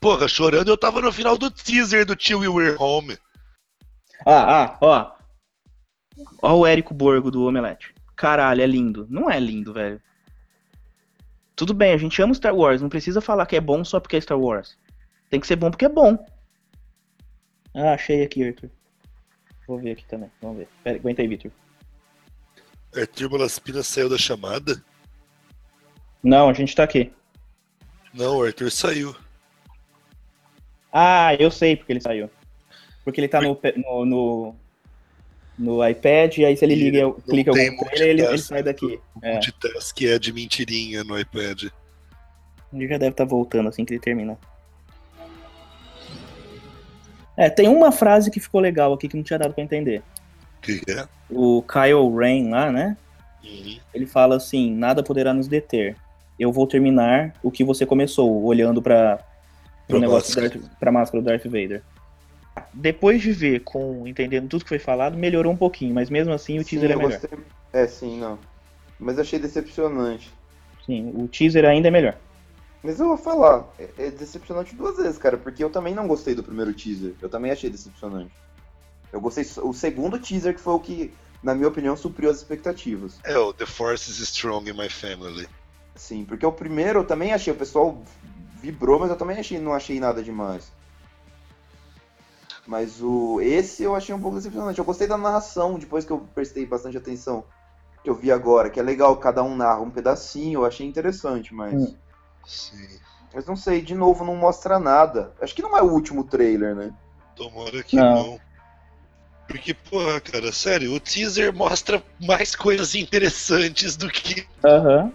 Porra, chorando eu tava no final do teaser do Tio We Were Home. Ah, ah, ó. Ó o Érico Borgo do Omelete. Caralho, é lindo. Não é lindo, velho. Tudo bem, a gente ama Star Wars, não precisa falar que é bom só porque é Star Wars. Tem que ser bom porque é bom. Ah, achei aqui, Arthur. Vou ver aqui também, vamos ver. Pera, aguenta aí, Victor. Arthur Malaspina saiu da chamada? Não, a gente tá aqui. Não, o Arthur saiu. Ah, eu sei porque ele saiu. Porque ele tá no, no, no, no iPad, e aí se ele liga, clica tem algum trailer, ele, ele sai daqui. É, Multitask que é de mentirinha no iPad. ele já deve estar voltando assim que ele termina. É, tem uma frase que ficou legal aqui que não tinha dado pra entender. O que é? O Kyle Rain lá, né? Uhum. Ele fala assim: nada poderá nos deter. Eu vou terminar o que você começou, olhando pra, pro Pra negócio. Darth, pra máscara do Darth Vader. Depois de ver, com entendendo tudo que foi falado, melhorou um pouquinho, mas mesmo assim o teaser Sim, é eu melhor. gostei. É, sim, não. Mas achei decepcionante. Sim, o teaser ainda é melhor. Mas eu vou falar, é, é decepcionante duas vezes, cara, porque eu também não gostei do primeiro teaser. Eu também achei decepcionante. Eu gostei o segundo teaser que foi o que, na minha opinião, supriu as expectativas. É o The Force is Strong in My Family. Sim, porque o primeiro eu também achei, o pessoal vibrou, mas eu também achei, não achei nada demais. Mas o esse eu achei um pouco decepcionante. Eu gostei da narração, depois que eu prestei bastante atenção. Que eu vi agora, que é legal, cada um narra um pedacinho, eu achei interessante, mas. Hum. Sim. Mas não sei, de novo, não mostra nada. Acho que não é o último trailer, né? Tomara que Não. não. Porque, porra, cara, sério, o teaser mostra mais coisas interessantes do que. Aham.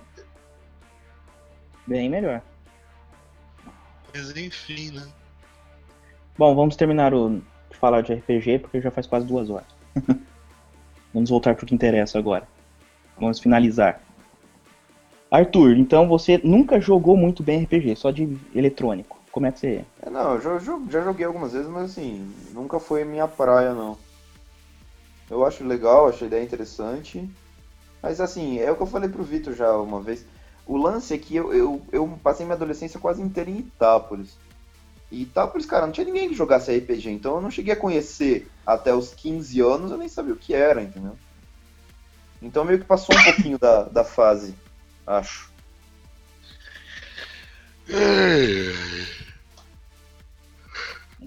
Bem melhor. Mas enfim, né? Bom, vamos terminar o de falar de RPG, porque já faz quase duas horas. [laughs] vamos voltar pro que interessa agora. Vamos finalizar. Arthur, então você nunca jogou muito bem RPG, só de eletrônico. Como é que você. É, não, eu já, já joguei algumas vezes, mas assim, nunca foi minha praia, não. Eu acho legal, acho a ideia interessante. Mas assim, é o que eu falei pro Vitor já uma vez. O lance é que eu, eu, eu passei minha adolescência quase inteira em Itápolis. E Itápolis, cara, não tinha ninguém que jogasse RPG, então eu não cheguei a conhecer até os 15 anos, eu nem sabia o que era, entendeu? Então meio que passou um pouquinho da, da fase, acho.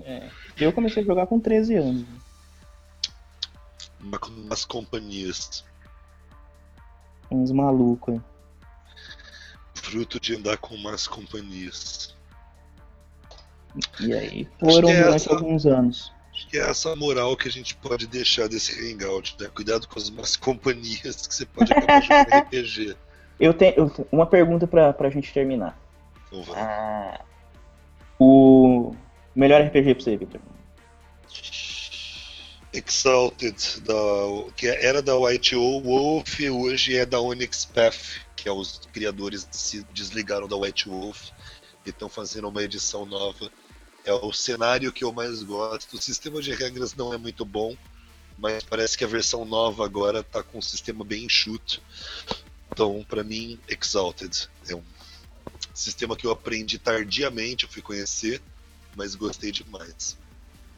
É, eu comecei a jogar com 13 anos. ma- Nas companhias. Uns malucos aí. Fruto de andar com más companhias. E aí foram é durante essa- alguns anos. Acho que é essa moral que a gente pode deixar desse hangout, né? Cuidado com as más [laughs] companhias que você pode acabar jogando [laughs] RPG. Eu tenho eu tenho uma pergunta pra, pra gente terminar. Então. Ah, o melhor RPG pra você, Victor. Exalted, da, que era da White Wolf, hoje é da Onyx Path, que é os criadores se desligaram da White Wolf e estão fazendo uma edição nova. É o cenário que eu mais gosto. O sistema de regras não é muito bom, mas parece que a versão nova agora tá com um sistema bem enxuto. Então, para mim, Exalted é um sistema que eu aprendi tardiamente, eu fui conhecer, mas gostei demais.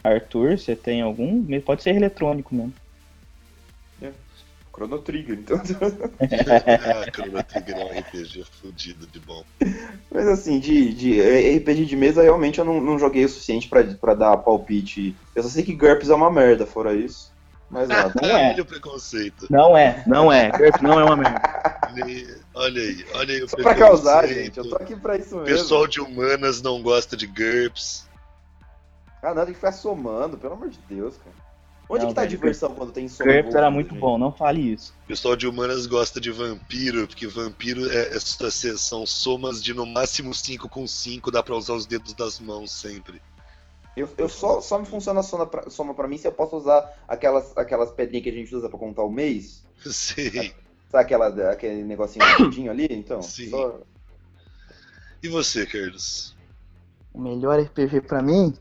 Arthur, você tem algum? Pode ser eletrônico mesmo. Chrono Trigger, então. ah, [laughs] Chrono Trigger é um RPG fudido de bom. Mas assim, de, de RPG de mesa, realmente eu não, não joguei o suficiente pra, pra dar palpite. Eu só sei que GURPS é uma merda, fora isso. Mas nada. [laughs] Não é. Olha o preconceito. Não é, não é. GURPS não é uma merda. Olha aí, olha aí o Só pra causar, gente. Eu tô aqui pra isso O mesmo. pessoal de humanas não gosta de GURPS. Ah, não, tem que ficar somando, pelo amor de Deus, cara. Onde Não, que tá a diversão quando tem soma? GURPS era muito gente? bom, não fale isso. O pessoal de humanas gosta de vampiro, porque vampiro é, é- são somas de no máximo 5 com 5, dá pra usar os dedos das mãos sempre. Eu, eu só, só me funciona a soma pra, soma pra mim se eu posso usar aquelas, aquelas pedrinhas que a gente usa pra contar o mês. [laughs] Sei. Sabe aquela, aquele negocinho [coughs] redondinho ali? Então, Sim. só- E você, Carlos? O melhor RPG pra mim,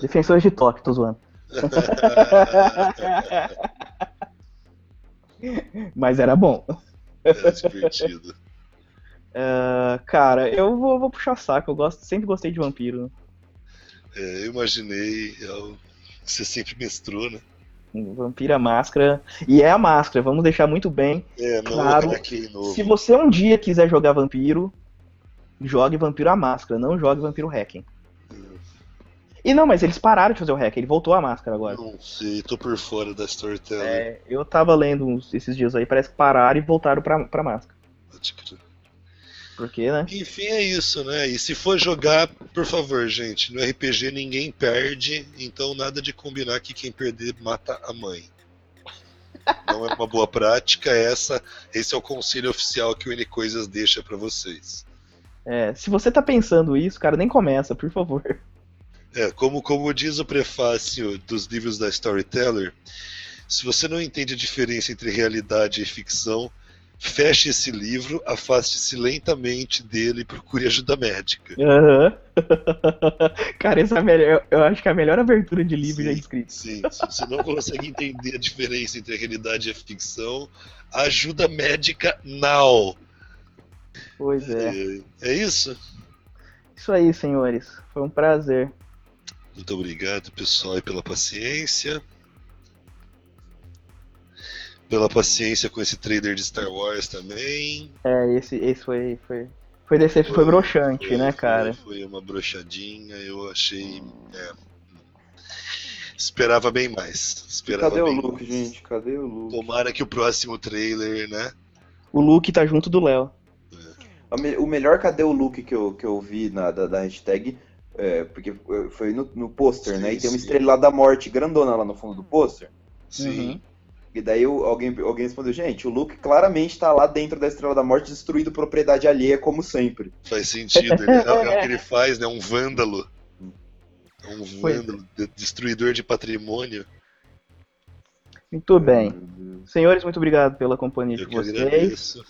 Defensores de Tóquio, tô zoando. [laughs] Mas era bom. É divertido. Ah, cara, eu vou, vou puxar saco, eu gosto, sempre gostei de vampiro. É, eu imaginei, o- você sempre mestrou, né? Vampiro é a máscara. E é a máscara, vamos deixar muito bem. É, não Claro. é novo. Se você um dia quiser jogar vampiro, jogue vampiro à máscara, não jogue vampiro hacking. E não, mas eles pararam de fazer o hack, ele voltou à máscara agora. Não sei, tô por fora da Storyteller. É, eu tava lendo uns- esses dias aí, parece que pararam e voltaram pra, pra máscara. Pode crer. Porque, né? Enfim, é isso, né? E se for jogar, por favor, gente, no RPG ninguém perde, então nada de combinar que quem perder mata a mãe. Não é uma boa prática, essa, esse é o conselho oficial que o N Coisas deixa pra vocês. É, se você tá pensando isso, cara, nem começa, por favor. É, como, como diz o prefácio dos livros da Storyteller, se você não entende a diferença entre realidade e ficção, feche esse livro, afaste-se lentamente dele e procure ajuda médica. Aham. [laughs] cara, essa é a melhor, eu acho que é a melhor abertura de livro Sim. já escrito. Sim, se você não consegue entender a diferença entre a realidade e a ficção, ajuda médica now. Pois é. É, é isso? Isso aí, senhores. Foi um prazer. Muito obrigado, pessoal, e pela paciência. Pela paciência com esse trailer de Star Wars também. É, esse, esse foi, foi, foi decep... foi broxante, Foi- né, foi- cara? Foi uma brochadinha, eu achei. é, esperava bem mais. Esperava Cadê o bem Luke, mais. gente? Cadê o Luke? Tomara que o próximo trailer, né? O Luke tá junto do Léo. Me- O melhor Cadê o Luke que eu, que eu vi na, da, da hashtag, é, porque foi no, no pôster, né? E tem uma estrela da morte grandona lá no fundo do pôster. Sim. Uhum. E daí alguém, alguém respondeu, gente, o Luke claramente tá lá dentro da Estrela da Morte destruindo propriedade alheia, como sempre. Faz sentido. Ele, é, é o que ele faz, né? Um vândalo. É um é. vândalo, de- destruidor de patrimônio. Muito bem. Senhores, muito obrigado pela companhia Eu de que vocês. agradeço.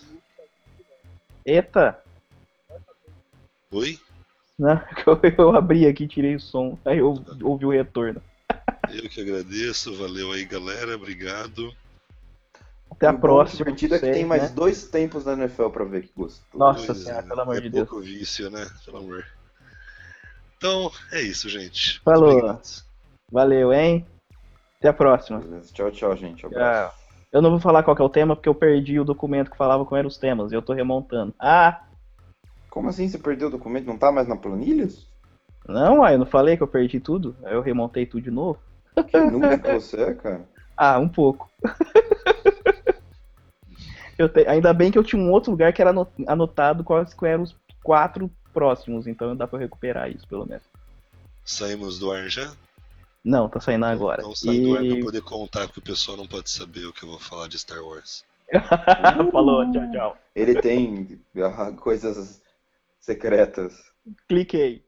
Eita! Oi? Né? [laughs] Eu, eu abri aqui, tirei o som, aí eu ouvi o retorno. Eu que agradeço. Valeu aí, galera. Obrigado. Até a o próxima. divertido é que tem mais né? dois tempos na NFL pra ver que gostou. Nossa Pois senhora, é, pelo amor é de Deus. pouco vício, né? Pelo amor. Então, é isso, gente. Falou. Valeu, hein? Até a próxima. Beleza. Tchau, tchau, gente. Abraço. Tchau. Eu não vou falar qual que é o tema porque eu perdi o documento que falava quais eram os temas e eu tô remontando. Ah! Como assim você perdeu o documento? Não tá mais na planilhas? Não, uai, eu não falei que eu perdi tudo? Aí eu remontei tudo de novo. Que nunca que você é, cara. [laughs] Ah, um pouco. [laughs] Eu te- Ainda bem que eu tinha um outro lugar que era ano- anotado quais eram os quatro próximos, então dá pra eu recuperar isso, pelo menos. Saímos do ar já? Não, tá saindo agora. Não sai do ar pra E... poder contar, porque o pessoal não pode saber o que eu vou falar de Star Wars. [laughs] Falou, tchau, tchau. Ele tem ah, coisas secretas. Cliquei.